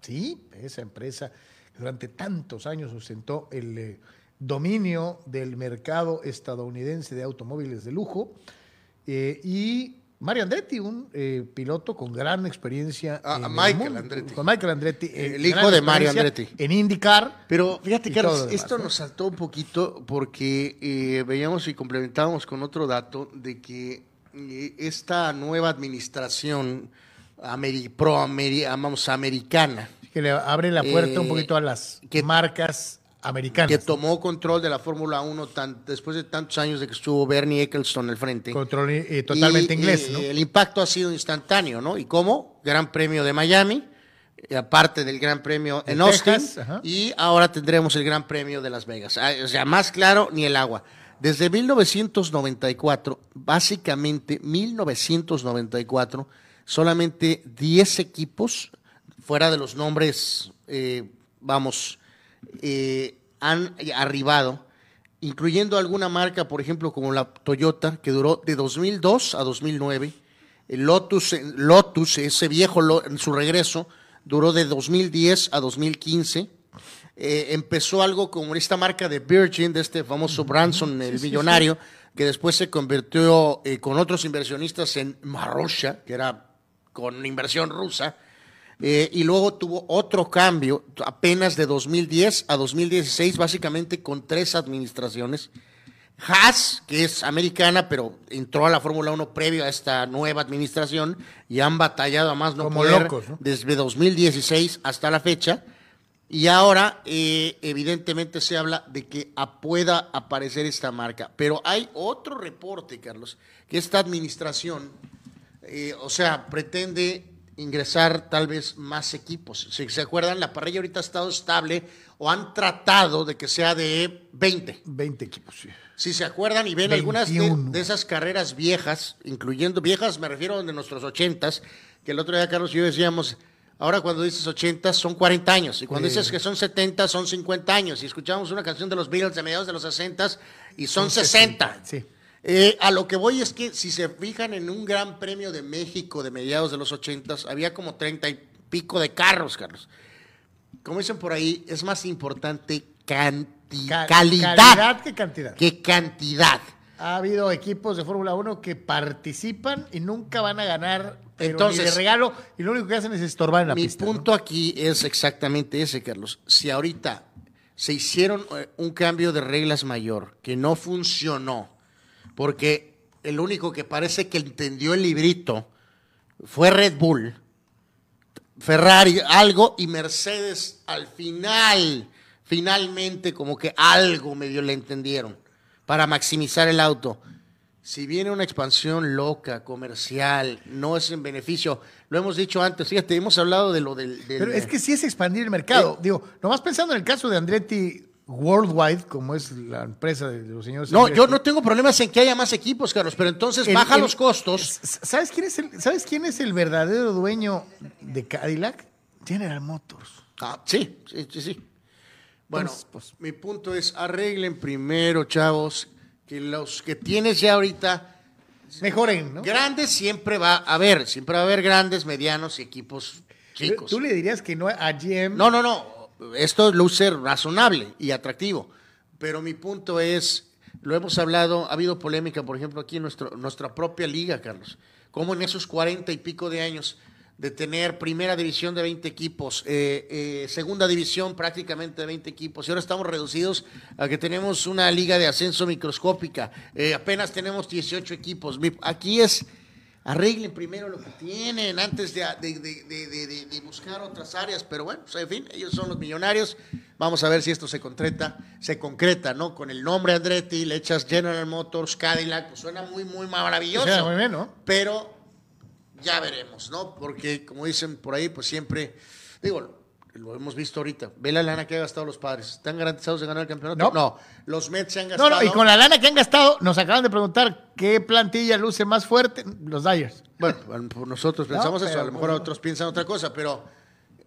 Sí, esa empresa que durante tantos años ostentó el eh, dominio del mercado estadounidense de automóviles de lujo. Eh, y Mario Andretti, un eh, piloto con gran experiencia. Ah, en el Michael mundo, Andretti. Con Michael Andretti. eh, El hijo de Mario Andretti. En IndyCar. Pero fíjate, Carlos, demás, esto ¿no? nos saltó un poquito porque eh, veíamos y complementábamos con otro dato de que esta nueva administración ameri- pro ameri- vamos, americana Que le abre la puerta un Eh, poquito a las que- marcas americanas. que tomó control de la Fórmula 1 tan- después de tantos años de que estuvo Bernie Eccleston al frente. Control eh, totalmente Y, inglés, eh, ¿no? El impacto ha sido instantáneo, ¿no? ¿Y cómo? Gran Premio de Miami, eh, aparte del Gran Premio De en Austin, Texas, y ahora tendremos el Gran Premio de Las Vegas. Ah, O sea, más claro ni el agua. Desde 1994, básicamente 1994, solamente 10 equipos, fuera de los nombres, eh, vamos, eh, han arribado, incluyendo alguna marca, por ejemplo, como la Toyota, que duró de 2002 a 2009. El Lotus, eh, Lotus ese viejo en su regreso, duró de 2010 a 2015. Eh, empezó algo como esta marca de Virgin, de este famoso Branson, el sí, millonario, que después se convirtió eh, con otros inversionistas en Marussia, que era con inversión rusa. Eh, y luego tuvo otro cambio apenas de 2010 a 2016, básicamente con tres administraciones. Haas, que es americana, pero entró a la Fórmula 1 previo a esta nueva administración y han batallado a más no Como poder locos, ¿no? desde 2016 hasta la fecha. Y ahora, eh, evidentemente, se habla de que pueda aparecer esta marca. Pero hay otro reporte, Carlos, que esta administración, eh, o sea, pretende ingresar tal vez más equipos. Si se acuerdan, la parrilla ahorita ha estado estable o han tratado de que sea de 20. 20 equipos, sí. Si se acuerdan y ven algunas de, 21. de esas carreras viejas, incluyendo viejas, me refiero de nuestros ochentas, que el otro día Carlos y yo decíamos, ahora cuando dices ochentas son 40 años, y cuando Sí. dices que son 70 son 50 años, y escuchamos una canción de los Beatles de mediados de los 60 y son, 60. Sí. Eh, a lo que voy es que si se fijan en un gran premio de México de mediados de los ochentas, había como 30 y pico de carros, Carlos. Como dicen por ahí, es más importante canti- Ca- calidad calidad que cantidad. que cantidad. Ha habido equipos de Fórmula 1 que participan y nunca van a ganar pero Entonces- ni de regalo y lo único que hacen es estorbar en la Mi pista. ¿no? punto aquí es exactamente ese, Carlos. Si ahorita se hicieron eh, un cambio de reglas mayor que no funcionó, porque el único que parece que entendió el librito fue Red Bull, Ferrari, algo, y Mercedes al final, finalmente como que algo medio le entendieron para maximizar el auto. Si viene una expansión loca, comercial, no es en beneficio. Lo hemos dicho antes, fíjate, hemos hablado de lo del... del- Pero es que sí es expandir el mercado. Digo, nomás pensando en el caso de Andretti Worldwide, como es la empresa de los señores. No, yo no tengo problemas en que haya más equipos, Carlos, pero entonces el- baja el- los costos. ¿Sabes quién, es el, ¿Sabes quién es el verdadero dueño de Cadillac? General Motors. Ah, sí, sí, sí, sí. Bueno, Entonces, pues- mi punto es arreglen primero, chavos, que los que tienes ya ahorita Mejoren, ¿no? grandes siempre va a haber, siempre va a haber grandes, medianos y equipos chicos. Tú le dirías que no a GM. No, no, no. Esto luce razonable y atractivo. Pero mi punto es, lo hemos hablado, ha habido polémica, por ejemplo, aquí en nuestro, nuestra propia liga, Carlos. Como en esos cuarenta y pico de años de tener primera división de 20 equipos, eh, eh, segunda división prácticamente de 20 equipos, y ahora estamos reducidos a que tenemos una liga de ascenso microscópica, eh, apenas tenemos 18 equipos. Aquí es arreglen primero lo que tienen antes de, buscar otras áreas, pero bueno, pues, en fin, ellos son los millonarios. Vamos a ver si esto se concreta, se concreta, ¿no? Con el nombre Andretti, le echas General Motors, Cadillac, pues suena muy, muy maravilloso. Suena muy bien, ¿no? Pero ya veremos, ¿no? Porque como dicen por ahí, pues siempre, digo, lo hemos visto ahorita, ve la lana que han gastado los padres, ¿están garantizados de ganar el campeonato? No. los Mets se han No, gastado. no, y con la lana que han gastado, nos acaban de preguntar qué plantilla luce más fuerte. Los Dyers. Bueno, nosotros No, pensamos eso, a lo mejor otros piensan otra cosa, pero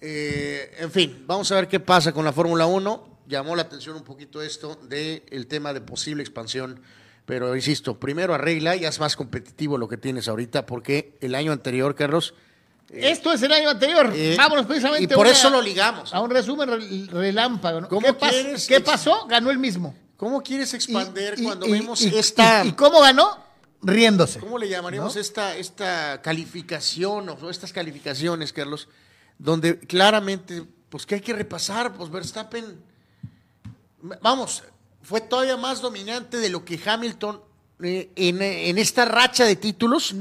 eh, en fin, vamos a ver qué pasa con la Fórmula 1. Llamó la atención un poquito esto del tema de posible expansión, pero insisto, primero arregla y haz más competitivo lo que tienes ahorita, porque el año anterior, Carlos, Esto es el año anterior. Eh, Vámonos precisamente y por una- eso lo ligamos. A un resumen re- relámpago. ¿no? ¿Cómo ¿Qué, pas- quieres ¿Qué ex- pasó? Ganó el mismo. ¿cómo quieres expander Y- cuando y- vemos y- esta... y- ¿Y cómo ganó? riéndose. ¿Cómo le llamaríamos ¿no? esta, esta calificación o estas calificaciones, Carlos? Donde claramente, pues que hay que repasar, pues Verstappen, vamos, fue todavía más dominante de lo que Hamilton eh, en, en esta racha de títulos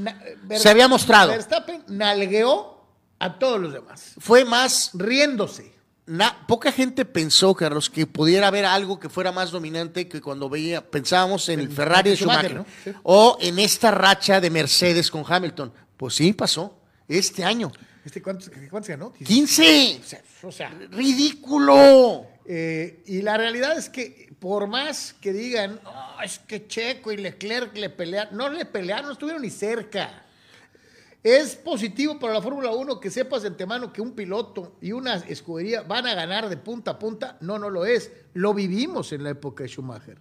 se había mostrado. Verstappen nalgueó a todos los demás. Fue más riéndose. Na- poca gente pensó, Carlos, que pudiera haber algo que fuera más dominante que cuando veía, pensábamos en el Ferrari de Schumacher, Schumacher, ¿no? Sí. o en esta racha de Mercedes con Hamilton. Pues sí, pasó este año. ¿Este cuántos, cuántos ganó? 15. O sea, o sea, ¡Ridículo! eh, y la realidad es que por más que digan, "Oh, es que Checo y Leclerc le pelearon, no le pelearon, no estuvieron ni cerca. Es positivo para la Fórmula 1 que sepas de antemano que un piloto y una escudería van a ganar de punta a punta. No, no lo es. Lo vivimos en la época de Schumacher.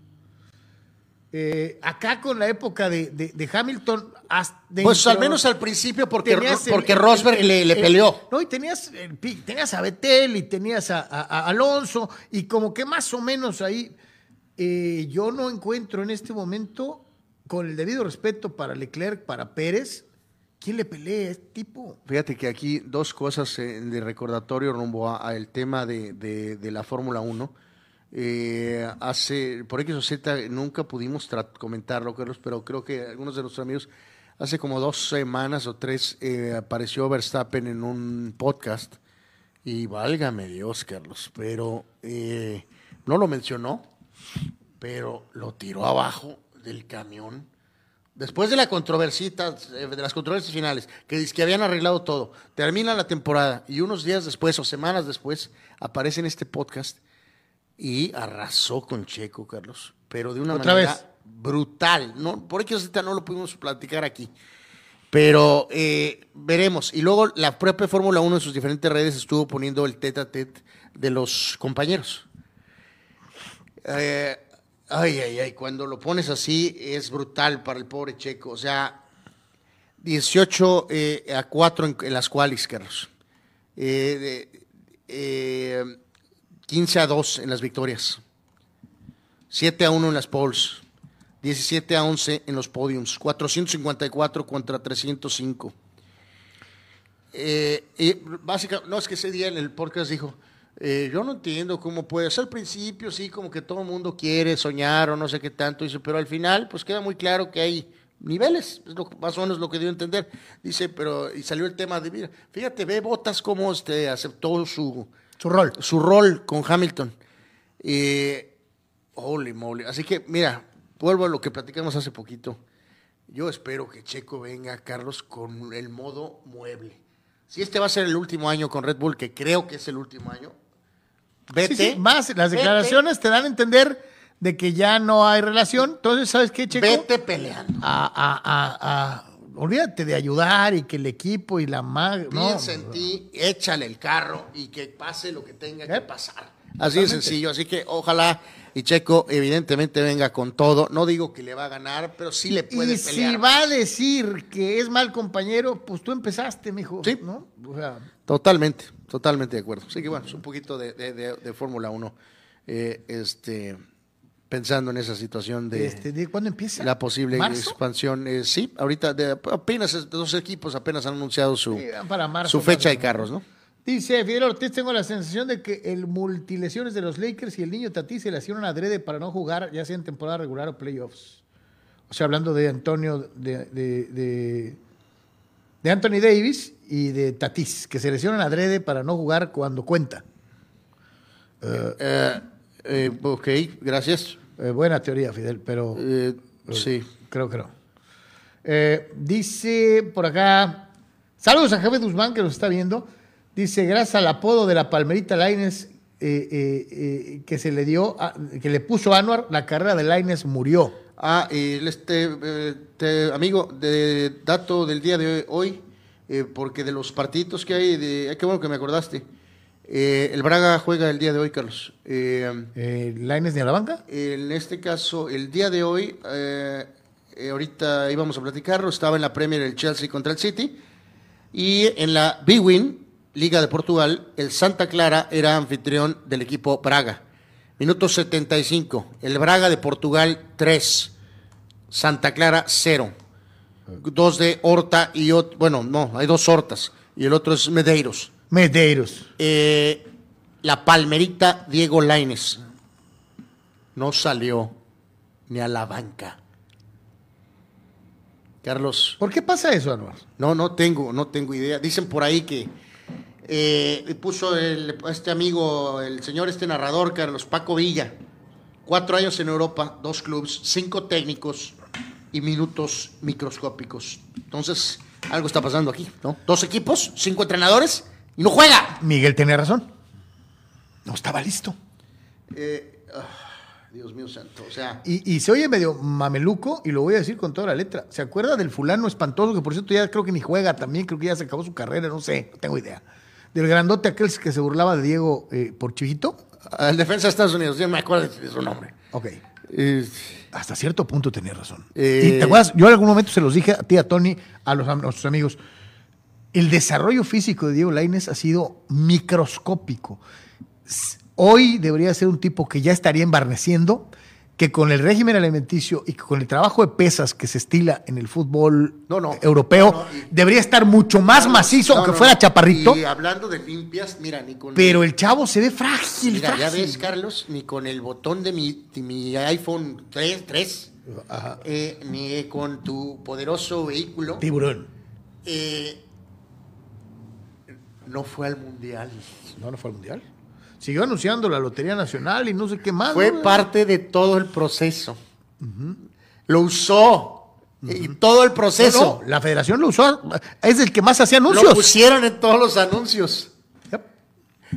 Eh, acá con la época de, de- de Hamilton, hasta Pues al menos al principio, porque, el- porque Rosberg el- le, le el- peleó. No, y tenías, pi- tenías a Betel y tenías a, a- a Alonso, y como que más o menos ahí, eh, yo no encuentro en este momento, con el debido respeto para Leclerc, para Pérez, ¿quién le pelea a este tipo? Fíjate que aquí dos cosas eh, de recordatorio rumbo al tema de, de- la Fórmula 1. Eh, hace, por X o Z, nunca pudimos comentarlo, Carlos, pero creo que algunos de nuestros amigos, hace como dos semanas o tres, eh, apareció Verstappen en un podcast. Y válgame Dios, Carlos, pero no lo mencionó, pero lo tiró abajo del camión. Después de la controversita, eh, de las controversias finales, que que habían arreglado todo, termina la temporada y unos días después o semanas después aparece en este podcast y arrasó con Checo, Carlos, pero de una Otra manera vez. brutal. No, por eso no lo pudimos platicar aquí. Pero eh, veremos. Y luego la propia Fórmula 1 en sus diferentes redes estuvo poniendo el tete a tete de los compañeros. Eh, ay, ay, ay, cuando lo pones así es brutal para el pobre Checo. O sea, 18 eh, a 4 en, en las qualis, Carlos. Eh, de- eh, 15 a 2 en las victorias. 7 a 1 en las poles. 17 a 11 en los podiums. 454 contra 305. Eh, básicamente, no es que ese día en el podcast dijo, eh, yo no entiendo cómo puede ser al principio, sí, como que todo el mundo quiere soñar o no sé qué tanto, dice, pero al final, pues queda muy claro que hay niveles, es lo, más o menos lo que dio a entender. Dice, pero, y salió el tema de, mira, fíjate, ve Botas cómo este, aceptó su, Su rol. su rol con Hamilton. Eh, holy moly. Así que, mira, vuelvo a lo que platicamos hace poquito. Yo espero que Checo venga, Carlos, con el modo mueble. Si este va a ser el último año con Red Bull, que creo que es el último año, vete. Sí, sí, más las vete, declaraciones te dan a entender de que ya no hay relación. Entonces, ¿sabes qué, Checo? Vete peleando. A, a- a- a- olvídate de ayudar y que el equipo y la. No, Piensa en ti, échale el carro y que pase lo que tenga que pasar. Así de sencillo. Así que ojalá y Checo evidentemente venga con todo. No digo que le va a ganar, pero sí le puede y pelear. si va a decir que es mal compañero, pues tú empezaste, mijo. Sí. ¿no? O sea, Totalmente, totalmente de acuerdo. Así que bueno, es un poquito de, de- de- de Fórmula 1. eh, este, pensando en esa situación de este, ¿de cuándo empieza? la posible ¿Marzo? expansión. Eh, sí, ahorita de- apenas dos equipos apenas han anunciado su, Sí, para marzo, su fecha de carros, ¿no? Dice Fidel Ortiz, tengo la sensación de que el multilesiones de los Lakers y el niño Tatí se lesionan adrede para no jugar, ya sea en temporada regular o playoffs. O sea, hablando de Antonio, de, de, de, de Anthony Davis y de Tatís, que se lesionan adrede para no jugar cuando cuenta. Eh, eh, ok, gracias. Eh, buena teoría, Fidel, pero Eh, sí. creo que no. Eh, dice por acá, saludos a Javier Guzmán que nos está viendo. Dice, gracias al apodo de la Palmerita Laines eh, eh, eh, que se le dio, a- que le puso Anuar, la carrera de Laines murió. Ah, y este eh, te- amigo, de dato del día de hoy, eh, porque de los partidos que hay, de, eh, qué bueno que me acordaste. Eh, el Braga juega el día de hoy, Carlos. Eh, Eh, ¿Laines ni a la banca? en este caso, el día de hoy, eh, ahorita íbamos a platicarlo, estaba en la Premier el Chelsea contra el City, y en la B-Win, Liga de Portugal, el Santa Clara era anfitrión del equipo Braga. Minuto 75, el Braga de Portugal 3, Santa Clara 0. Dos de Horta y otro, bueno, no, hay dos Hortas y el otro es Medeiros. Medeiros. Eh, la palmerita Diego Laines no salió ni a la banca. Carlos. ¿Por qué pasa eso, Anuar? No, no tengo, no tengo idea. Dicen por ahí que eh, puso el, este amigo, el señor, este narrador, Carlos Paco Villa, cuatro años en Europa, dos clubes, cinco técnicos y minutos microscópicos. Entonces, algo está pasando aquí, ¿no? Dos equipos, cinco entrenadores y no juega. Miguel tiene razón. No estaba listo. Eh, ah, Dios mío santo, o sea. Y, y se oye medio mameluco, y lo voy a decir con toda la letra. ¿Se acuerda del fulano espantoso que por cierto ya creo que ni juega también? Creo que ya se acabó su carrera, no sé, no tengo idea. Del grandote aquel que se burlaba de Diego eh, por chivito. Al defensa de Estados Unidos, yo me acuerdo de su nombre. Ok. Eh, Hasta cierto punto tenía razón. Eh, y te acuerdas, yo en algún momento se los dije a ti, a Tony, a, los, a nuestros amigos. El desarrollo físico de Diego Lainez ha sido microscópico. Hoy debería ser un tipo que ya estaría embarneciendo, que con el régimen alimenticio y que con el trabajo de pesas que se estila en el fútbol No, no. europeo, No, no, y- debería estar mucho más macizo, aunque fuera chaparrito. Y hablando de limpias, mira, ni con. Pero el chavo se ve frágil, Mira, ya ves, Carlos, ni con el botón de mi, de mi iPhone 3, 3 eh, ni con tu poderoso vehículo, Tiburón. eh, no fue al mundial. No, no fue al mundial. Siguió anunciando la Lotería Nacional y no sé qué más. Fue ¿no? parte de todo el proceso. Lo usó. Y todo el proceso. No, la federación lo usó. Es el que más hacía Lo anuncios. pusieron en todos los anuncios. Yep.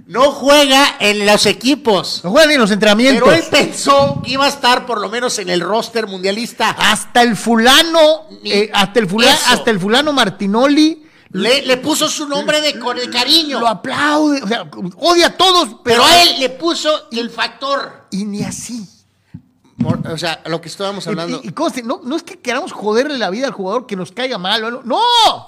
No juega en los equipos. No juegan ni en los entrenamientos. Pero él pensó que iba a estar por lo menos en el roster mundialista. Hasta el fulano, eh, hasta el fulano, hasta el fulano Martinoli Le, le puso su nombre de, con el cariño. lo aplaude. O sea, odia a todos, pero, pero a él le puso el factor. Y ni así. Por- o sea, lo que estábamos hablando. Y, y conste, no, no es que queramos joderle la vida al jugador que nos caiga mal. o algo. ¡No!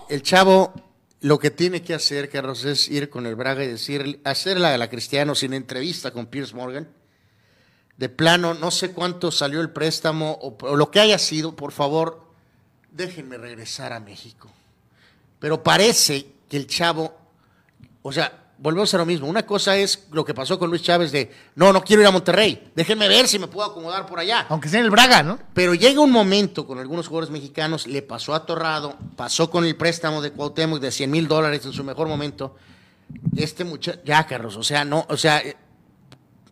el chavo lo que tiene que hacer, Carlos, es ir con el Braga y decir, hacerla a la Cristiano sin entrevista con Piers Morgan. De plano, no sé cuánto salió el préstamo o, o lo que haya sido, por favor, déjenme regresar a México. Pero parece que el chavo, o sea, volvemos a lo mismo. Una cosa es lo que pasó con Luis Chávez de, no, no quiero ir a Monterrey, déjenme ver si me puedo acomodar por allá. Aunque sea en el Braga, ¿no? Pero llega un momento con algunos jugadores mexicanos, le pasó a Torrado, pasó con el préstamo de Cuauhtémoc de 100 mil dólares en su mejor momento. Este muchacho, ya Carlos, o sea, no, o sea,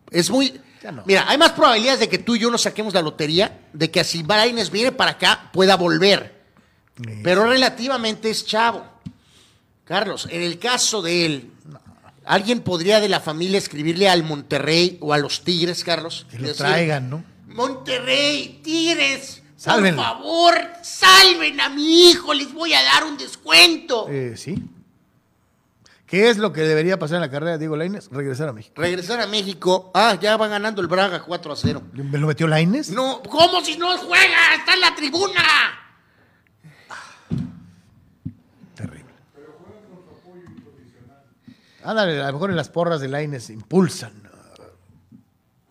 es muy... Ya no. Mira, hay más probabilidades de que tú y yo nos saquemos la lotería, de que si Baines viene para acá pueda volver. Pero relativamente es chavo. Carlos, en el caso de él, ¿alguien podría de la familia escribirle al Monterrey o a los Tigres, Carlos? Que lo Decir, traigan, ¿no? Monterrey, Tigres, Sálvenlo. por favor, salven a mi hijo, les voy a dar un descuento. Eh, sí. ¿Qué es lo que debería pasar en la carrera de Diego Lainez? Regresar a México. Regresar a México, ah, ya va ganando el Braga 4 a 0. ¿Me lo metió Lainez? No, ¿cómo si no juega? Está en la tribuna. Terrible. Ándale, a lo mejor en las porras de Lainez impulsan.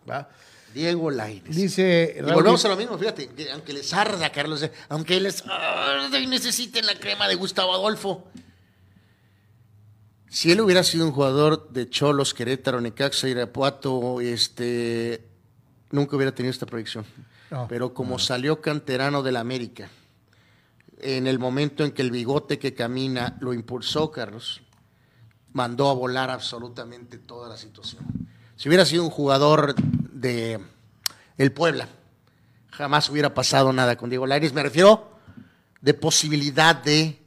¿Va? Diego Lainez. Dice Y volvemos a lo mismo, fíjate, que aunque les arda, Carlos, eh, aunque les arda y necesiten la crema de Gustavo Adolfo. Si él hubiera sido un jugador de Cholos, Querétaro, Necaxa, Irapuato, este, nunca hubiera tenido esta proyección. No, Pero como salió canterano del América, en el momento en que el bigote que camina lo impulsó, Carlos, mandó a volar absolutamente toda la situación. Si hubiera sido un jugador de el Puebla, jamás hubiera pasado nada con Diego Lainez. Me refiero de posibilidad de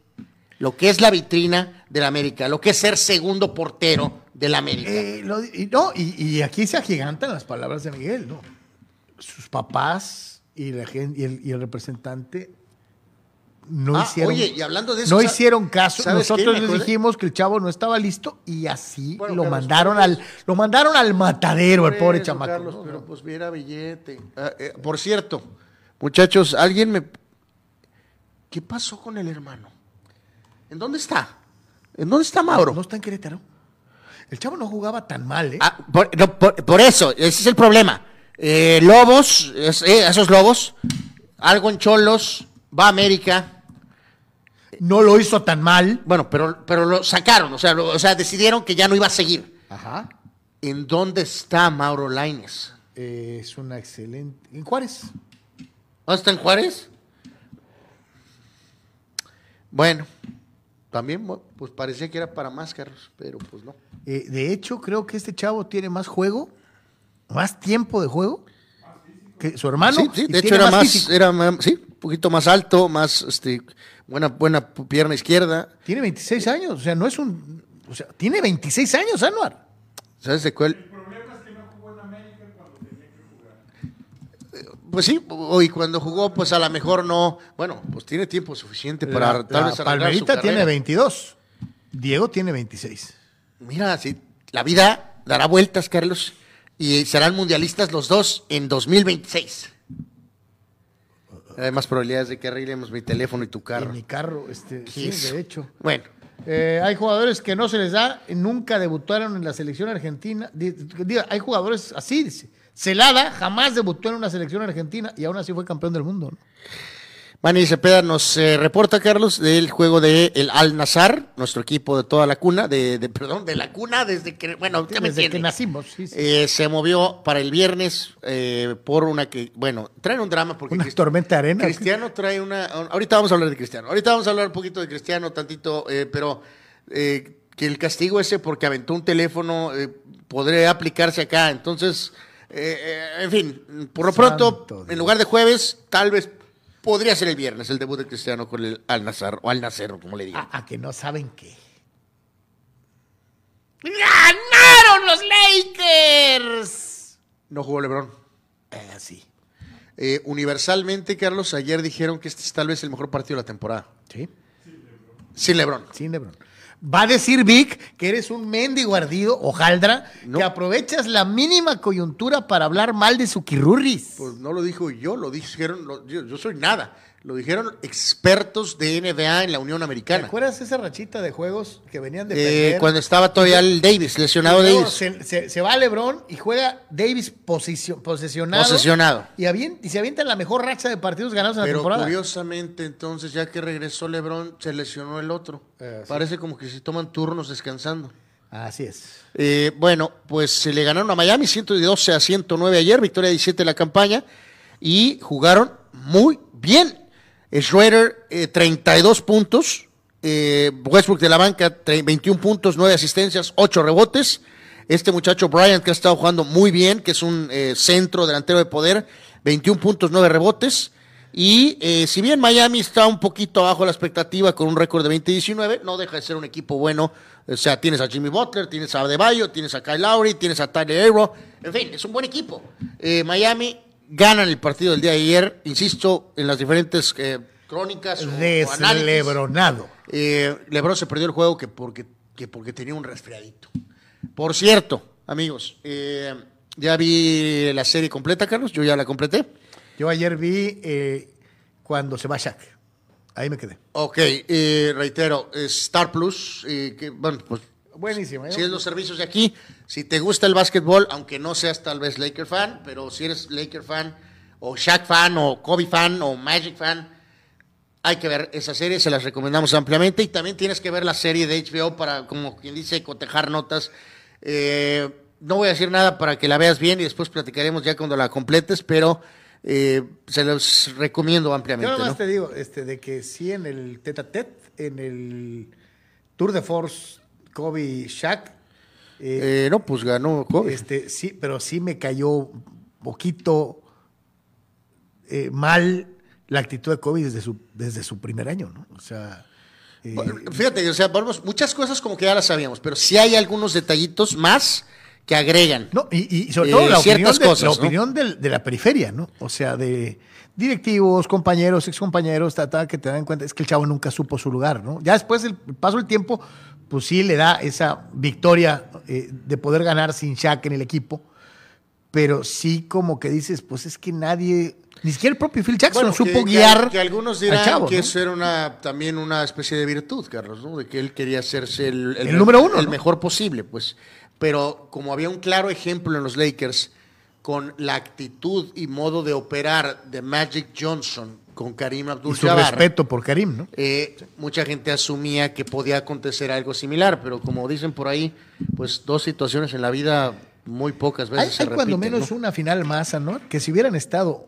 lo que es la vitrina del América, lo que es ser segundo portero del América. Eh, y, no, y, aquí se agigantan las palabras de Miguel, ¿no? Sus papás y, la gen- y, el, y el representante no Ah, hicieron. oye, y hablando de eso, no sa- hicieron caso. Nosotros les dijimos que el chavo no estaba listo y así Bueno, lo Carlos, mandaron al, lo mandaron al matadero, Por pobre eso, chamaco. Carlos, ¿no? pero pues viera billete. Ah, eh, por cierto, muchachos, alguien me... ¿Qué pasó con el hermano? ¿En dónde está? ¿En dónde está Mauro? No está en Querétaro. El chavo no jugaba tan mal, ¿eh? Ah, por, no, por- por eso, ese es el problema. Eh, Lobos, es- eh, esos Lobos, algo en Cholos, va a América, No lo hizo tan mal. Bueno, pero, pero lo sacaron, o sea, lo- o sea, decidieron que ya no iba a seguir. Ajá. ¿En dónde está Mauro Laines? Eh, es una excelente. En Juárez. ¿Dónde está en Juárez? Bueno, también pues parecía que era para más, Carlos, pero pues no. Eh, de hecho, creo que este chavo tiene más juego, más tiempo de juego que su hermano. sí, sí, y de hecho tiene era más, físico. era más- sí, un poquito más alto, más, este, buena, buena pierna izquierda. Tiene 26 años, o sea, no es un. O sea, tiene 26 años, Anuar. ¿Sabes de cuál? Pues sí, o- y cuando jugó, pues a lo mejor no. Bueno, pues tiene tiempo suficiente para La- tal la vez su Palmerita tiene carrera. 22. Diego tiene 26. Mira, sí, la vida dará vueltas, Carlos, y serán mundialistas los dos en 2026. Hay más probabilidades de que arreglemos mi teléfono y tu carro. Mi carro, este, sí, de hecho. Bueno, Eh, hay jugadores que no se les da, nunca debutaron en la selección argentina. Di- Diga, hay jugadores así, dice. Celada jamás debutó en una selección argentina y aún así fue campeón del mundo. ¿no? Manny Cepeda nos eh, reporta, Carlos, del juego de el Al Nazar, nuestro equipo de toda la cuna, de, de- perdón, de la cuna desde que, bueno, ya me Desde que nacimos. sí, sí. Eh, se movió para el viernes eh, por una que, bueno, traen un drama porque una Crist- tormenta arena. Cristiano trae una. Ahorita vamos a hablar de Cristiano. Ahorita vamos a hablar un poquito de Cristiano, tantito, eh, pero eh, que el castigo ese porque aventó un teléfono podría aplicarse acá. Entonces, en fin, por lo pronto, en lugar de jueves, tal vez podría ser el viernes el debut de Cristiano con el Al Nazar o Al Nacer, como le digan. A, a que no saben qué. ¡Ganaron los Lakers! No jugó LeBron. Eh, sí. Eh, universalmente, Carlos, ayer dijeron que este es tal vez el mejor partido de la temporada. Sí. Sin LeBron. Sin Lebron. Va a decir Vic que eres un mendigo ardido, hojaldra, No. que aprovechas la mínima coyuntura para hablar mal de su quirurris. Pues no lo dijo yo, lo dijeron, lo- yo, yo soy nada. Lo dijeron expertos de NBA en la Unión ¿Te Americana. acuerdas esa rachita de juegos que venían de Eh, cuando estaba todavía el Davis, lesionado Davis. Se, se- se va LeBron y juega Davis posesionado. Posesionado. Y, avien- y se avienta la mejor racha de partidos ganados en la Pero temporada. curiosamente, entonces, ya que regresó LeBron, se lesionó el otro. Eh, sí. Parece como que se toman turnos descansando. Así es. Eh, bueno, pues se le ganaron a Miami 112 a 109 ayer, victoria 17 de la campaña, y jugaron muy bien. Schroeder, eh, 32 puntos, eh, Westbrook de la banca, tre- 21 puntos, 9 asistencias, 8 rebotes. Este muchacho Bryant, que ha estado jugando muy bien, que es un eh, centro delantero de poder, 21 puntos, 9 rebotes. Y eh, si bien Miami está un poquito abajo de la expectativa con un récord de 20-19, no deja de ser un equipo bueno. O sea, tienes a Jimmy Butler, tienes a Adebayo, tienes a Kyle Lowry, tienes a Tyler Hero. En fin, es un buen equipo. Eh, Miami ganan el partido del día de ayer, insisto, en las diferentes eh, crónicas. Deslebronado. Eh, Lebron se perdió el juego que porque, que porque tenía un resfriadito. Por cierto, amigos, eh, ya vi la serie completa, Carlos, yo ya la completé. Yo ayer vi eh, cuando se va Shaq. Ahí me quedé. Ok, eh, reitero, Star Plus, eh, que, bueno, pues Buenísimo. ¿eh? si es los servicios de aquí, si te gusta el básquetbol, aunque no seas tal vez Laker fan, pero si eres Laker fan, o Shaq fan, o Kobe fan, o Magic fan, hay que ver esa serie, se las recomendamos ampliamente. Y también tienes que ver la serie de HBO para, como quien dice, cotejar notas. Eh, no voy a decir nada para que la veas bien y después platicaremos ya cuando la completes, pero eh, se los recomiendo Yo ampliamente. nomás ¿no? te digo este, de que sí en el tete a tete, en el Tour de Force, Kobe y Shaq, eh, Eh, no, pues ganó Kobe. este, sí, pero sí me cayó un poquito eh, mal la actitud de Kobe desde su, desde su primer año, ¿no? O sea, Bueno, Fíjate, o sea, vamos, muchas cosas como que ya las sabíamos, pero sí hay algunos detallitos más que agregan. No, y, y sobre todo la opinión, ciertas de, cosas, la ¿no? opinión de, la periferia, ¿no? O sea, de directivos, compañeros, excompañeros, ta, ta, que te dan cuenta, es que el chavo nunca supo su lugar, ¿no? Ya después del paso del tiempo, pues sí le da esa victoria eh, de poder ganar sin Shaq en el equipo, pero sí como que dices, pues es que nadie, ni siquiera el propio Phil Jackson Bueno, supo que, guiar que algunos al dirán chavo, que ¿no? eso era una, también una especie de virtud, Carlos, ¿no? De que él quería hacerse el, El número uno, el ¿no? mejor posible, pues. Pero como había un claro ejemplo en los Lakers con la actitud y modo de operar de Magic Johnson con Karim Y su respeto por Karim, ¿no? eh, mucha gente asumía que podía acontecer algo similar, pero como dicen por ahí, pues dos situaciones en la vida muy pocas Hay, veces se hay cuando menos ¿no? una final más, ¿no? Que si hubieran estado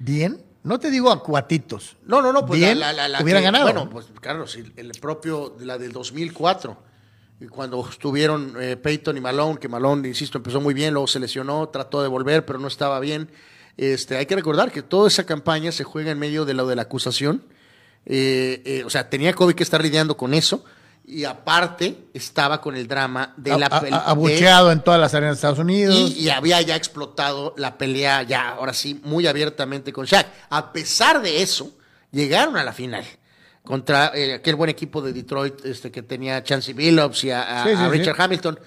bien, no te digo a cuatitos. No, no, no, pues bien, la, la- la hubieran que- ganado. Bueno, pues Carlos, el, el propio, la del 2004, y cuando estuvieron eh, Peyton y Malone, que Malone, insisto, empezó muy bien, luego se lesionó, trató de volver, pero no estaba bien. Este, hay que recordar que toda esa campaña se juega en medio de lo de la acusación. Eh, eh, o sea, tenía Kobe que estar lidiando con eso. Y aparte estaba con el drama de la A- a- pel- a- abucheado en todas las arenas de Estados Unidos. y, y había ya explotado la pelea, ya ahora sí, muy abiertamente con Shaq. A pesar de eso, llegaron a la final contra eh, aquel buen equipo de Detroit este, que tenía a Chancey Billups y a, a- Sí, sí, a sí. Richard Hamilton.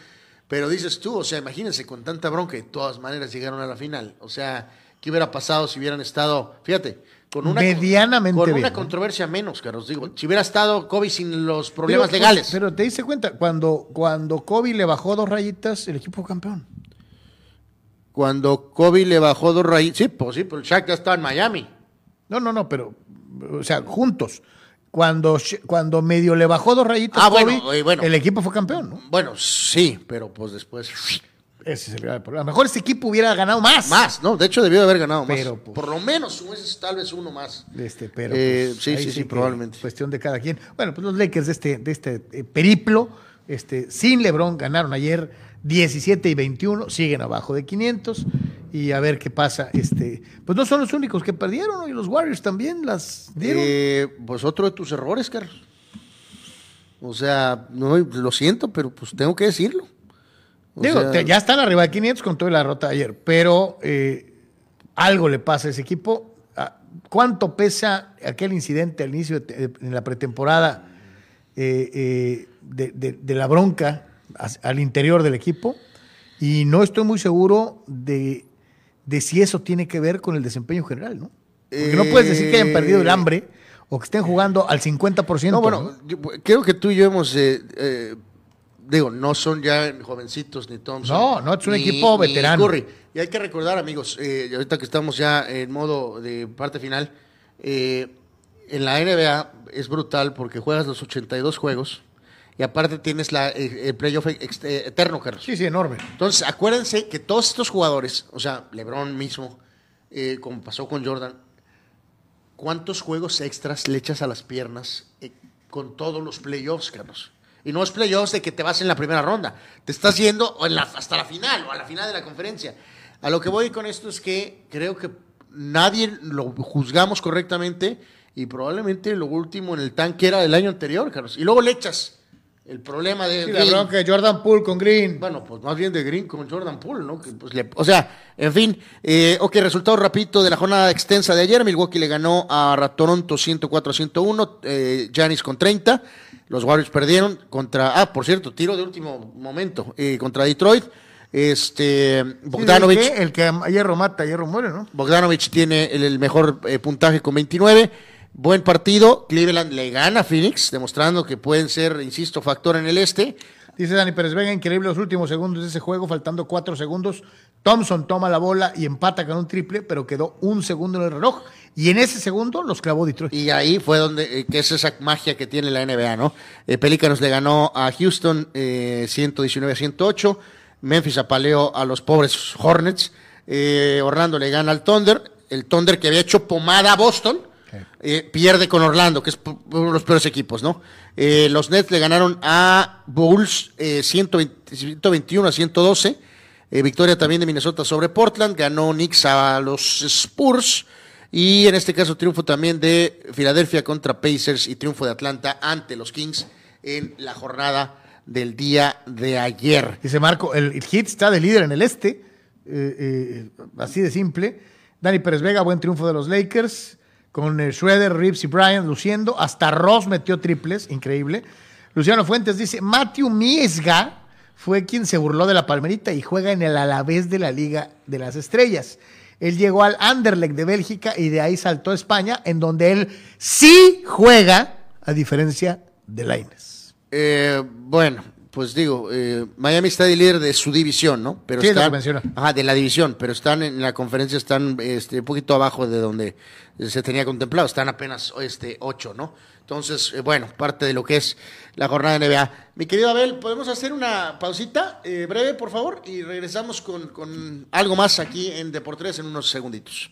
Pero dices tú, o sea, imagínense con tanta bronca, de todas maneras llegaron a la final. O sea, ¿qué hubiera pasado si hubieran estado, fíjate, con una, Medianamente con una ¿no? controversia menos, Carlos? Digo, si hubiera estado Kobe sin los problemas Pero, legales. pues, pero te diste cuenta, cuando, cuando Kobe le bajó dos rayitas, el equipo fue campeón. Cuando Kobe le bajó dos raíces, sí, pues sí, pero Shaq ya estaba en Miami. No, no, no, pero, o sea, juntos. Cuando, cuando medio le bajó dos rayitas, Ah, Kobe, bueno, eh, bueno. el equipo fue campeón, ¿no? Bueno, sí, pero pues después. Ese es el grave problema. A lo mejor este equipo hubiera ganado más. Más, ¿no? De hecho, debió de haber ganado más. Pero, pues, Por lo menos, tal vez uno más. Este, pero Eh, pues, sí, sí, sí, probablemente. Cuestión de cada quien. Bueno, pues los Lakers de este, de este eh, periplo, este, sin LeBron, ganaron ayer 17 y 21, siguen abajo de 500 y a ver qué pasa. Este, pues no son los únicos que perdieron, ¿no? y los Warriors también las dieron. Eh, pues otro de tus errores, Carlos. O sea, no, lo siento, pero pues tengo que decirlo. Digo, sea, te- ya están arriba de 500 con toda la derrota de ayer, pero eh, algo le pasa a ese equipo. Ah, ¿Cuánto pesa aquel incidente al inicio de, la pretemporada eh, eh, de, la bronca al interior del equipo? Y no estoy muy seguro de, de si eso tiene que ver con el desempeño general, ¿no? Porque no puedes decir que hayan perdido el hambre o que estén jugando al 50%. No, bueno, ¿no? yo- creo que tú y yo hemos. Digo, no son ya jovencitos ni Thompson. No, no, es un ni- equipo veterano. Curry. Y hay que recordar, amigos, eh, ahorita que estamos ya en modo de parte final, eh, en la NBA es brutal porque juegas los 82 juegos y aparte tienes la, eh, el playoff eh, eterno, Carlos. Sí, sí, enorme. Entonces, acuérdense que todos estos jugadores, o sea, LeBron mismo, eh, como pasó con Jordan, ¿cuántos juegos extras le echas a las piernas con todos los playoffs, Carlos? Y no es playoffs de que te vas en la primera ronda, te estás yendo en la- hasta la final o a la final de la conferencia. A lo que voy con esto es que creo que nadie lo juzgamos correctamente y probablemente lo último en el tanque era del año anterior, Carlos. Y luego le echas el problema de... Sí, la bronca de Jordan Poole con Green. Bueno, pues más bien de Green con Jordan Poole, ¿no? Que, pues, le- o sea, en fin, eh, ok, resultado rapidito de la jornada extensa de ayer. Milwaukee le ganó a Toronto 104 a 101, eh, con 30. Los Warriors perdieron contra, ah, por cierto, tiro de último momento, eh, contra Detroit. Este, Bogdanovich. Sí, El que, el que a hierro mata, hierro muere, ¿no? Bogdanovich tiene el, el mejor eh, puntaje con 29. Buen partido. Cleveland le gana a Phoenix, demostrando que pueden ser, insisto, factor en el este. Dice Dani Pérez Vega, increíble los últimos segundos de ese juego, faltando cuatro segundos. Thompson toma la bola y empata con un triple, pero quedó un segundo en el reloj. Y en ese segundo los clavó Detroit. Y ahí fue donde, eh, que es esa magia que tiene la NBA, ¿no? Eh, Pelícanos le ganó a Houston eh, 119 a 108. Memphis apaleó a los pobres Hornets. Eh, Orlando le gana al Thunder. El Thunder que había hecho pomada a Boston. eh, pierde con Orlando, que es uno de los peores equipos, ¿no? Eh, los Nets le ganaron a Bulls eh, 120 121 a 112. Eh, victoria también de Minnesota sobre Portland. Ganó Knicks a los Spurs. Y en este caso triunfo también de Filadelfia contra Pacers y triunfo de Atlanta ante los Kings en la jornada del día de ayer. Dice Marco, el, Heat está de líder en el este, eh, eh, así de simple. Dani Pérez Vega, buen triunfo de los Lakers, con eh, Schroeder, Reeves y Bryant luciendo. Hasta Ross metió triples, increíble. Luciano Fuentes dice, Matthew Miesga fue quien se burló de la palmerita y juega en el Alavés de la Liga de las Estrellas. Él llegó al Anderlecht de Bélgica y de ahí saltó a España, en donde él sí juega, a diferencia de Laines. Eh, bueno, pues digo, eh, Miami está de líder de su división, ¿no? Pero Sí, es lo están, que menciona. ajá, de la división, pero están en la conferencia, están este, un poquito abajo de donde se tenía contemplado, están apenas este, ocho, ¿no? Entonces, eh, bueno, parte de lo que es la jornada de NBA. Mi querido Abel, ¿podemos hacer una pausita eh, breve, por favor? Y regresamos con, con algo más aquí en Deportes en unos segunditos.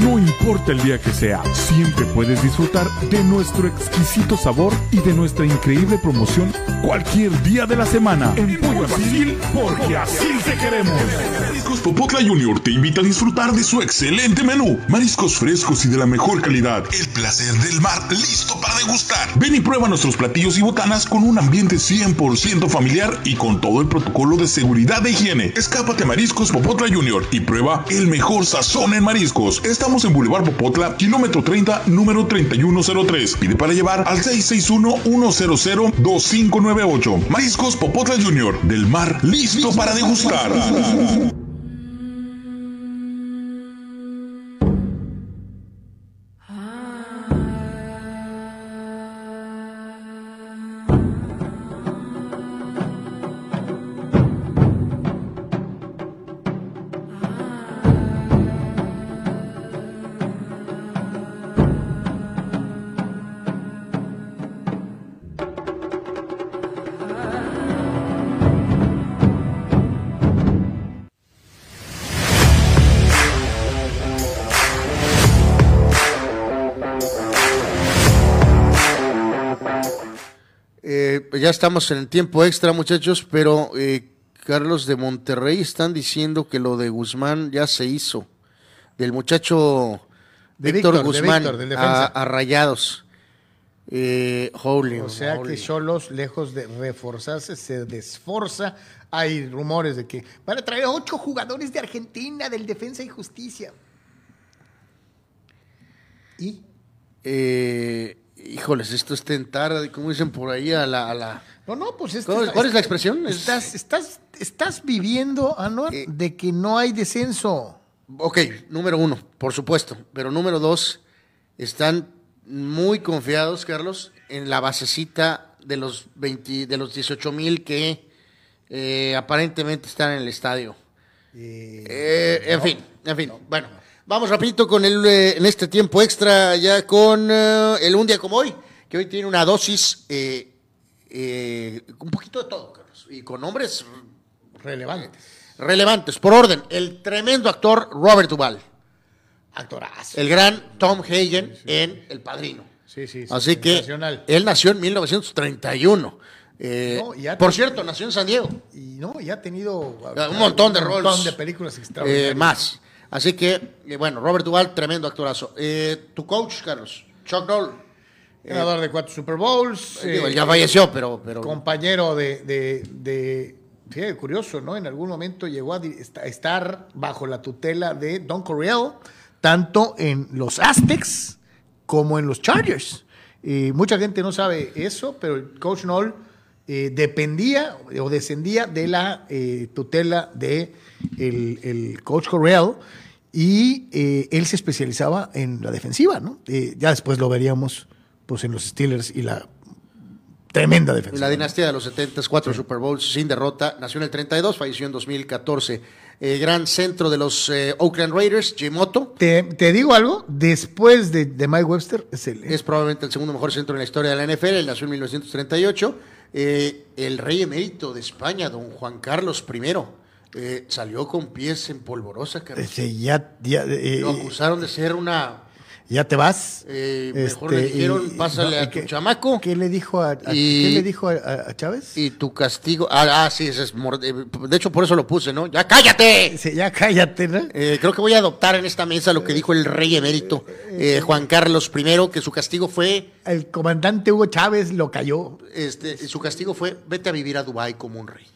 No importa el día que sea, siempre puedes disfrutar de nuestro exquisito sabor y de nuestra increíble promoción cualquier día de la semana. En Pollo Asil, porque así te queremos. Mariscos Popotla Junior te invita a disfrutar de su excelente menú. Mariscos frescos y de la mejor calidad. El placer del mar listo para degustar. Ven y prueba nuestros platillos y botanas con un ambiente 100% familiar y con todo el protocolo de seguridad de higiene. Escápate a Mariscos Popotla Junior y prueba el mejor sazón en mariscos. Estamos en Boulevard Popotla, kilómetro 30, número 3103. Pide para llevar al 661-100-2598. Mariscos Popotla Junior, del mar listo para degustar. Ya estamos en el tiempo extra, muchachos, pero eh, Carlos de Monterrey están diciendo que lo de Guzmán ya se hizo. Del muchacho De Víctor Víctor, de Guzmán Víctor, del a, Rayados. Eh, holy, O sea que Cholos, lejos de reforzarse, se desforza. Hay rumores de que van a traer ocho jugadores de Argentina del Defensa y Justicia. ¿Y? Eh, híjoles, esto es tentar, como dicen por ahí, a la... a la- No, no, pues es ¿Cuál- cuál es la expresión? Es- Estás, estás, estás viviendo, Anuar, de que no hay descenso. Ok, número uno, por supuesto. Pero número dos, están muy confiados, Carlos, en la basecita de los 20, de los 18 mil que eh, aparentemente están en el estadio. Eh, en fin, en fin. Bueno, vamos rapidito con el, eh, en este tiempo extra ya con eh, el un día como hoy, que hoy tiene una dosis eh, eh, un poquito de todo, Carlos, y con nombres Relevantes. relevantes. Por orden, el tremendo actor Robert Duvall. Actorazo. El gran Tom Hagen en El Padrino. Sí, sí, sí, Así que él nació en 1931. Eh, No, y por cierto, nació en San Diego. Y no, ya ha tenido Un montón de un roles. montón de películas extraordinarias. Eh, más. Así que, eh, bueno, Robert Duvall, tremendo actorazo. Eh, tu coach, Carlos, Chuck Noll. Ganador de cuatro Super Bowls. Eh, digo, eh, ya falleció, pero... pero compañero de, de, de- fíjate, curioso, ¿no? En algún momento llegó a estar bajo la tutela de Don Coryell, tanto en los Aztecs como en los Chargers. Y mucha gente no sabe eso, pero el coach Noll eh, dependía o descendía de la eh, tutela de el, el coach Coryell y eh, él se especializaba en la defensiva, ¿no? Eh, ya después lo veríamos pues en los Steelers y la tremenda defensa. La dinastía de los 70, cuatro Super Bowls sin derrota. Nació en el 32, falleció en 2014. Eh, gran centro de los eh, Oakland Raiders, Jim Otto. Te, te digo algo, después de, de Mike Webster, es el. Es probablemente el segundo mejor centro en la historia de la NFL. Él nació en 1938. eh, el rey emérito de España, don Juan Carlos I, eh, salió con pies en polvorosa. Carlos. Ese, ya, ya, eh, Lo acusaron de ser una... ya te vas. eh, mejor Este, le dijeron, y- pásale no, a tu chamaco. ¿Qué le dijo a, a- Y- ¿qué le dijo a, Chávez? Y tu castigo... Ah, ah, sí, ese es... eh, De hecho, por eso lo puse, ¿no? ¡Ya cállate! Sí, ya cállate, ¿no? Eh, creo que voy a adoptar en esta mesa lo que dijo el rey emérito eh, Juan Carlos I, que su castigo fue, El comandante Hugo Chávez lo cayó. este, su castigo fue, vete a vivir a Dubái como un rey.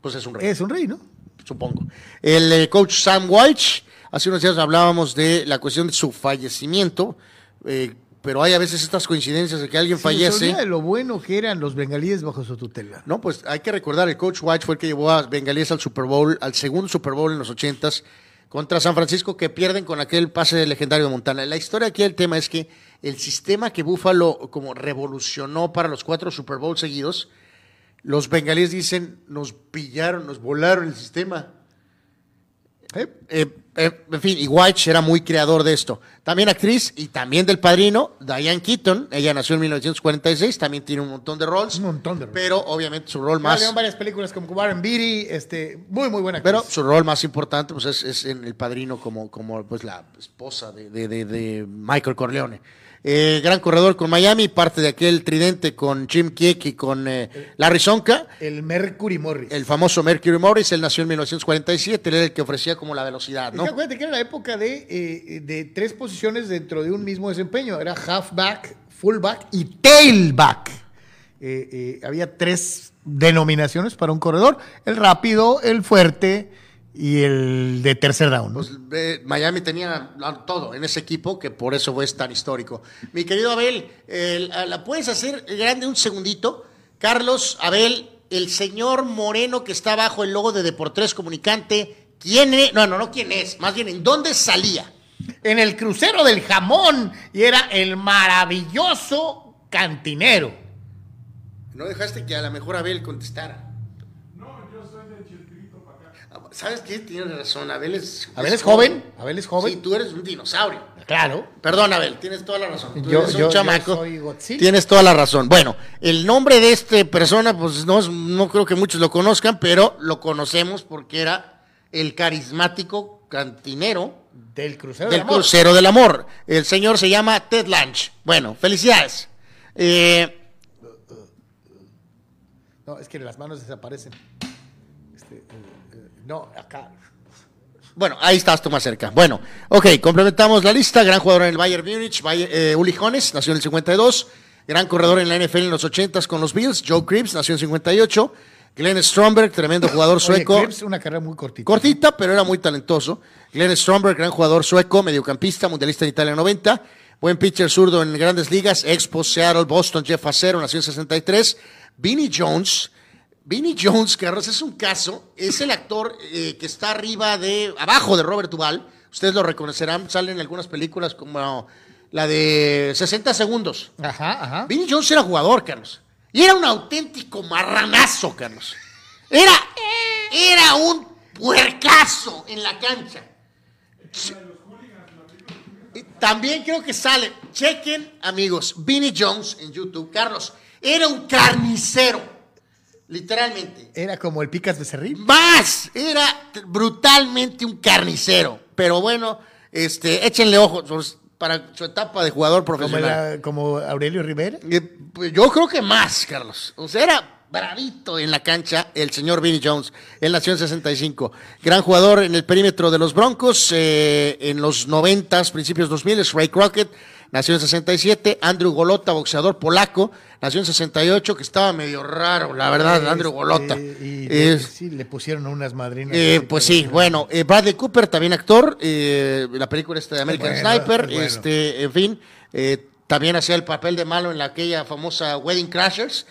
Pues es un rey, Es un rey, ¿no? Supongo. El eh, coach Sam Walsh, hace unos días hablábamos de la cuestión de su fallecimiento, eh, pero hay a veces estas coincidencias de que alguien les fallece. de lo bueno que eran los bengalíes bajo su tutela. No, pues hay que recordar, el coach White fue el que llevó a Bengalíes al Super Bowl, al segundo Super Bowl en los ochentas, contra San Francisco, que pierden con aquel pase legendario de Montana. La historia aquí del tema es que el sistema que Buffalo como revolucionó para los cuatro Super Bowl seguidos, los bengalíes dicen, nos pillaron, nos volaron el sistema. Eh, eh, en fin, y White era muy creador de esto. También actriz y también del padrino, Diane Keaton. Ella nació en 1946, también tiene un montón de roles. Un montón de roles. Pero obviamente su rol Más. más. varias películas como Warren Beatty, este, muy, muy buena actriz. Pero su rol más importante pues, es, es en El Padrino como, como pues, la esposa de, de- de- de Michael Corleone. Eh, gran corredor con Miami, parte de aquel tridente con Jim Kick y con eh, Larry Sonka. El Mercury Morris. El famoso Mercury Morris, él nació en 1947, él era el que ofrecía como la velocidad, Es ¿no? que acuérdate que era la época de, eh, de tres posiciones dentro de un mismo desempeño. Era halfback, fullback y tailback. Eh, había tres denominaciones para un corredor. El rápido, el fuerte y el de tercer down. ¿no? Pues, eh, Miami tenía todo en ese equipo que por eso fue tan histórico. Mi querido Abel, eh, la- ¿la puedes hacer grande un segundito? Carlos, Abel, el señor Moreno que está bajo el logo de Deportes Comunicante, ¿quién es? No, no, no quién es, más bien, ¿en dónde salía? En el crucero del jamón y era el maravilloso cantinero. No dejaste que a lo mejor Abel contestara. No, yo soy de Chiltrito para acá. ¿Sabes qué? Tienes razón, Abel es... Abel es joven, Abel es Sí, joven. tú eres un dinosaurio. Claro. Perdón, Abel, tienes toda la razón. Tú Yo- eres un yo- yo chamaco. soy Godzilla. Tienes toda la razón. Bueno, el nombre de esta persona, pues no, no creo que muchos lo conozcan, pero lo conocemos porque era el carismático cantinero Del crucero del del amor. crucero del amor. El señor se llama Ted Lange. Bueno, felicidades. Eh, No, es que las manos desaparecen. No, acá. Bueno, ahí estás tú más cerca. Bueno, ok, complementamos la lista. Gran jugador en el Bayern Múnich, Bayer- eh, Uli Jones, nació en el 52. Gran corredor en la NFL en los 80 con los Bills. Joe Cribs, nació en 58. Glenn Stromberg, tremendo jugador Oye, sueco. Cripps, una carrera muy cortita. Cortita, pero era muy talentoso. Glenn Stromberg, gran jugador sueco, mediocampista, mundialista en Italia 90. Buen pitcher zurdo en grandes ligas. Expo, Seattle, Boston, Jeff Acero, nació en 63. Vinnie Jones. Vinnie Jones, Carlos, es un caso. Es el actor eh, que está arriba de, abajo de Robert Duvall. Ustedes lo reconocerán, salen en algunas películas como la de 60 segundos. Ajá, ajá. Vinnie Jones era jugador, Carlos. Y era un auténtico marranazo, Carlos. Era, era un puercazo en la cancha. También creo que sale. Chequen, amigos, Vinnie Jones en YouTube. Carlos, era un carnicero. Literalmente. Era como el Picas Becerril. Más, era brutalmente un carnicero. Pero bueno, este, échenle ojos pues, para su etapa de jugador Como, profesional. la- como Aurelio Rivera. Eh, pues yo creo que más, Carlos. O sea, era bravito en la cancha el señor Vinnie Jones. Él nació en 65. Gran jugador en el perímetro de los Broncos eh, en los 90, principios 2000. Es Ray Crockett. Nació en 67. Andrew Golota, boxeador polaco. Nació en 68, que estaba medio raro, la verdad, Andrew Golota. Este, y Es- sí, le pusieron unas madrinas. eh, pues sí, bueno, eh, Bradley Cooper, también actor, eh, la película esta de American bueno, Sniper, bueno. este, en fin, eh, también hacía el papel de malo en la, aquella famosa Wedding Crashers.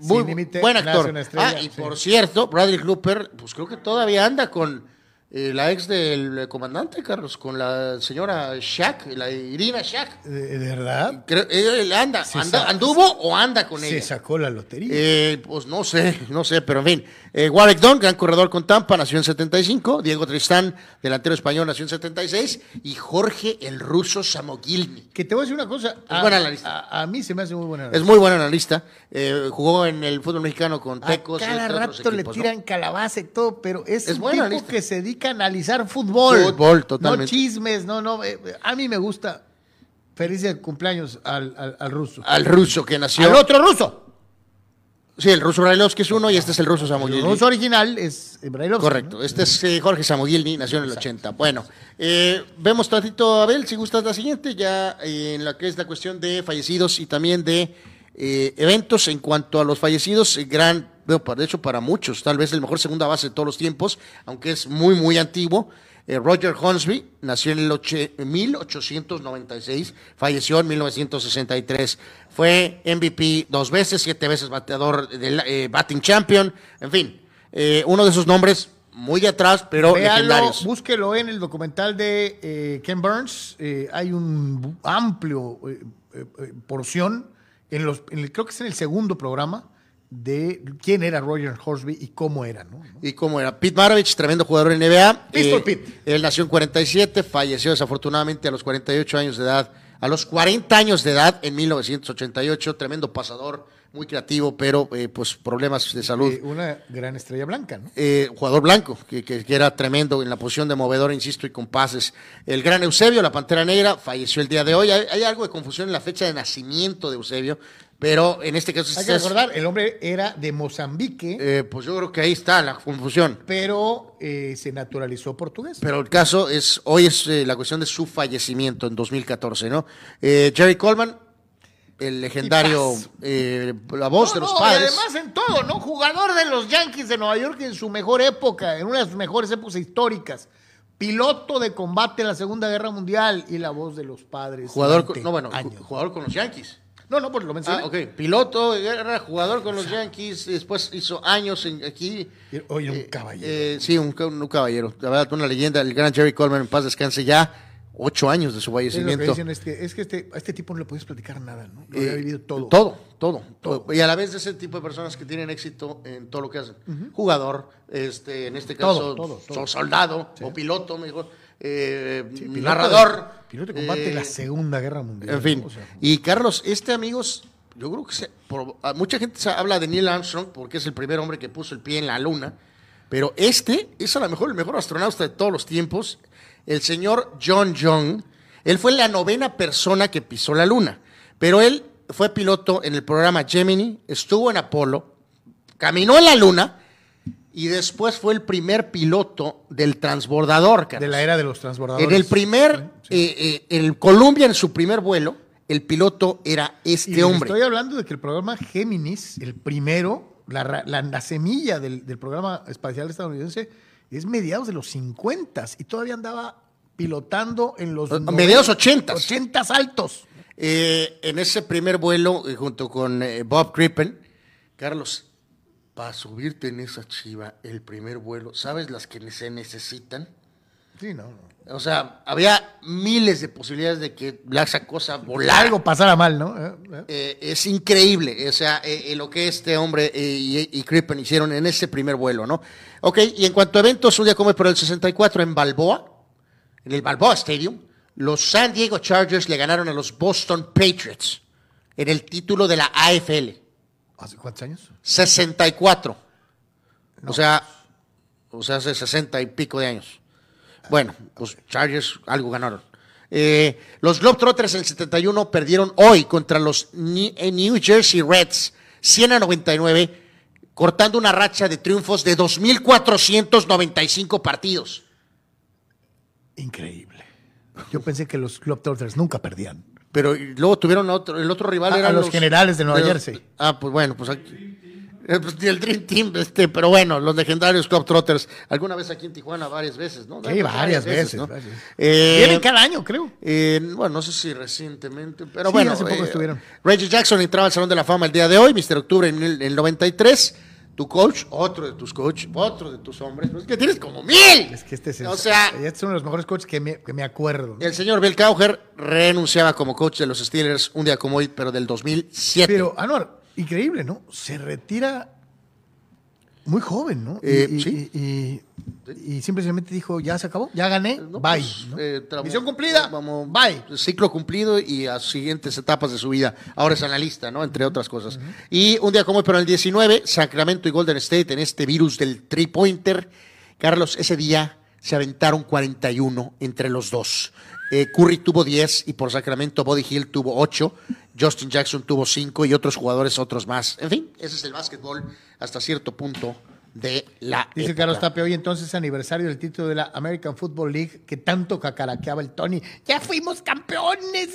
Muy Sin límite, buen actor. una estrella, ah, y por cierto, Bradley Cooper, pues creo que todavía anda con Eh, la ex del comandante, Carlos, con la señora Shaq, la Irina Shaq. ¿De, de verdad? Creo, él anda, Se anda- ¿Anduvo o anda con Se ella? sacó la lotería. Eh, pues no sé, no sé, pero en fin. Eh, Warwick Dunn, gran corredor con Tampa, nació en 75. Diego Tristán, delantero español, nació en 76. Y Jorge el ruso Samogilny. que te voy a decir una cosa. A, buena analista. A, a mí se me hace muy buena. Es muy buen analista. Eh, jugó en el fútbol mexicano con Tecos. a y cada otros rato le equipos, ¿no? tiran calabaza y todo, pero es, Es un tipo analista. que se dedica a analizar fútbol. Fútbol, totalmente. No chismes, no, no. eh, a mí me gusta. Feliz de cumpleaños al, al, al ruso. Al ruso que nació. Al otro ruso. Sí, el ruso Brailovsky es uno y este es el ruso El Samogilny. ruso original es Brailovsky, Correcto. Este es eh, Jorge Samogilny, nació en el 80. Bueno, eh, vemos tantito, Abel, si gustas la siguiente, ya eh, en la que es la cuestión de fallecidos y también de eh, eventos en cuanto a los fallecidos, eh, gran, bueno, de hecho para muchos, tal vez el mejor segunda base de todos los tiempos, aunque es muy, muy antiguo. Eh, Roger Hornsby nació en el oche- 1896, falleció en 1963. Fue MVP dos veces, siete veces bateador del eh, batting champion, en fin, eh, uno de esos nombres muy de atrás, pero Véalo, legendarios. búsquelo en el documental de eh, Ken Burns. hay un amplio porción, en los, en el- creo que es en el segundo programa, de quién era Roger Horsby y cómo era. ¿no? Y cómo era. Pete Maravich, tremendo jugador en NBA. Pistol Eh, Pete. Él nació en 47, falleció desafortunadamente a los 48 años de edad. A los 40 años de edad, en 1988, tremendo pasador, muy creativo, pero eh, pues problemas de salud. Eh, una gran estrella blanca. ¿no? Eh, jugador blanco, que, que- que era tremendo en la posición de movedor, insisto, y con pases. El gran Eusebio, la Pantera Negra, falleció el día de hoy. Hay, hay algo de confusión en la fecha de nacimiento de Eusebio, pero en este caso... Hay que recordar, el hombre era de Mozambique, eh, pues yo creo que ahí está la confusión. pero eh, se naturalizó portugués. Pero el caso es, hoy es eh, la cuestión de su fallecimiento en 2014, ¿no? Eh, Jerry Coleman, el legendario, eh, la voz No, de los no, padres. Y además en todo, ¿no? Jugador de los Yankees de Nueva York en su mejor época, en una de sus mejores épocas históricas. Piloto de combate en la Segunda Guerra Mundial y la voz de los padres. jugador, durante con, no, bueno, ju- años. jugador con los Yankees. No, no, pues lo mencioné. Ah, ok. Piloto de guerra, jugador con los Yankees, después hizo años en, aquí. Oye, un Eh, caballero. eh, sí, un, ca- un caballero. La verdad, una leyenda, el gran Jerry Coleman, en paz descanse ya. Ocho años de su Es lo que fallecimiento. dicen es que, es que este, a este tipo no le puedes platicar nada, ¿no? Lo Eh, había vivido todo. Todo, todo, todo. Y a la vez de ese tipo de personas que tienen éxito en todo lo que hacen. Jugador, este, en este caso, Todo, todo, todo. so- soldado o piloto, mejor, eh, Piloto narrador. de- piloto de combate la eh, Segunda Guerra Mundial. En fin. ¿no? O sea, Y Carlos, este amigos, yo creo que se- por- a mucha gente se habla de Neil Armstrong porque es el primer hombre que puso el pie en la luna. Pero este es a lo mejor el mejor astronauta de todos los tiempos, el señor John Young. Él fue la novena persona que pisó la luna. Pero él fue piloto en el programa Gemini, estuvo en Apolo, caminó en la luna y después fue el primer piloto del transbordador. Carlos. de la era de los transbordadores. En el primer, eh, eh, el Columbia, en su primer vuelo, el piloto era este hombre. Estoy hablando de que el programa Géminis, el primero, la, la- la semilla del, del programa espacial estadounidense, es mediados de los 50 y todavía andaba pilotando en los A mediados 80s. 80 altos. Eh, en ese primer vuelo, junto con Bob Crippen, Carlos, para subirte en esa chiva, el primer vuelo, ¿sabes las que se necesitan? Sí, no, no. O sea, había miles de posibilidades de que la- esa cosa volara. Algo pasara mal, ¿no? Eh, eh. Eh, es increíble, o sea, lo que este hombre y, y Crippen hicieron en ese primer vuelo, ¿no? Ok, y en cuanto a eventos, un día como por el 64 en Balboa, en el Balboa Stadium, los San Diego Chargers le ganaron a los Boston Patriots en el título de la AFL. ¿Hace cuántos años? 64. O sea, o sea, hace 60 y pico de años. Bueno, los Chargers algo ganaron. Eh, los Globetrotters en el 71 perdieron hoy contra los eh, New Jersey Reds 100 a 99, cortando una racha de triunfos de 2.495 partidos. Increíble. Yo pensé que los Globetrotters nunca perdían. Pero luego tuvieron otro, el otro rival Ah, eran los generales de Nueva Jersey. Ah, pues bueno, pues aquí. eh, pues, el Dream Team, este, pero bueno, los legendarios Globetrotters, alguna vez aquí en Tijuana, varias veces, ¿no? Sí, varias veces. ¿no? varias. Eh, Vienen cada año, creo. eh, bueno, no sé si recientemente, pero Sí, bueno. hace poco eh, estuvieron. Reggie Jackson entraba al Salón de la Fama el día de hoy, Mr. Octubre en el, el 93. Tu coach, otro de tus coaches, otro de tus hombres. Es que tienes como mil. Es que este es, O sea- este es uno de los mejores coaches que me, que me acuerdo. El señor Bill Cowher renunciaba como coach de los Steelers un día como hoy, pero del 2007. Pero, Anuar, increíble, ¿no? Se retira muy joven, ¿no? Eh, y, sí. y, y- y simplemente dijo, ya se acabó, ya gané, No, bye. pues, ¿no? eh, Misión cumplida, vamos, bye. Ciclo cumplido y a siguientes etapas de su vida. Ahora es analista, ¿no? Entre otras cosas. Y un día como hoy, pero en el 19, Sacramento y Golden State en este virus del three-pointer. Carlos, ese día se aventaron 41 entre los dos. Eh, Curry tuvo 10 y por Sacramento Body Hill tuvo 8. Justin Jackson tuvo 5 y otros jugadores otros más. En fin, ese es el básquetbol hasta cierto punto de la Dice época. Carlos Tapia, hoy entonces aniversario del título de la American Football League que tanto cacaraqueaba el Tony. Ya fuimos campeones.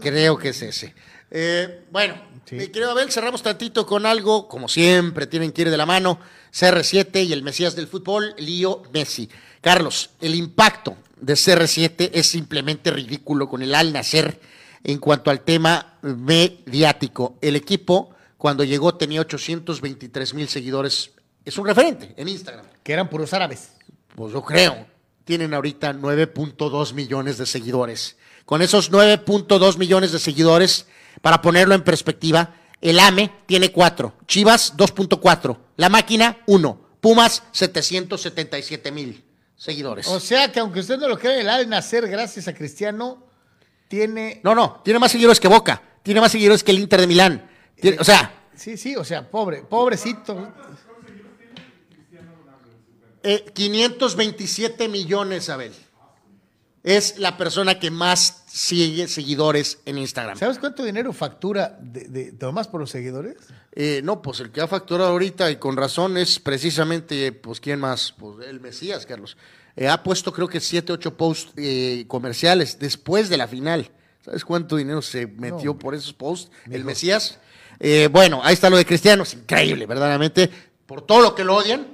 Creo que es ese. Eh, bueno, Sí. mi querido Abel, cerramos tantito con algo, como siempre, tienen que ir de la mano, CR7 y el Mesías del fútbol, Lío Messi. Carlos, el impacto de CR7 es simplemente ridículo con el Al Nacer en cuanto al tema mediático. El equipo, cuando llegó, tenía 823 mil seguidores. Es un referente en Instagram. Que eran puros árabes. Pues yo creo. Tienen ahorita 9.2 millones de seguidores. Con esos 9.2 millones de seguidores, para ponerlo en perspectiva, el AME tiene 4, Chivas 2.4, La Máquina 1, Pumas 777 mil seguidores. O sea que aunque usted no lo crea, el Al Nacer, gracias a Cristiano, tiene... no, no, tiene más seguidores que Boca, tiene más seguidores que el Inter de Milán. Tiene- o sea, Sí, sí, o sea, pobre, pobrecito. eh, 527 millones, Abel. Es la persona que más sigue seguidores en Instagram. ¿Sabes cuánto dinero factura de, de, nomás por los seguidores? Eh, no, pues el que ha facturado ahorita y con razón es precisamente, pues, ¿quién más? Pues el Mesías, Carlos. Eh, ha puesto creo que siete, ocho posts eh, comerciales después de la final. ¿Sabes cuánto dinero se metió No. por esos posts? El. Mesías. Eh, bueno, ahí está lo de Cristiano, es increíble, verdaderamente, por todo lo que lo odian.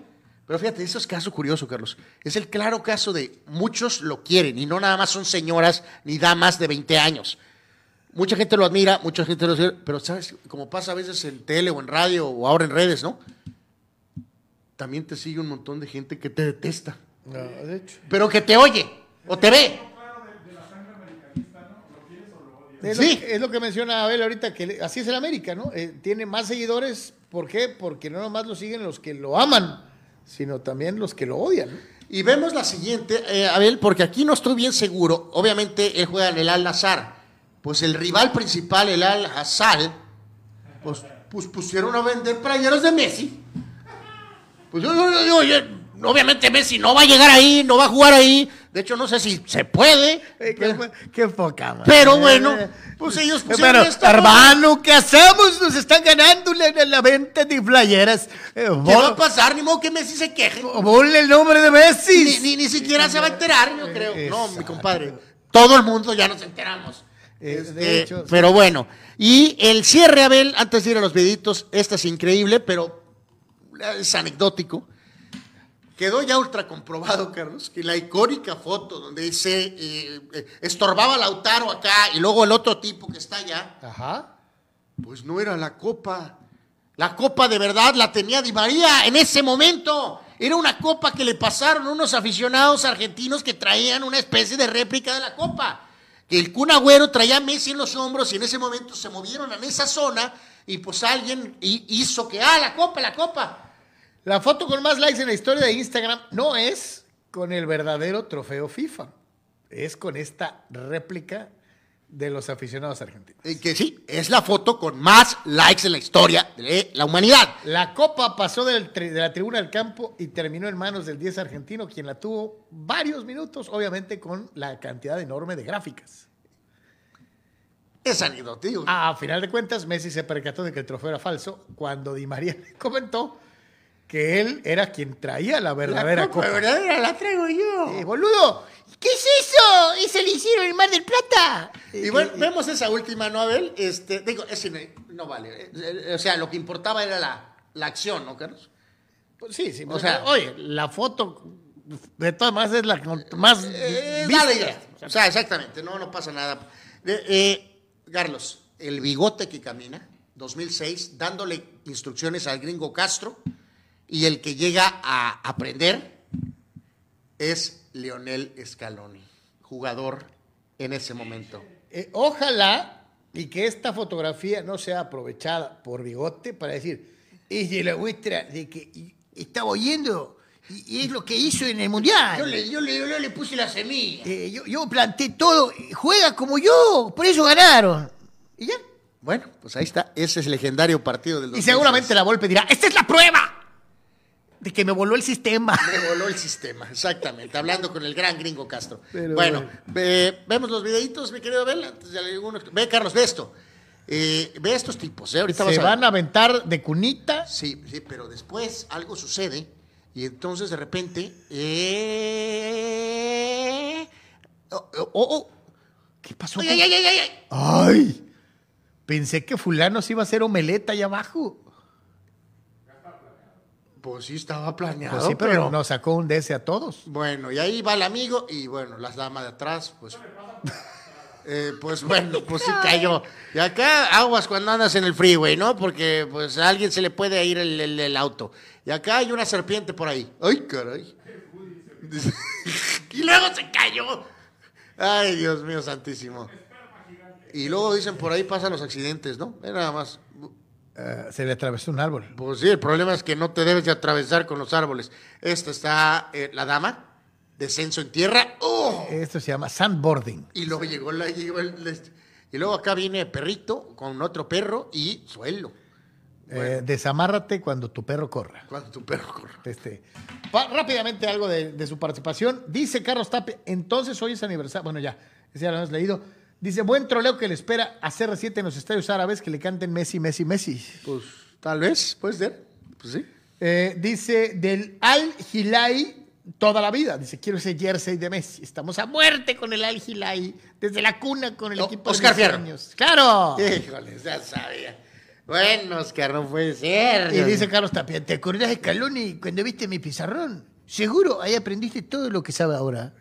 Pero fíjate, eso es caso curioso, Carlos. Es el claro caso de muchos lo quieren y no nada más son señoras ni damas de 20 años. Mucha gente lo admira, mucha gente lo admira, pero sabes, como pasa a veces en tele o en radio o ahora en redes, ¿no? También te sigue un montón de gente que te detesta, No, de hecho. pero que te oye o te ve. Es, Sí. lo, que- es lo que menciona Abel ahorita, que así es el América, ¿no? Eh, tiene más seguidores, ¿por qué? Porque no nomás lo siguen los que lo aman, sino también los que lo odian. ¿no? Y vemos la siguiente, eh, Abel, porque aquí no estoy bien seguro. Obviamente él juega en el Al Nazar. Pues el rival principal, el Al Hassal, pues, pues pusieron a vender playeros de Messi. Pues yo, yo- yo- yo- obviamente Messi no va a llegar ahí, no va a jugar ahí. De hecho, no sé si se puede. Eh, qué, qué poca madre. Pero bueno, pues ellos pusieron Pero, esto. hermano, ¿qué hacemos? Nos están ganando la, la- venta de playeras. Eh, ¿Qué va a pasar? Ni modo que Messi se queje. Ponle el nombre de Messi. Ni, ni, ni siquiera se va a enterar, yo creo. No, mi Exacto. compadre. Todo el mundo ya nos enteramos. Eh, Este, de hecho, pero bueno. Y el cierre, Abel, antes de ir a los videitos, este es increíble, pero es anecdótico. Quedó ya ultra comprobado, Carlos, que la icónica foto donde dice eh, eh, estorbaba Lautaro acá y luego el otro tipo que está allá, Ajá. pues no era la copa. La copa de verdad la tenía Di María en ese momento. Era una copa que le pasaron unos aficionados argentinos que traían una especie de réplica de la copa. Que el Kun Agüero traía a Messi en los hombros y en ese momento se movieron en esa zona y pues alguien hi- hizo que, ah, la copa, la copa. La foto con más likes en la historia de Instagram no es con el verdadero trofeo FIFA. Es con esta réplica de los aficionados argentinos. Eh, que sí, es la foto con más likes en la historia de la humanidad. La copa pasó del tri- de la tribuna al campo y terminó en manos del 10 argentino, quien la tuvo varios minutos, obviamente con la cantidad enorme de gráficas. Es anecdótico. A final de cuentas, Messi se percató de que el trofeo era falso cuando Di María le comentó que él era quien traía la verdadera la copa, copa. verdadera la traigo yo. Eh, boludo, ¿qué es eso? Eso lo hicieron en Mar del Plata. Y bueno, vemos esa última, ¿no, Abel? Este, digo, ese no, no vale. Eh, eh, O sea, lo que importaba era la, la acción, ¿no, Carlos? Pues sí, sí. O O sea- oye, la foto de todas maneras es la más Eh, vista. ya. O sea, exactamente, no, no pasa nada. Eh, eh, Carlos, el bigote que camina, 2006, dándole instrucciones al gringo Castro, y el que llega a aprender es Lionel Scaloni, jugador en ese momento. Eh, ojalá y que esta fotografía no sea aprovechada por Bigote para decir, es de la muestra de que estaba oyendo y, es lo que hizo en el Mundial. Yo le, yo le, yo le puse la semilla. Eh, yo, yo planté todo, juega como yo, por eso ganaron. Y ya. Bueno, pues ahí está, ese es el legendario partido del Y seguramente la Volpe dirá, ¡esta es la prueba! De que me voló el sistema. Me voló el sistema, exactamente. Hablando con el gran gringo Castro. bueno, vemos los videitos, mi querido Abel. Ve, Carlos, ve esto. Eh, ve estos tipos, ¿eh? Ahorita Se van a aventar de cunita. Sí, sí, pero después algo sucede y entonces de repente. Eh... Oh, oh, oh. ¿Qué pasó? ¡Ay, ay, ay, ay! ¡Ay! ay pensé que fulano se iba a hacer omeleta allá abajo. Pues sí, estaba planeado. Pues sí, pero, nos sacó un DS a todos. Bueno, y ahí va el amigo y bueno, las damas de atrás, pues. Eh, pues bueno, pues sí cayó. Y acá aguas cuando andas en el freeway, ¿no? Porque pues a alguien se le puede ir el auto. Y acá hay una serpiente por ahí. ¡Ay, caray! y luego se cayó. ¡Ay, Dios mío santísimo! Y luego dicen por ahí pasan los accidentes, ¿no? Nada más. Eh, se le atravesó un árbol. Pues sí, el problema es que no te debes de atravesar con los árboles. Esta está eh, la dama, descenso en tierra. ¡Oh! Esto se llama sandboarding. Y luego llegó, la, llegó el, y luego acá viene perrito con otro perro y suelo. Eh, desamárrate cuando tu perro corra. Cuando tu perro corra. Este, rápidamente algo de, su participación. Dice Carlos Tape, entonces hoy es aniversario. Bueno, ya, ya lo hemos leído. Dice, buen troleo que le espera a CR7 en los estadios árabes que le canten Messi, Messi, Messi. Pues tal vez, puede ser. Pues sí. Eh, dice, del Al Hilai toda la vida. Dice, quiero ese jersey de Messi. Estamos a muerte con el Al Hilai. Desde la cuna con el equipo Oscar de años. ¡Claro! Híjole, ya sabía. Bueno, Oscar, no puede ser. Y dice Carlos Tapia, ¿te acordás de Caloni cuando viste mi pizarrón? Seguro, ahí aprendiste todo lo que sabe ahora.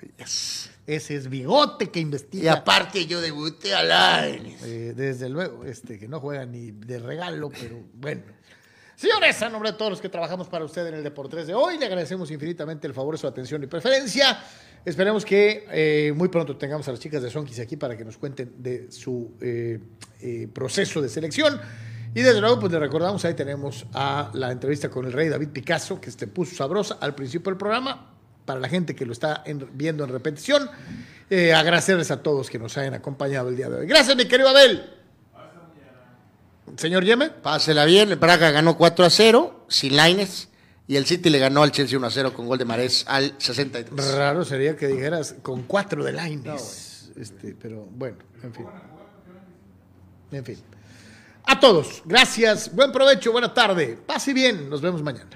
Ese es bigote que investiga. Y aparte yo debuté al aire. Eh, desde luego, este, que no juega ni de regalo, pero bueno. Señores, a nombre de todos los que trabajamos para usted en el Deportes de hoy, le agradecemos infinitamente el favor, su atención y preferencia. Esperemos que eh, muy pronto tengamos a las chicas de Sonkis aquí para que nos cuenten de su eh, proceso de selección. Y desde luego, pues le recordamos, ahí tenemos a la entrevista con el rey David Picasso, que se puso sabrosa al principio del programa, para la gente que lo está viendo en repetición. Eh, agradecerles a todos que nos hayan acompañado el día de hoy. Gracias, mi querido Abel. Señor Yeme. Pásela bien, el Braga ganó 4 a 0, sin Laines, y el City le ganó al Chelsea 1 a 0 con gol de Marés al 63. Raro sería que dijeras con 4 de Laines. este, pero bueno, en fin. En fin. A todos, gracias, buen provecho, buena tarde, pase bien, nos vemos mañana.